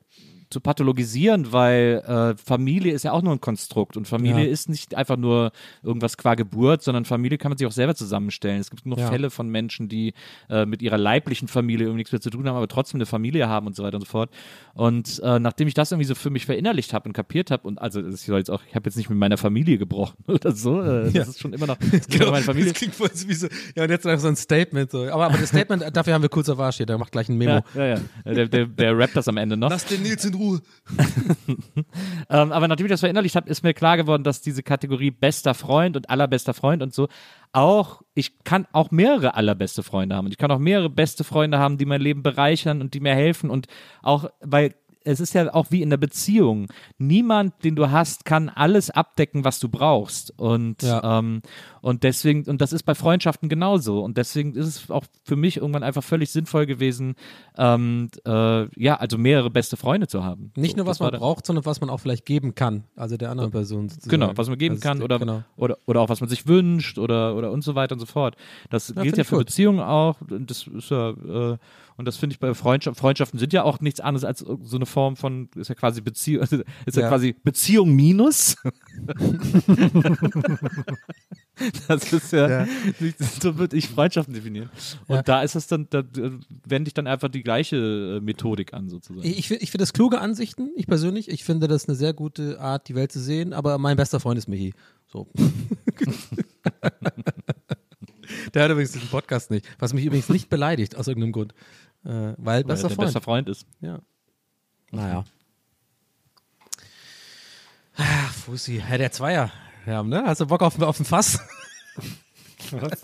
[SPEAKER 4] Zu pathologisieren, weil äh, Familie ist ja auch nur ein Konstrukt und Familie
[SPEAKER 5] Ja.
[SPEAKER 4] ist nicht einfach nur irgendwas qua Geburt, sondern Familie kann man sich auch selber zusammenstellen. Es gibt genug
[SPEAKER 5] Ja.
[SPEAKER 4] Fälle von Menschen, die äh, mit ihrer leiblichen Familie irgendwie nichts mehr zu tun haben, aber trotzdem eine Familie haben und so weiter und so fort. Und äh, nachdem ich das irgendwie so für mich verinnerlicht habe und kapiert habe und also das soll jetzt auch, ich habe jetzt nicht mit meiner Familie gebrochen oder so, äh, das
[SPEAKER 5] Ja.
[SPEAKER 4] ist schon immer noch, immer noch meine Familie.
[SPEAKER 5] Das klingt voll wie so, ja, und jetzt einfach so ein Statement. So. Aber, aber das Statement, dafür haben wir kurzer Warsch hier, der macht gleich ein Memo.
[SPEAKER 4] Ja, ja. Der, der, der rappt das am Ende noch.
[SPEAKER 6] Lass den Nils in Ruhe.
[SPEAKER 4] Ähm, aber nachdem ich das verinnerlicht habe, ist mir klar geworden, dass diese Kategorie bester Freund und allerbester Freund und so auch, ich kann auch mehrere allerbeste Freunde haben und ich kann auch mehrere beste Freunde haben, die mein Leben bereichern und die mir helfen und auch, weil es ist ja auch wie in der Beziehung. Niemand, den du hast, kann alles abdecken, was du brauchst. Und,
[SPEAKER 5] Ja.
[SPEAKER 4] ähm, und deswegen, und das ist bei Freundschaften genauso. Und deswegen ist es auch für mich irgendwann einfach völlig sinnvoll gewesen, ähm, äh, ja, also mehrere beste Freunde zu haben.
[SPEAKER 5] Nicht
[SPEAKER 4] So,
[SPEAKER 5] nur, was man braucht, sondern was man auch vielleicht geben kann. Also der anderen Person. Sozusagen.
[SPEAKER 4] Genau, was man geben
[SPEAKER 5] ist-
[SPEAKER 4] kann oder,
[SPEAKER 5] Genau.
[SPEAKER 4] oder, oder auch was man sich wünscht oder, oder und so weiter und so fort. Das
[SPEAKER 5] find
[SPEAKER 4] gilt ja für
[SPEAKER 5] gut.
[SPEAKER 4] Beziehungen auch. Das ist ja, äh, und das finde ich bei Freundschaften, Freundschaften sind ja auch nichts anderes als so eine Form von, ist ja quasi Beziehung, ist ja,
[SPEAKER 5] Ja.
[SPEAKER 4] quasi Beziehung minus. das ist ja, so würde ich Freundschaften definieren. Und
[SPEAKER 5] Ja.
[SPEAKER 4] da ist es dann, da wende ich dann einfach die gleiche äh, Methodik an sozusagen.
[SPEAKER 5] Ich, ich finde ich find das kluge Ansichten, ich persönlich. Ich finde das eine sehr gute Art, die Welt zu sehen, aber mein bester Freund ist Michi. So. Der hört übrigens diesen Podcast nicht, was mich übrigens nicht beleidigt, aus irgendeinem Grund. Äh, weil
[SPEAKER 4] weil
[SPEAKER 5] bester
[SPEAKER 4] der
[SPEAKER 5] Freund.
[SPEAKER 4] bester Freund ist.
[SPEAKER 5] Ja. Naja. Ah, Fussi. Ja, der Zweier. Ja, ne? Hast du Bock auf, auf ein Fass?
[SPEAKER 3] Was?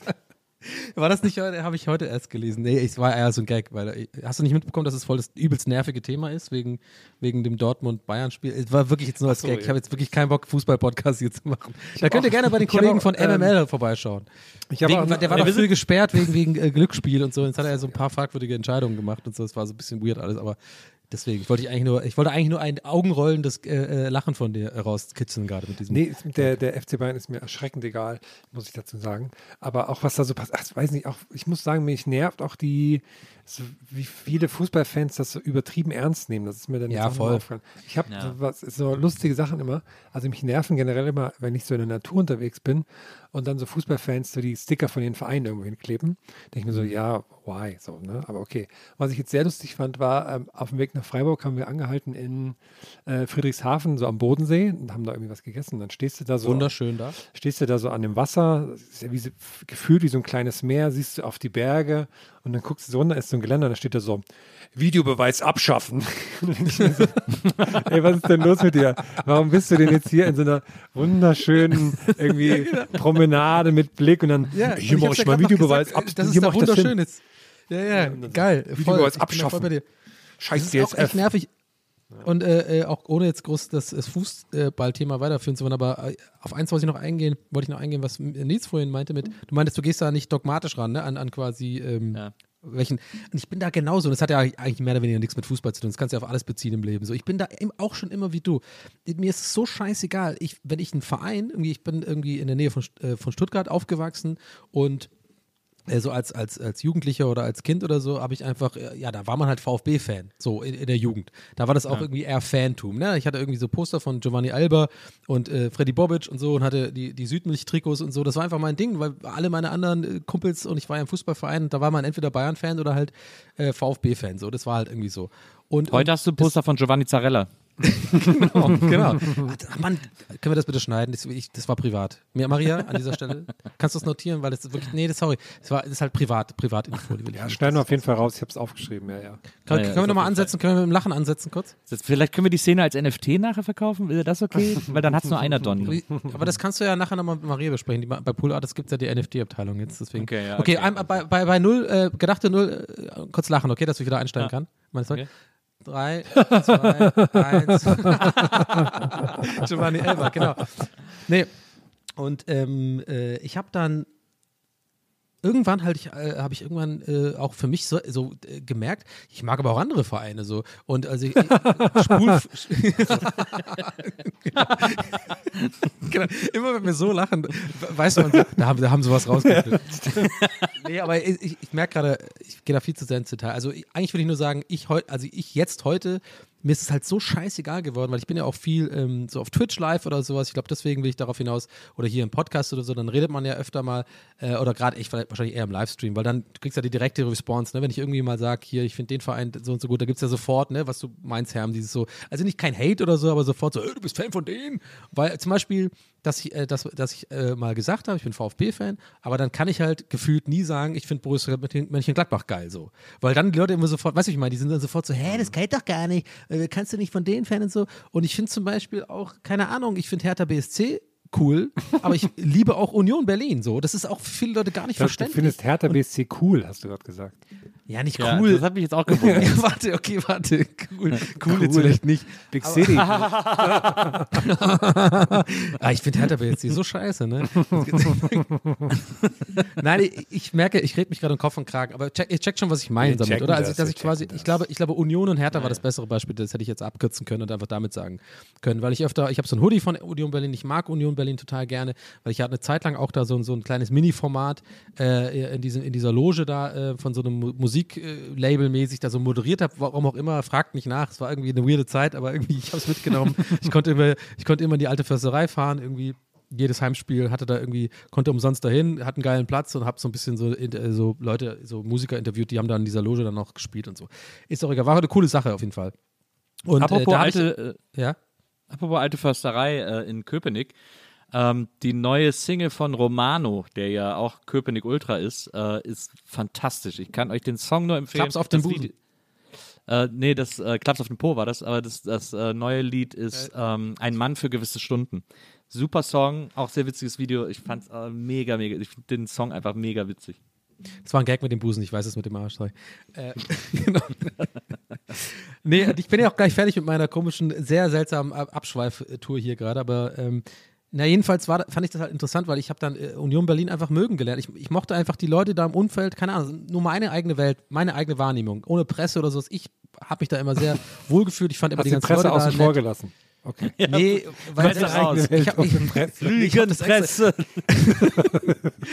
[SPEAKER 5] War das nicht heute? Habe ich heute erst gelesen. Nee, es war eher so ein Gag, weil äh, hast du nicht mitbekommen, dass es voll das übelst nervige Thema ist, wegen, wegen dem Dortmund-Bayern-Spiel? Es war wirklich jetzt nur als
[SPEAKER 3] so,
[SPEAKER 5] Gag.
[SPEAKER 3] ja.
[SPEAKER 5] Ich habe jetzt wirklich keinen Bock, Fußball-Podcast hier zu machen. Da könnt ihr
[SPEAKER 3] auch-
[SPEAKER 5] gerne bei den Kollegen
[SPEAKER 3] auch,
[SPEAKER 5] von
[SPEAKER 3] ähm,
[SPEAKER 5] MML vorbeischauen.
[SPEAKER 3] Ich
[SPEAKER 5] Wegen,
[SPEAKER 3] auch,
[SPEAKER 5] der war doch früh gesperrt wegen, wegen äh, Glücksspiel und so. Jetzt hat er so ein paar fragwürdige Entscheidungen gemacht und so. Das war so ein bisschen weird alles, aber deswegen ich wollte ich eigentlich nur, ich wollte eigentlich nur ein augenrollendes äh, äh, Lachen von dir rauskitzeln gerade mit diesem.
[SPEAKER 3] Nee, der, der FC Bayern ist mir erschreckend egal, muss ich dazu sagen. Aber auch was da so passiert, ach, ich weiß nicht, auch, ich muss sagen, mich nervt auch die, so, wie viele Fußballfans das so übertrieben ernst nehmen. Das ist mir dann
[SPEAKER 5] Ja, voll.
[SPEAKER 3] aufgefallen. Ich habe
[SPEAKER 4] Ja.
[SPEAKER 3] so, so lustige Sachen immer. Also mich nerven generell immer, wenn ich so in der Natur unterwegs bin und dann so Fußballfans so die Sticker von den Vereinen irgendwo hinkleben. Denke ich mir so, ja, why? So, ne? Aber okay. Was ich jetzt sehr lustig fand, war, ähm, auf dem Weg nach Freiburg haben wir angehalten in äh, Friedrichshafen, so am Bodensee und haben da irgendwie was gegessen. Dann stehst du da so
[SPEAKER 5] Wunderschön da.
[SPEAKER 3] stehst du da so an dem Wasser, ist ja wie, so- gefühlt wie so ein kleines Meer, siehst du auf die Berge und dann guckst du so runter, ist so ein Geländer, da steht da so, Videobeweis abschaffen. Ich so, Ey, was ist denn los mit dir? Warum bist du denn jetzt hier in so einer wunderschönen irgendwie Promenade mit Blick und dann,
[SPEAKER 5] Ja,
[SPEAKER 3] hier
[SPEAKER 5] und
[SPEAKER 3] mach
[SPEAKER 5] hab's
[SPEAKER 3] ich
[SPEAKER 5] ja
[SPEAKER 3] mal Videobeweis
[SPEAKER 5] gesagt,
[SPEAKER 3] ab.
[SPEAKER 5] Das ist
[SPEAKER 3] ich hin.
[SPEAKER 5] wunderschön jetzt. Ja, ja, geil. Voll.
[SPEAKER 3] Videobeweis
[SPEAKER 5] Ich voll
[SPEAKER 3] abschaffen.
[SPEAKER 5] dir.
[SPEAKER 3] Scheiß
[SPEAKER 5] Das ist auch echt
[SPEAKER 3] DSF.
[SPEAKER 5] nervig. Und äh, äh, auch ohne jetzt groß das, das Fußballthema weiterführen zu wollen, aber äh, auf eins wollte ich noch eingehen, wollte ich noch eingehen, was Nils vorhin meinte mit, du meintest, du gehst da nicht dogmatisch ran, ne, an, an quasi ähm,
[SPEAKER 4] Ja.
[SPEAKER 5] Welchen. Und ich bin da genauso. Und das hat ja eigentlich mehr oder weniger nichts mit Fußball zu tun. Das kannst du ja auf alles beziehen im Leben. So, ich bin da auch schon immer wie du. Mir ist es so scheißegal. Ich, wenn ich einen Verein, irgendwie, ich bin irgendwie in der Nähe von, äh, von Stuttgart aufgewachsen und so als, als, als Jugendlicher oder als Kind oder so, habe ich einfach, äh, ja, da war man halt VfB-Fan, so in, in der Jugend. Da war das auch irgendwie eher Fantum. Ne? Ich hatte irgendwie so Poster von Giovanni Alba und äh, Freddy Bobic und so und hatte die, die Südmilch-Trikots und so. Das war einfach mein Ding, weil alle meine anderen äh, Kumpels und ich war ja im Fußballverein und da war man entweder Bayern-Fan oder halt äh, VfB-Fan. So, das war halt irgendwie so. Und,
[SPEAKER 4] Heute hast du ein Poster von Giovanni Zarella.
[SPEAKER 5] Genau, genau. Ach, Mann, können wir das bitte schneiden? Das, ich, das war privat. Mir, Maria, an dieser Stelle, kannst du es notieren, weil das ist wirklich, nee, das, sorry, das, war, das ist halt privat, Privatinfo. die will
[SPEAKER 3] Ja, schneiden wir auf jeden Fall raus. Ich habe es aufgeschrieben, ja, ja.
[SPEAKER 5] Kann,
[SPEAKER 4] Ja, ja,
[SPEAKER 5] können wir
[SPEAKER 4] ist
[SPEAKER 5] nochmal ansetzen, können wir mit dem Lachen ansetzen kurz?
[SPEAKER 4] Das, vielleicht können wir die Szene als NFT nachher verkaufen. Wäre das okay? Weil dann hat es nur einer Donny.
[SPEAKER 5] Aber das kannst du ja nachher nochmal mit Maria besprechen. Die, bei Pool Artists gibt es ja die NFT-Abteilung jetzt, deswegen.
[SPEAKER 4] Okay, ja,
[SPEAKER 5] okay,
[SPEAKER 4] okay.
[SPEAKER 5] ein, bei, bei, bei null, äh, gedachte null, äh, kurz lachen, okay, dass ich wieder einsteigen
[SPEAKER 4] Ja.
[SPEAKER 5] kann.
[SPEAKER 4] Okay.
[SPEAKER 5] Drei, zwei, eins. Giovanni Elba, genau. Nee. Und ähm, äh, ich habe dann irgendwann halt ich, äh, habe ich irgendwann äh, auch für mich so, so äh, gemerkt, ich mag aber auch andere Vereine so und also ich, ich, Spul genau. immer wenn wir so lachen, weiß man, da haben, da haben sie was rausgekriegt. nee, aber ich, ich, ich merke gerade, ich gehe da viel zu sehr ins Detail. Also ich, eigentlich würde ich nur sagen, ich heute, also ich jetzt heute, mir ist es halt so scheißegal geworden, weil ich bin ja auch viel ähm, so auf Twitch live oder sowas. Ich glaube, deswegen will ich darauf hinaus oder hier im Podcast oder so, dann redet man ja öfter mal äh, oder gerade ich wahrscheinlich eher im Livestream, weil dann du kriegst ja die direkte Response, ne? Wenn ich irgendwie mal sage, hier, ich finde den Verein so und so gut, da gibt es ja sofort, ne, was du meinst, Herm, dieses so, also nicht kein Hate oder so, aber sofort so, äh, du bist Fan von denen. Weil zum Beispiel, dass ich, äh, dass, dass ich äh, mal gesagt habe, ich bin VfB-Fan, aber dann kann ich halt gefühlt nie sagen, ich finde Borussia Mönchengladbach geil so. Weil dann die Leute immer sofort, weißt du, ich meine, die sind dann sofort so, hä, das geht doch gar nicht, äh, kannst du nicht von denen Fan und so. Und ich finde zum Beispiel auch, keine Ahnung, ich finde Hertha BSC cool, aber ich liebe auch Union Berlin so. Das ist auch für viele Leute gar nicht
[SPEAKER 3] Du
[SPEAKER 5] verständlich.
[SPEAKER 3] findest Hertha BSC cool, hast du gerade gesagt.
[SPEAKER 5] Ja, nicht
[SPEAKER 4] Ja,
[SPEAKER 5] cool.
[SPEAKER 4] Das hat mich jetzt auch gewundert.
[SPEAKER 5] Ja, warte, okay, warte. Cool, cool, jetzt vielleicht nicht.
[SPEAKER 3] Big City.
[SPEAKER 5] ah, ich finde Hertha BSC so scheiße, ne? Nein, ich, ich merke, ich rede mich gerade im Kopf und Kragen, aber check, ich check schon, was ich meine damit, oder? Also,
[SPEAKER 3] das,
[SPEAKER 5] dass ich quasi,
[SPEAKER 3] checken
[SPEAKER 5] ich
[SPEAKER 3] das.
[SPEAKER 5] glaube, ich glaube, Union und Hertha war das bessere Beispiel, das hätte ich jetzt abkürzen können und einfach damit sagen können, weil ich öfter, ich habe so ein Hoodie von Union Berlin, ich mag Union Berlin total gerne, weil ich hatte eine Zeit lang auch da so, ein- so ein kleines Mini-Format äh, in, diesem, in dieser Loge da äh, von so einem Mu- Musiklabel mäßig da so moderiert habe, warum auch immer, fragt nicht nach, es war irgendwie eine weirde Zeit, aber irgendwie, ich habe es mitgenommen. ich, konnte immer, ich konnte immer in die alte Försterei fahren, irgendwie jedes Heimspiel hatte da irgendwie, konnte umsonst dahin, hat einen geilen Platz und habe so ein bisschen so, äh, so Leute, so Musiker interviewt, die haben da in dieser Loge dann noch gespielt und so. Ist auch egal, war eine coole Sache auf jeden Fall. Und
[SPEAKER 4] Apropos
[SPEAKER 5] äh, da hab ich,
[SPEAKER 4] alte, äh,
[SPEAKER 5] ja,
[SPEAKER 4] Apropos alte Försterei äh, in Köpenick. Ähm, die neue Single von Romano, der ja auch Köpenick Ultra ist, äh, ist fantastisch. Ich kann euch den Song nur empfehlen.
[SPEAKER 5] Klaps auf den Busen.
[SPEAKER 4] Äh, nee, das äh, Klaps auf den Po war das, aber das, das äh, neue Lied ist ähm, Ein Mann für gewisse Stunden. Super Song, auch sehr witziges Video. Ich fand's äh, mega, mega. Ich finde den Song einfach mega witzig.
[SPEAKER 5] Das war ein Gag mit dem Busen, ich weiß es mit dem Arsch. Äh, genau. nee, ich bin ja auch gleich fertig mit meiner komischen, sehr seltsamen Ab- Abschweiftour hier gerade, aber ähm, na jedenfalls war, fand ich das halt interessant, weil ich habe dann äh, Union Berlin einfach mögen gelernt. Ich, ich mochte einfach die Leute da im Umfeld, keine Ahnung, nur meine eigene Welt, meine eigene Wahrnehmung, ohne Presse oder so. Ich habe mich da immer sehr wohlgefühlt. Ich fand immer
[SPEAKER 3] Hast
[SPEAKER 5] die ganzen
[SPEAKER 3] Presse
[SPEAKER 5] Leute
[SPEAKER 3] außen vor gelassen. Okay.
[SPEAKER 5] Nee, weil
[SPEAKER 4] Presse raus.
[SPEAKER 5] ich habe
[SPEAKER 4] Lügenpresse.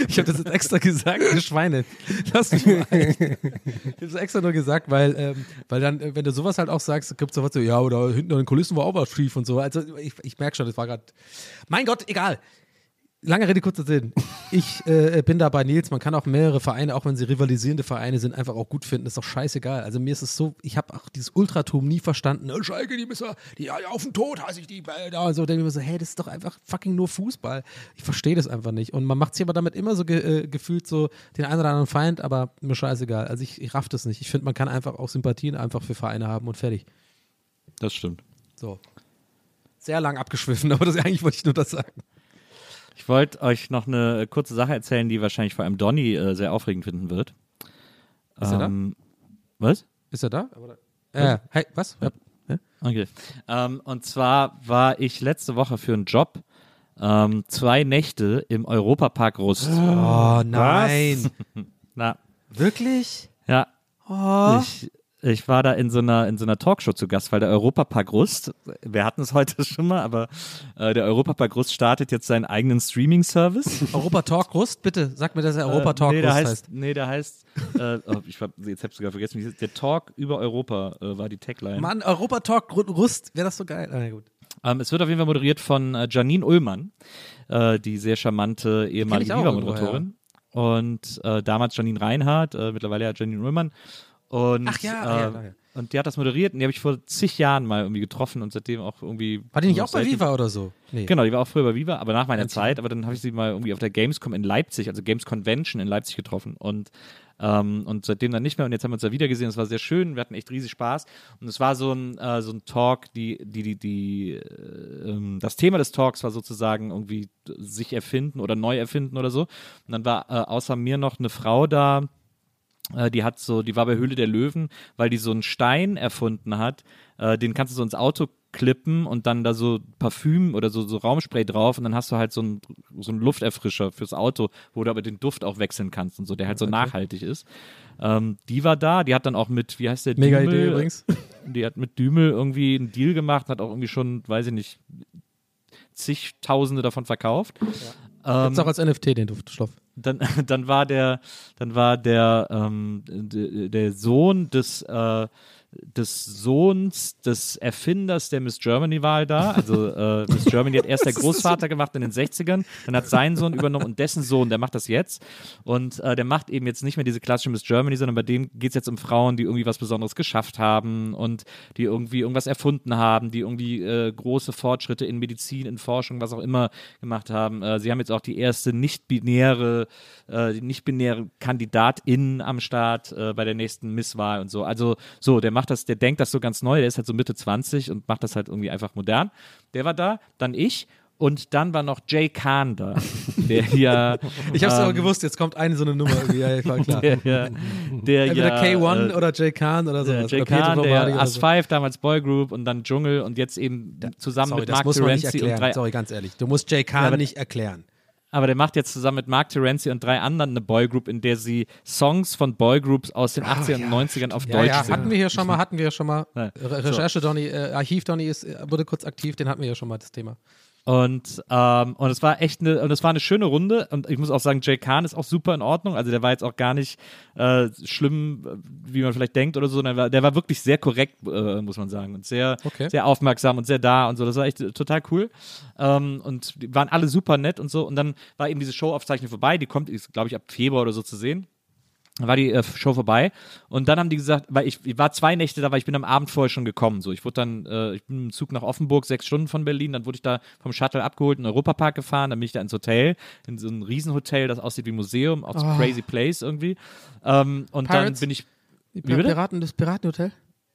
[SPEAKER 5] ich habe das jetzt extra gesagt, ihr Schweine. Lass mich mal. Ich habe das extra nur gesagt, weil, ähm, weil dann, äh, wenn du sowas halt auch sagst, gibt es sofort so, ja, oder hinten an den Kulissen war auch was schief und so. Also ich, ich merke schon, das war gerade. Mein Gott, egal. Lange Rede, kurzer Sinn. Ich äh, bin da bei Nils. Man kann auch mehrere Vereine, auch wenn sie rivalisierende Vereine sind, einfach auch gut finden. Ist doch scheißegal. Also mir ist es so, ich habe auch dieses Ultratum nie verstanden. Oh, Schalke, die müssen, die auf den Tod hasse ich die. Da und so denke ich mir so, hey, das ist doch einfach fucking nur Fußball. Ich verstehe das einfach nicht. Und man macht sich aber damit immer so ge äh, gefühlt so den einen oder anderen Feind, aber mir scheißegal. Also ich, ich raff das nicht. Ich finde, man kann einfach auch Sympathien einfach für Vereine haben und fertig.
[SPEAKER 4] Das stimmt.
[SPEAKER 5] So. Sehr lang abgeschwiffen, aber das eigentlich wollte ich nur das sagen.
[SPEAKER 4] Ich wollte euch noch eine kurze Sache erzählen, die wahrscheinlich vor allem Donny äh, sehr aufregend finden wird.
[SPEAKER 5] Ist er da?
[SPEAKER 4] Ähm, Was?
[SPEAKER 5] Ist er da? Äh, hey, was? Ja. Ja?
[SPEAKER 4] Okay. Ähm, und zwar war ich letzte Woche für einen Job ähm, zwei Nächte im Europapark Rust.
[SPEAKER 5] Oh nein.
[SPEAKER 4] Na,
[SPEAKER 5] Wirklich?
[SPEAKER 4] ja.
[SPEAKER 5] Oh.
[SPEAKER 4] Ich, ich war da in so einer, in so einer Talkshow zu Gast, weil der Europapark Rust, wir hatten es heute schon mal, aber äh, der Europapark Rust startet jetzt seinen eigenen Streaming-Service.
[SPEAKER 5] Europa Talk Rust, bitte, sag mir, dass er Europa Talk
[SPEAKER 4] äh, nee, der
[SPEAKER 5] Rust
[SPEAKER 4] heißt,
[SPEAKER 5] heißt.
[SPEAKER 4] Nee, der heißt, äh, oh, ich war, jetzt hab's sogar vergessen, der Talk über Europa äh, war die Tagline.
[SPEAKER 5] Mann, Europa Talk Ru- Rust, wäre das so geil? Ah, ja, gut.
[SPEAKER 4] Ähm, es wird auf jeden Fall moderiert von äh, Janine Ullmann, äh, die sehr charmante ehemalige
[SPEAKER 5] auch
[SPEAKER 4] Viva-Moderatorin. Und äh, damals Janine Reinhardt, äh, mittlerweile ja Janine Ullmann. Und,
[SPEAKER 5] Ach ja,
[SPEAKER 4] äh,
[SPEAKER 5] ja, ja, ja.
[SPEAKER 4] Und die hat das moderiert und die habe ich vor zig Jahren mal irgendwie getroffen und seitdem auch irgendwie.
[SPEAKER 5] War die nicht auch bei Viva oder so? Nee.
[SPEAKER 4] Genau, die war auch früher bei Viva, aber nach meiner Zeit. Aber dann habe ich sie mal irgendwie auf der Gamescom in Leipzig, also Games Convention in Leipzig getroffen. Und, ähm, und seitdem dann nicht mehr. Und jetzt haben wir uns da wieder gesehen. Es war sehr schön. Wir hatten echt riesig Spaß. Und es war so ein, äh, so ein Talk, die, die, die, die, äh, ähm, das Thema des Talks war sozusagen irgendwie sich erfinden oder neu erfinden oder so. Und dann war äh, außer mir noch eine Frau da, die hat so, die war bei Höhle der Löwen, weil die so einen Stein erfunden hat, äh, den kannst du so ins Auto klippen und dann da so Parfüm oder so, so Raumspray drauf und dann hast du halt so einen, so einen Lufterfrischer fürs Auto, wo du aber den Duft auch wechseln kannst und so, der halt so nachhaltig ist. Ähm, die war da, die hat dann auch mit, wie heißt der?
[SPEAKER 5] Mega
[SPEAKER 4] Dümel,
[SPEAKER 5] Idee übrigens.
[SPEAKER 4] Die hat mit Dümel irgendwie einen Deal gemacht, hat auch irgendwie schon, weiß ich nicht, zigtausende davon verkauft. Ähm,
[SPEAKER 5] Gibt's auch als NFT den Duftstoff.
[SPEAKER 4] Dann, dann war der, dann war der, ähm, der Sohn des, äh, des Sohns des Erfinders der Miss Germany-Wahl da. Also äh, Miss Germany hat erst der Großvater gemacht in den 60ern, dann hat sein Sohn übernommen und dessen Sohn, der macht das jetzt. Und äh, der macht eben jetzt nicht mehr diese klassische Miss Germany, sondern bei dem geht es jetzt um Frauen, die irgendwie was Besonderes geschafft haben und die irgendwie irgendwas erfunden haben, die irgendwie äh, große Fortschritte in Medizin, in Forschung, was auch immer gemacht haben. Äh, sie haben jetzt auch die erste nicht-binäre, äh, nicht-binäre Kandidatin am Start äh, bei der nächsten Misswahl und so. Also so, der macht das, der denkt das so ganz neu, der ist halt so Mitte 20 und macht das halt irgendwie einfach modern. Der war da, dann ich und dann war noch Jay Kahn da, der ja
[SPEAKER 5] Ich hab's aber
[SPEAKER 4] ähm,
[SPEAKER 5] gewusst, jetzt kommt eine so eine Nummer irgendwie. Ja, ja, war klar.
[SPEAKER 4] der, ja, der
[SPEAKER 5] Entweder
[SPEAKER 4] ja,
[SPEAKER 5] K1
[SPEAKER 4] äh,
[SPEAKER 5] oder Jay Khan oder
[SPEAKER 4] der
[SPEAKER 5] sowas.
[SPEAKER 4] Jay Kahn, der
[SPEAKER 5] oder
[SPEAKER 4] As
[SPEAKER 5] so.
[SPEAKER 4] 5, damals Boygroup und dann Dschungel und jetzt eben zusammen
[SPEAKER 5] Sorry,
[SPEAKER 4] mit
[SPEAKER 5] das
[SPEAKER 4] Mark
[SPEAKER 5] muss man nicht
[SPEAKER 4] Terenzi und
[SPEAKER 5] erklären.
[SPEAKER 4] drei,
[SPEAKER 5] Sorry, ganz ehrlich. Du musst Jay Khan
[SPEAKER 4] aber-
[SPEAKER 5] nicht erklären.
[SPEAKER 4] Aber der macht jetzt zusammen mit Mark Terenzi und drei anderen eine Boygroup, in der sie Songs von Boygroups aus den 80ern und 90ern auf
[SPEAKER 5] Ja,
[SPEAKER 4] Deutsch
[SPEAKER 5] ja,
[SPEAKER 4] singen.
[SPEAKER 5] hatten wir hier schon mal, hatten wir schon mal.
[SPEAKER 4] Ja.
[SPEAKER 5] Re Recherche Donny, äh, Archiv Donny ist, äh, wurde kurz aktiv, den hatten wir ja schon mal, das Thema.
[SPEAKER 4] Und, ähm, und es war echt eine, und es war eine schöne Runde. Und ich muss auch sagen, Jay Kahn ist auch super in Ordnung. Also der war jetzt auch gar nicht äh, schlimm, wie man vielleicht denkt oder so. Der war, der war wirklich sehr korrekt, äh, muss man sagen. Und sehr,
[SPEAKER 5] Okay.
[SPEAKER 4] sehr aufmerksam und sehr da und so. Das war echt total cool. Ähm, und die waren alle super nett und so. Und dann war eben diese Showaufzeichnung vorbei. Die kommt, glaube ich, ab Februar oder so zu sehen. Dann war die äh, Show vorbei und dann haben die gesagt, weil ich, ich war zwei Nächte da, weil ich bin am Abend vorher schon gekommen. So, ich wurde dann, äh, ich bin im Zug nach Offenburg, sechs Stunden von Berlin, dann wurde ich da vom Shuttle abgeholt, in den Europapark gefahren, dann bin ich da ins Hotel, in so ein Riesenhotel, das aussieht wie Museum, auch so crazy place irgendwie. Ähm, und dann
[SPEAKER 5] Pirates?
[SPEAKER 4] bin ich,
[SPEAKER 5] Die
[SPEAKER 4] Wie bitte?
[SPEAKER 5] Piraten, das Piratenhotel?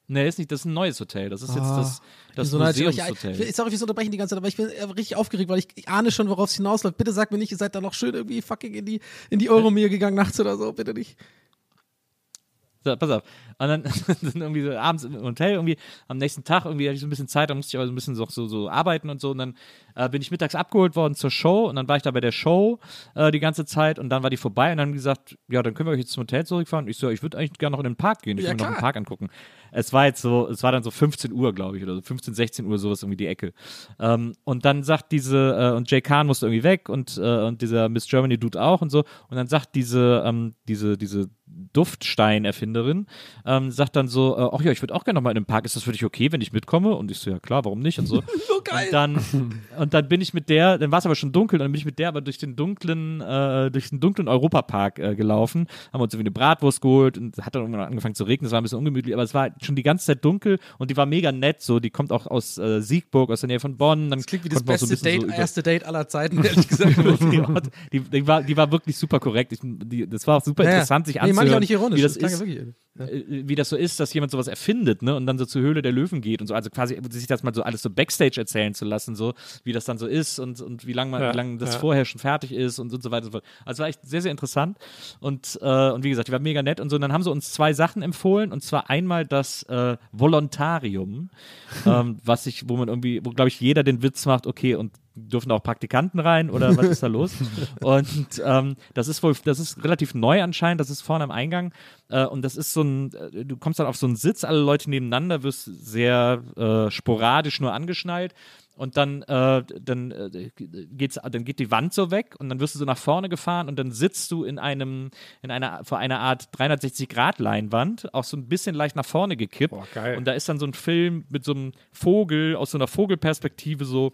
[SPEAKER 4] Ne, ist nicht, das ist ein neues Hotel, das ist jetzt
[SPEAKER 5] Ah,
[SPEAKER 4] das, das
[SPEAKER 5] so neidisch. Ich-
[SPEAKER 4] Museumshotel.
[SPEAKER 5] Ich, sorry fürs Unterbrechen die ganze Zeit, aber ich bin äh, richtig aufgeregt, weil ich, ich ahne schon, worauf es hinausläuft. Bitte sag mir nicht, ihr seid da noch schön irgendwie fucking in die, in die Euromir gegangen nachts oder so. Bitte nicht.
[SPEAKER 4] So, pass auf. Und dann, dann irgendwie so abends im Hotel, irgendwie am nächsten Tag, irgendwie hatte ich so ein bisschen Zeit, da musste ich aber so ein bisschen so, so, so arbeiten und so. Und dann äh, bin ich mittags abgeholt worden zur Show und dann war ich da bei der Show äh, die ganze Zeit und dann war die vorbei und dann haben die gesagt, ja, dann können wir euch jetzt zum Hotel zurückfahren. Und ich so, ich würde eigentlich gerne noch in den Park gehen, ich
[SPEAKER 5] Ja,
[SPEAKER 4] will mir noch den
[SPEAKER 5] klar.
[SPEAKER 4] Park angucken. Es war jetzt so, es war dann so 15 Uhr, glaube ich, oder so 15, 16 Uhr, sowas irgendwie die Ecke. Ähm, und dann sagt diese, äh, und Jay Kahn musste irgendwie weg und, äh, und dieser Miss Germany Dude auch und so. Und dann sagt diese, ähm, diese, diese Duftstein-Erfinderin, ähm, sagt dann so, äh, ach ja, ich würde auch gerne noch mal in den Park, ist das für dich okay, wenn ich mitkomme? Und ich so, ja klar, warum nicht? Und so. so geil. Und dann, und dann bin ich mit der, dann war es aber schon dunkel, und dann bin ich mit der aber durch den dunklen, äh, durch den dunklen Europapark äh, gelaufen, haben uns irgendwie eine Bratwurst geholt und hat dann irgendwann angefangen zu regnen, es war ein bisschen ungemütlich, aber es war schon die ganze Zeit dunkel und die war mega nett, so, die kommt auch aus äh, Siegburg, aus der Nähe von Bonn. Dann
[SPEAKER 5] Das klingt wie das
[SPEAKER 4] so
[SPEAKER 5] beste
[SPEAKER 4] bisschen
[SPEAKER 5] Date,
[SPEAKER 4] so
[SPEAKER 5] erste Date aller Zeiten, ehrlich gesagt.
[SPEAKER 4] die, die, war, die war wirklich super korrekt. Ich, die, das war auch super
[SPEAKER 5] Ja,
[SPEAKER 4] interessant, sich
[SPEAKER 5] Nee,
[SPEAKER 4] anzuhören,
[SPEAKER 5] meine ich auch nicht ironisch,
[SPEAKER 4] wie das,
[SPEAKER 5] das
[SPEAKER 4] ist,
[SPEAKER 5] ja wirklich-
[SPEAKER 4] äh, wie das so ist, dass jemand sowas erfindet, ne, und dann so zur Höhle der Löwen geht und so, also quasi sich das mal so alles so Backstage erzählen zu lassen, so wie das dann so ist und, und wie lange
[SPEAKER 3] Ja,
[SPEAKER 4] wie lange das
[SPEAKER 3] ja.
[SPEAKER 4] vorher schon fertig ist und, und so weiter und so fort. Also war echt sehr, sehr interessant und, äh, und wie gesagt, die war mega nett und so. Und dann haben sie uns zwei Sachen empfohlen und zwar einmal das äh, Volontarium, ähm, was ich, wo man irgendwie, wo glaube ich jeder den Witz macht, okay, und dürfen auch Praktikanten rein oder was ist da los? Und ähm, das ist wohl, das ist relativ neu anscheinend, das ist vorne am Eingang äh, und das ist so ein, äh, du kommst dann auf so einen Sitz, alle Leute nebeneinander, wirst sehr äh, sporadisch nur angeschnallt und dann, äh, dann, äh, geht's, dann geht die Wand so weg und dann wirst du so nach vorne gefahren und dann sitzt du in einem, in einer, vor einer Art 360-Grad-Leinwand, auch so ein bisschen leicht nach vorne gekippt.
[SPEAKER 3] Boah.
[SPEAKER 4] Und da ist dann so ein Film mit so einem Vogel aus so einer Vogelperspektive so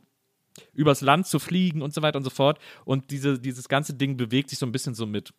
[SPEAKER 4] übers Land zu fliegen und so weiter und so fort. Und diese, dieses ganze Ding bewegt sich so ein bisschen so mit.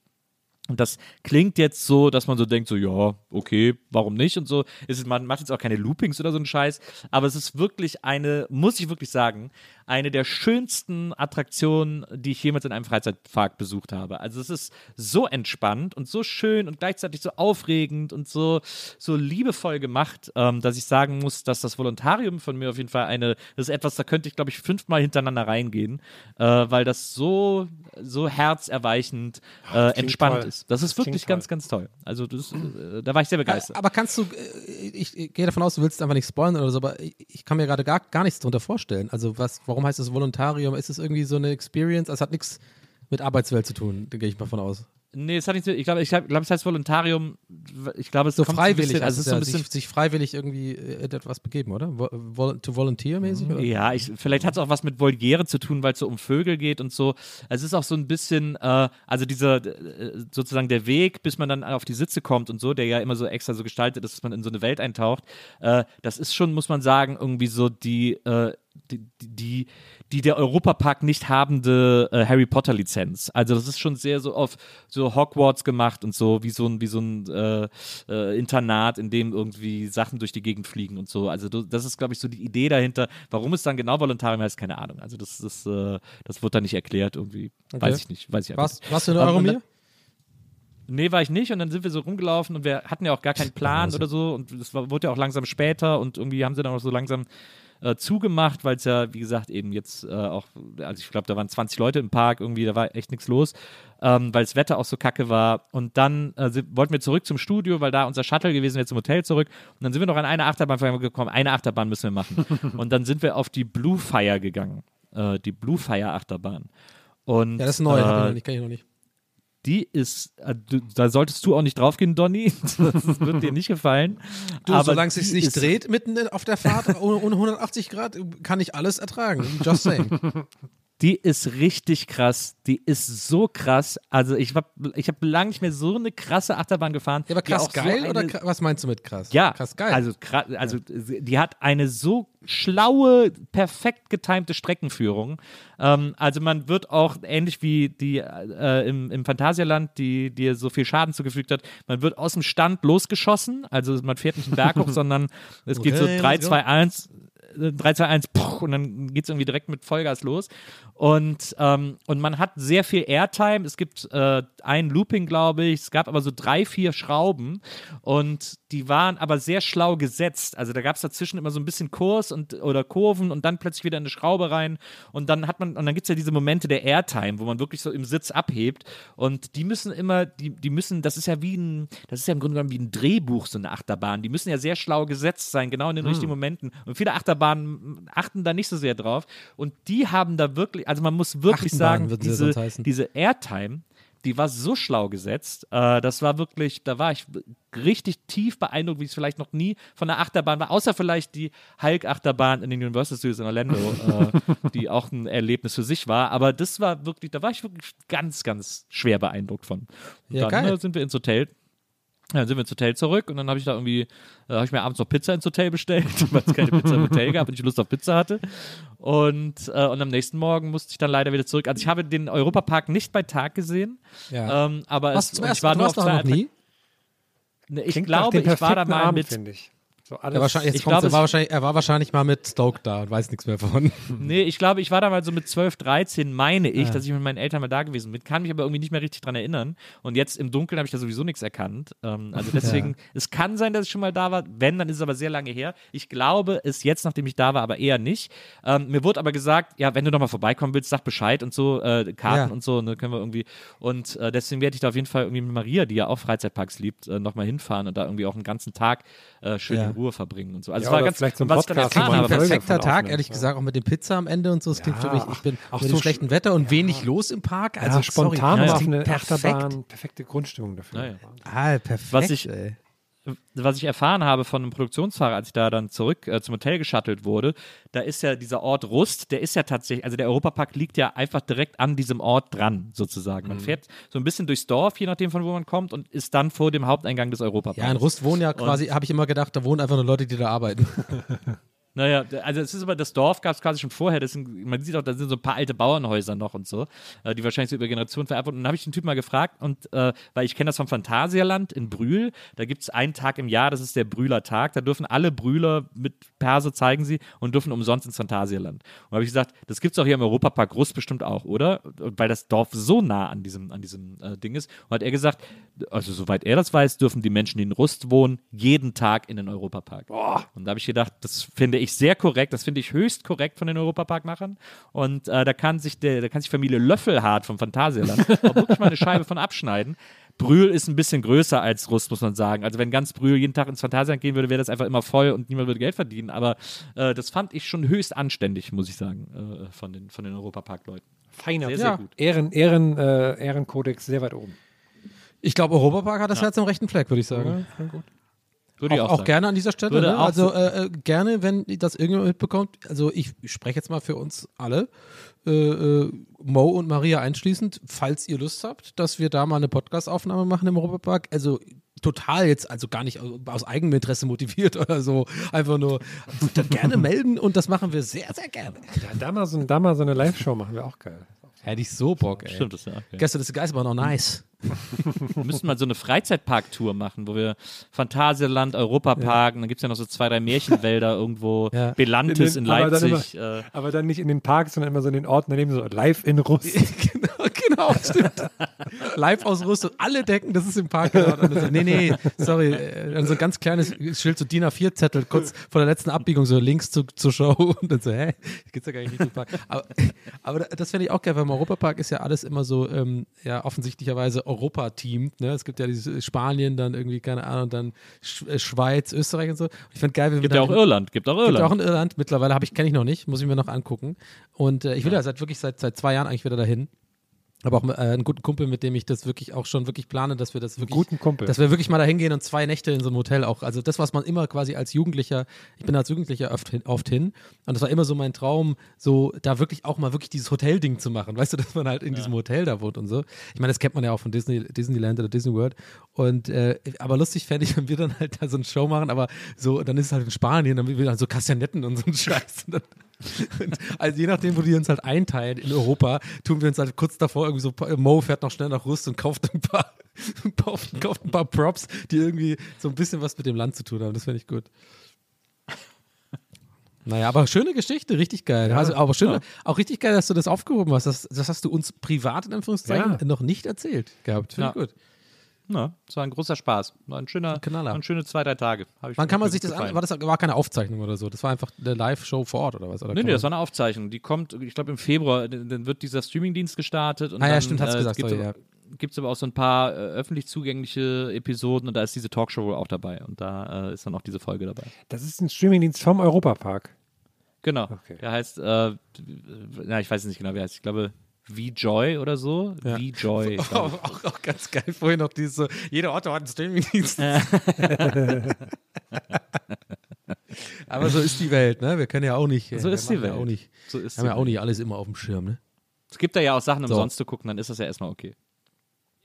[SPEAKER 4] Und das klingt jetzt so, dass man so denkt, so, ja, okay, warum nicht? Und so. Ist, man macht jetzt auch keine Loopings oder so einen Scheiß. Aber es ist wirklich eine, muss ich wirklich sagen, eine der schönsten Attraktionen, die ich jemals in einem Freizeitpark besucht habe. Also es ist so entspannt und so schön und gleichzeitig so aufregend und so, so liebevoll gemacht, ähm, dass ich sagen muss, dass das Volontarium von mir auf jeden Fall eine, das ist etwas, da könnte ich, glaube ich, fünfmal hintereinander reingehen, äh, weil das so, so herzerweichend äh, entspannt
[SPEAKER 3] toll.
[SPEAKER 4] ist. Das ist
[SPEAKER 3] Das
[SPEAKER 4] wirklich ganz, ganz toll. Also das, äh, da war ich sehr begeistert.
[SPEAKER 5] Aber kannst du, äh, ich, ich gehe davon aus, du willst einfach nicht spoilern oder so, aber ich, ich kann mir gerade gar, gar nichts darunter vorstellen. Also was, warum heißt es Volontarium? Ist es irgendwie so eine Experience? Also es hat nichts mit Arbeitswelt zu tun, da gehe ich mal von aus.
[SPEAKER 4] Nee, es hat nicht so, ich glaube, ich glaube, es heißt Volontarium, ich glaube, es
[SPEAKER 5] So
[SPEAKER 4] kommt
[SPEAKER 5] freiwillig,
[SPEAKER 4] bisschen, also es ist so ein bisschen
[SPEAKER 5] sich, sich freiwillig irgendwie äh, etwas begeben, oder? Vo vol to volunteer mäßig? Oder?
[SPEAKER 4] Ja, ich, vielleicht hat es auch was mit Voliere zu tun, weil es so um Vögel geht und so. Es ist auch so ein bisschen, äh, also dieser äh, sozusagen der Weg, bis man dann auf die Sitze kommt und so, der ja immer so extra so gestaltet ist, dass man in so eine Welt eintaucht. Äh, das ist schon, muss man sagen, irgendwie so die, äh, die, die, die der Europapark nicht habende äh, Harry Potter Lizenz. Also das ist schon sehr so auf so Hogwarts gemacht und so wie so ein wie so ein äh, äh, Internat, in dem irgendwie Sachen durch die Gegend fliegen und so. Also das ist glaube ich so die Idee dahinter. Warum es dann genau Volontarium heißt, keine Ahnung. Also das ist äh, das wird da nicht erklärt irgendwie. Weiß ich nicht. Weiß ich
[SPEAKER 5] Was,
[SPEAKER 4] nicht.
[SPEAKER 5] was
[SPEAKER 4] und
[SPEAKER 5] Euromir?
[SPEAKER 4] Nee, war ich nicht. Und dann sind wir so rumgelaufen und wir hatten ja auch gar keinen Plan oder so. Und es wurde ja auch langsam später und irgendwie haben sie dann auch so langsam äh, zugemacht, weil es ja, wie gesagt, eben jetzt äh, auch, also ich glaube, da waren 20 Leute im Park, irgendwie, da war echt nichts los, ähm, weil das Wetter auch so kacke war. Und dann äh, wollten wir zurück zum Studio, weil da unser Shuttle gewesen wäre zum Hotel zurück. Und dann sind wir noch an eine Achterbahn gekommen. Eine Achterbahn müssen wir machen. und dann sind wir auf die Blue Fire gegangen. Äh, die Blue Fire Achterbahn. Und,
[SPEAKER 5] Ja, das ist neu, ich
[SPEAKER 4] äh,
[SPEAKER 5] nicht, kenn ich noch nicht.
[SPEAKER 4] Die ist, äh, da solltest du auch nicht draufgehen, Donny. Das wird dir nicht gefallen.
[SPEAKER 5] Du,
[SPEAKER 4] Aber
[SPEAKER 5] solange es sich nicht dreht mitten auf der Fahrt ohne, ohne 180 Grad, kann ich alles ertragen. Just saying.
[SPEAKER 4] Die ist richtig krass. Die ist so krass. Also ich habe ich hab lange nicht mehr so eine krasse Achterbahn gefahren.
[SPEAKER 5] Ja, aber krass
[SPEAKER 4] auch so
[SPEAKER 5] geil
[SPEAKER 4] eine-
[SPEAKER 5] oder was meinst du mit krass?
[SPEAKER 4] Ja,
[SPEAKER 5] Krass geil.
[SPEAKER 4] Also, also die hat eine so schlaue, perfekt getimte Streckenführung. Ähm, also man wird auch ähnlich wie die äh, im, im Phantasialand, die dir so viel Schaden zugefügt hat, man wird aus dem Stand losgeschossen. Also man fährt nicht einen Berg hoch, sondern es geht so
[SPEAKER 5] Okay,
[SPEAKER 4] 3,
[SPEAKER 5] let's go.
[SPEAKER 4] 2, 1. 3, 2, 1, puh, und dann geht es irgendwie direkt mit Vollgas los. Und, ähm, und man hat sehr viel Airtime. Es gibt äh, ein Looping, glaube ich. Es gab aber so drei, vier Schrauben. Und die waren aber sehr schlau gesetzt. Also da gab es dazwischen immer so ein bisschen Kurs und, oder Kurven und dann plötzlich wieder eine Schraube rein. Und dann hat man, und dann gibt es ja diese Momente der Airtime, wo man wirklich so im Sitz abhebt. Und die müssen immer, die, die müssen, das ist ja wie ein, das ist ja im Grunde genommen wie ein Drehbuch, so eine Achterbahn. Die müssen ja sehr schlau gesetzt sein, genau in den richtigen Momenten. Und viele Achterbahnen achten da nicht so sehr drauf. Und die haben da wirklich, also man muss wirklich
[SPEAKER 5] Achterbahn
[SPEAKER 4] sagen, diese, diese Airtime, die war so schlau gesetzt. Äh, das war wirklich, da war ich richtig tief beeindruckt, wie es vielleicht noch nie von der Achterbahn war, außer vielleicht die Hulk-Achterbahn in den Universal Studios in Orlando, äh, die auch ein Erlebnis für sich war. Aber das war wirklich, da war ich wirklich ganz, ganz schwer beeindruckt von. Und
[SPEAKER 5] Ja,
[SPEAKER 4] dann
[SPEAKER 5] geil.
[SPEAKER 4] äh, sind wir ins Hotel. Dann sind wir ins Hotel zurück und dann habe ich da irgendwie, äh, habe ich mir abends noch Pizza ins Hotel bestellt, weil es keine Pizza im Hotel gab und ich Lust auf Pizza hatte. Und, äh, und am nächsten Morgen musste ich dann leider wieder zurück. Also ich habe den Europapark nicht bei Tag gesehen,
[SPEAKER 5] Ja.
[SPEAKER 4] ähm, aber
[SPEAKER 5] Was
[SPEAKER 4] es, ich war
[SPEAKER 5] du
[SPEAKER 4] nur auf zwei
[SPEAKER 5] noch nie?
[SPEAKER 4] Ne, Ich
[SPEAKER 3] Klingt
[SPEAKER 4] glaube, ich war da mal
[SPEAKER 3] Abend,
[SPEAKER 4] mit.
[SPEAKER 3] ich. So alles,
[SPEAKER 5] Er, wahrscheinlich, jetzt
[SPEAKER 4] glaube,
[SPEAKER 5] er, war wahrscheinlich, er war wahrscheinlich mal mit Stoke da und weiß nichts mehr von.
[SPEAKER 4] Nee, ich glaube, ich war da mal so mit 12, 13, meine ich,
[SPEAKER 5] Ah.
[SPEAKER 4] dass ich mit meinen Eltern mal da gewesen bin. Kann mich aber irgendwie nicht mehr richtig dran erinnern. Und jetzt im Dunkeln habe ich da sowieso nichts erkannt. Ähm, also deswegen, es kann sein, dass ich schon mal da war. Wenn, dann ist es aber sehr lange her. Ich glaube es jetzt, nachdem ich da war, aber eher nicht. Ähm, mir wurde aber gesagt, ja, wenn du nochmal vorbeikommen willst, sag Bescheid und so, äh, Karten
[SPEAKER 5] Ja.
[SPEAKER 4] und so, ne, können wir irgendwie. Und äh, deswegen werde ich da auf jeden Fall irgendwie mit Maria, die ja auch Freizeitparks liebt, äh, nochmal hinfahren und da irgendwie auch einen ganzen Tag äh, schön
[SPEAKER 5] Ja.
[SPEAKER 4] Ruhe verbringen und so. Also
[SPEAKER 3] Ja,
[SPEAKER 4] es war ganz,
[SPEAKER 3] vielleicht so ein
[SPEAKER 4] was ich dann
[SPEAKER 3] Podcast,
[SPEAKER 4] erfahren
[SPEAKER 3] man
[SPEAKER 4] habe,
[SPEAKER 3] eine Folge
[SPEAKER 5] perfekter Tag, ehrlich
[SPEAKER 3] ja.
[SPEAKER 5] gesagt, auch mit dem Pizza am Ende und so. Es klingt für mich, ich bin
[SPEAKER 3] auch
[SPEAKER 5] mit
[SPEAKER 3] so
[SPEAKER 5] dem schlechten Wetter und wenig los im Park. Also
[SPEAKER 3] ja, spontan
[SPEAKER 5] sorry, klingt
[SPEAKER 3] eine
[SPEAKER 5] perfekt.
[SPEAKER 3] Achterbahn, perfekte Grundstimmung dafür.
[SPEAKER 4] Ja, ja.
[SPEAKER 5] Ah, perfekt.
[SPEAKER 4] Was ich-
[SPEAKER 5] ey.
[SPEAKER 4] Was ich erfahren habe von einem Produktionsfahrer, als ich da dann zurück äh, zum Hotel geschattelt wurde, da ist ja dieser Ort Rust, der ist ja tatsächlich, also der Europapark liegt ja einfach direkt an diesem Ort dran, sozusagen. Man fährt so ein bisschen durchs Dorf, je nachdem von wo man kommt, und ist dann vor dem Haupteingang des Europaparks.
[SPEAKER 5] Ja, in Rust wohnen ja quasi, habe ich immer gedacht, da wohnen einfach nur Leute, die da arbeiten.
[SPEAKER 4] Naja, also es ist aber, das Dorf gab es quasi schon vorher. Das sind, man sieht auch, da sind so ein paar alte Bauernhäuser noch und so, äh, die wahrscheinlich so über Generationen vererbt wurden. Und dann habe ich den Typ mal gefragt, und äh, weil ich kenne das vom Phantasialand in Brühl, da gibt es einen Tag im Jahr, das ist der Brühler Tag. Da dürfen alle Brühler mit Perse zeigen sie und dürfen umsonst ins Phantasialand. Und da habe ich gesagt, das gibt es auch hier im Europapark Rust bestimmt auch, oder? Und weil das Dorf so nah an diesem, an diesem äh, Ding ist. Und hat er gesagt, also soweit er das weiß, dürfen die Menschen, die in Rust wohnen, jeden Tag in den Europapark. Und da habe ich gedacht, das finde ich sehr korrekt, das finde ich höchst korrekt von den Europaparkmachern. Und äh, da kann sich der, da kann sich Familie Löffelhardt vom Phantasialand auch wirklich mal eine Scheibe von abschneiden. Brühl ist ein bisschen größer als Rust, muss man sagen. Also wenn ganz Brühl jeden Tag ins Phantasialand gehen würde, wäre das einfach immer voll und niemand würde Geld verdienen. Aber äh, das fand ich schon höchst anständig, muss ich sagen, äh, von den, von den Europapark-Leuten.
[SPEAKER 3] Feiner.
[SPEAKER 4] Sehr, sehr gut.
[SPEAKER 3] Ehren, Ehren, äh, Ehrenkodex sehr weit oben.
[SPEAKER 5] Ich glaube, Europapark hat das Herz am rechten Fleck, würde ich sagen.
[SPEAKER 4] Würde ich
[SPEAKER 5] auch,
[SPEAKER 4] auch,
[SPEAKER 5] auch gerne an dieser Stelle. Ne? Also
[SPEAKER 4] so-
[SPEAKER 5] äh, äh, gerne, wenn das irgendjemand mitbekommt. Also ich spreche jetzt mal für uns alle, äh, äh, Mo und Maria einschließend, falls ihr Lust habt, dass wir da mal eine Podcast-Aufnahme machen im Europapark. Also total jetzt, also gar nicht aus, eigenem Interesse motiviert oder so. Einfach nur dann gerne melden und das machen wir sehr, sehr gerne.
[SPEAKER 3] Ja, da mal so, da mal so eine Live-Show machen wir auch geil.
[SPEAKER 5] Hätte ich so Bock, ey.
[SPEAKER 4] Stimmt, das ist ja. Okay.
[SPEAKER 5] Gestern das Geist war noch nice.
[SPEAKER 4] Wir müssten mal so eine Freizeitpark-Tour machen, wo wir Phantasialand, Europapark, und dann gibt es ja noch so zwei, drei Märchenwälder irgendwo,
[SPEAKER 5] Ja.
[SPEAKER 4] Belantis in,
[SPEAKER 3] In den- aber dann
[SPEAKER 4] Leipzig. Äh,
[SPEAKER 3] Aber dann nicht in den Parks, sondern immer so in den Orten daneben, so live in Russ.
[SPEAKER 5] genau, genau, stimmt. Live aus Russland. Alle denken, das ist im Park. Genau. Und so, nee, nee, sorry. äh, Dann so ein ganz kleines Schild, so DIN A4-Zettel, kurz vor der letzten Abbiegung, so links zu, zur Show. Und dann so, hä? Geht's ja gar nicht richtig im Park. Aber, aber das finde ich auch geil, weil im Europapark ist ja alles immer so, ähm, ja, offensichtlicherweise Europa-Team. Ne? Es gibt ja dieses Spanien, dann irgendwie, keine Ahnung, dann Sch äh, Schweiz, Österreich und so. Ich finde geil, wie wir
[SPEAKER 4] gibt ja auch Irland, gibt auch
[SPEAKER 5] Gibt
[SPEAKER 4] Irland.
[SPEAKER 5] auch in Irland. Mittlerweile habe ich kenne ich noch nicht, muss ich mir noch angucken. Und äh, ich will ja, seit wirklich seit seit zwei Jahren eigentlich wieder dahin. Aber auch äh, einen guten Kumpel, mit dem ich das wirklich auch schon wirklich plane, dass wir das wirklich,
[SPEAKER 3] guten Kumpel.
[SPEAKER 5] dass wir wirklich mal dahin gehen und zwei Nächte in so einem Hotel auch. Also das, was man immer quasi als Jugendlicher, ich bin als Jugendlicher oft hin, oft hin und das war immer so mein Traum, so da wirklich auch mal wirklich dieses Hotelding zu machen. Weißt du, dass man halt in diesem Hotel da wohnt und so. Ich meine, das kennt man ja auch von Disney, Disneyland oder Disney World. Und äh, aber lustig fände ich, wenn wir dann halt da so eine Show machen, aber so, dann ist es halt in Spanien, dann wir dann so Kastanetten und so ein Scheiß. Und dann, also je nachdem, wo die uns halt einteilen in Europa, tun wir uns halt kurz davor irgendwie so, Mo fährt noch schnell nach Rust und kauft ein paar, kauft, kauft ein paar Props, die irgendwie so ein bisschen was mit dem Land zu tun haben. Das finde ich gut. Naja, aber schöne Geschichte, richtig geil. also, aber schön, auch richtig geil, dass du das aufgehoben hast. Das, das hast du uns privat in Anführungszeichen
[SPEAKER 3] Ja.
[SPEAKER 5] noch nicht erzählt gehabt. Finde
[SPEAKER 4] Ja.
[SPEAKER 5] ich gut.
[SPEAKER 4] Ja, es war ein großer Spaß. War ein schöner,
[SPEAKER 5] Knaller.
[SPEAKER 4] waren schöne zwei, drei Tage.
[SPEAKER 5] Wann kann man sich das an?
[SPEAKER 4] gefallen.
[SPEAKER 5] War das war keine Aufzeichnung oder so? Das war einfach eine Live-Show vor Ort oder was? Oder
[SPEAKER 4] Nee, nee, das war eine Aufzeichnung. Die kommt, ich glaube, im Februar, dann wird dieser Streamingdienst gestartet. Und
[SPEAKER 5] Ah ja,
[SPEAKER 4] dann,
[SPEAKER 5] stimmt, hast du gesagt,
[SPEAKER 4] Gibt
[SPEAKER 5] sorry,
[SPEAKER 4] aber, gibt's aber auch so ein paar äh, öffentlich zugängliche Episoden und da ist diese Talkshow wohl auch dabei. Und da äh, ist dann auch diese Folge dabei.
[SPEAKER 3] Das ist ein Streamingdienst vom Europapark.
[SPEAKER 4] Genau.
[SPEAKER 3] Okay.
[SPEAKER 4] Der heißt, äh, na, ich weiß es nicht genau, wie er heißt. Ich glaube, V-Joy oder so.
[SPEAKER 5] Ja.
[SPEAKER 4] V-Joy. ich.
[SPEAKER 5] auch, auch, auch ganz geil. Vorhin noch dieses so, jeder Ort hat einen Streamingdienst. Aber so ist die Welt, ne? Wir können ja auch nicht. äh,
[SPEAKER 4] So
[SPEAKER 5] wir
[SPEAKER 4] ist die
[SPEAKER 5] machen ja
[SPEAKER 4] Welt.
[SPEAKER 5] Auch nicht,
[SPEAKER 4] So ist
[SPEAKER 5] haben ja auch nicht alles immer auf dem Schirm, ne?
[SPEAKER 4] Es gibt da ja auch Sachen
[SPEAKER 5] So.
[SPEAKER 4] umsonst zu gucken, dann ist das ja erstmal okay.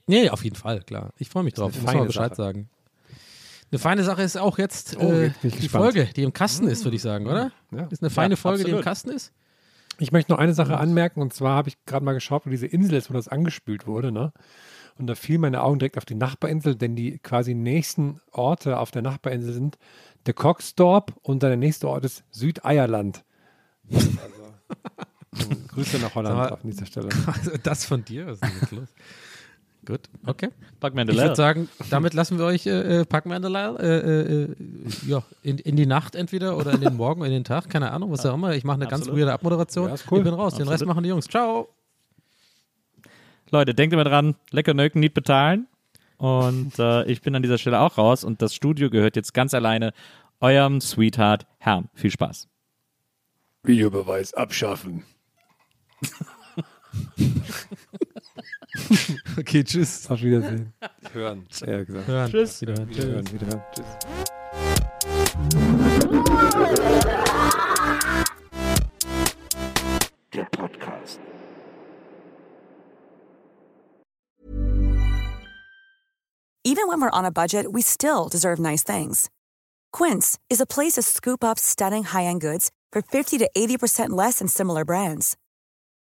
[SPEAKER 5] Nee, auf jeden Fall, klar. Ich freue mich drauf.
[SPEAKER 3] eine
[SPEAKER 5] Muss mal
[SPEAKER 3] feine
[SPEAKER 5] Bescheid
[SPEAKER 3] Sache.
[SPEAKER 5] sagen. Eine feine Sache ist auch jetzt
[SPEAKER 3] Oh,
[SPEAKER 5] äh,
[SPEAKER 3] jetzt ich
[SPEAKER 5] die
[SPEAKER 3] gespannt.
[SPEAKER 5] Folge, die im Kasten ist, würde ich sagen, oder?
[SPEAKER 3] Ja.
[SPEAKER 5] Ist eine feine
[SPEAKER 4] Ja,
[SPEAKER 5] Folge, die im
[SPEAKER 4] absolut.
[SPEAKER 5] Kasten ist?
[SPEAKER 3] Ich möchte noch eine Sache anmerken und zwar habe ich gerade mal geschaut, wo diese Insel ist, wo das angespült wurde, ne? Und da fielen meine Augen direkt auf die Nachbarinsel, denn die quasi nächsten Orte auf der Nachbarinsel sind der Coxdorp und dann der nächste Ort ist Südeierland. Also, Grüße nach Holland
[SPEAKER 5] mal-
[SPEAKER 3] auf dieser Stelle.
[SPEAKER 5] Also das von dir? Was ist denn los? Gut, okay.
[SPEAKER 4] Pack mir
[SPEAKER 5] Ich würde sagen, damit lassen wir euch äh, äh, Lal, äh, äh, äh, ja, in, in die Nacht entweder oder in den Morgen, in den Tag, keine Ahnung, was auch immer. Ich mache eine ganz
[SPEAKER 4] Absolut.
[SPEAKER 5] weirde Abmoderation.
[SPEAKER 3] Ja, cool.
[SPEAKER 5] Ich bin raus, den Rest
[SPEAKER 4] Absolut.
[SPEAKER 5] machen die Jungs. Ciao.
[SPEAKER 4] Leute, denkt immer dran, lecker Nöken nicht bezahlen. Und äh, ich bin an dieser Stelle auch raus und das Studio gehört jetzt ganz alleine eurem Sweetheart Herrn. Viel Spaß.
[SPEAKER 3] Videobeweis abschaffen.
[SPEAKER 5] Okay, tschüss.
[SPEAKER 3] Auf Wiedersehen. Hören. Ja, gesagt.
[SPEAKER 5] Hören.
[SPEAKER 4] Tschüss.
[SPEAKER 5] Wiederhören.
[SPEAKER 3] Wiederhören, wiederhören. Tschüss.
[SPEAKER 1] Der Podcast.
[SPEAKER 7] Even when we're on a budget, we still deserve nice things. Quince is a place to scoop up stunning high-end goods for 50 to 80% less than similar brands.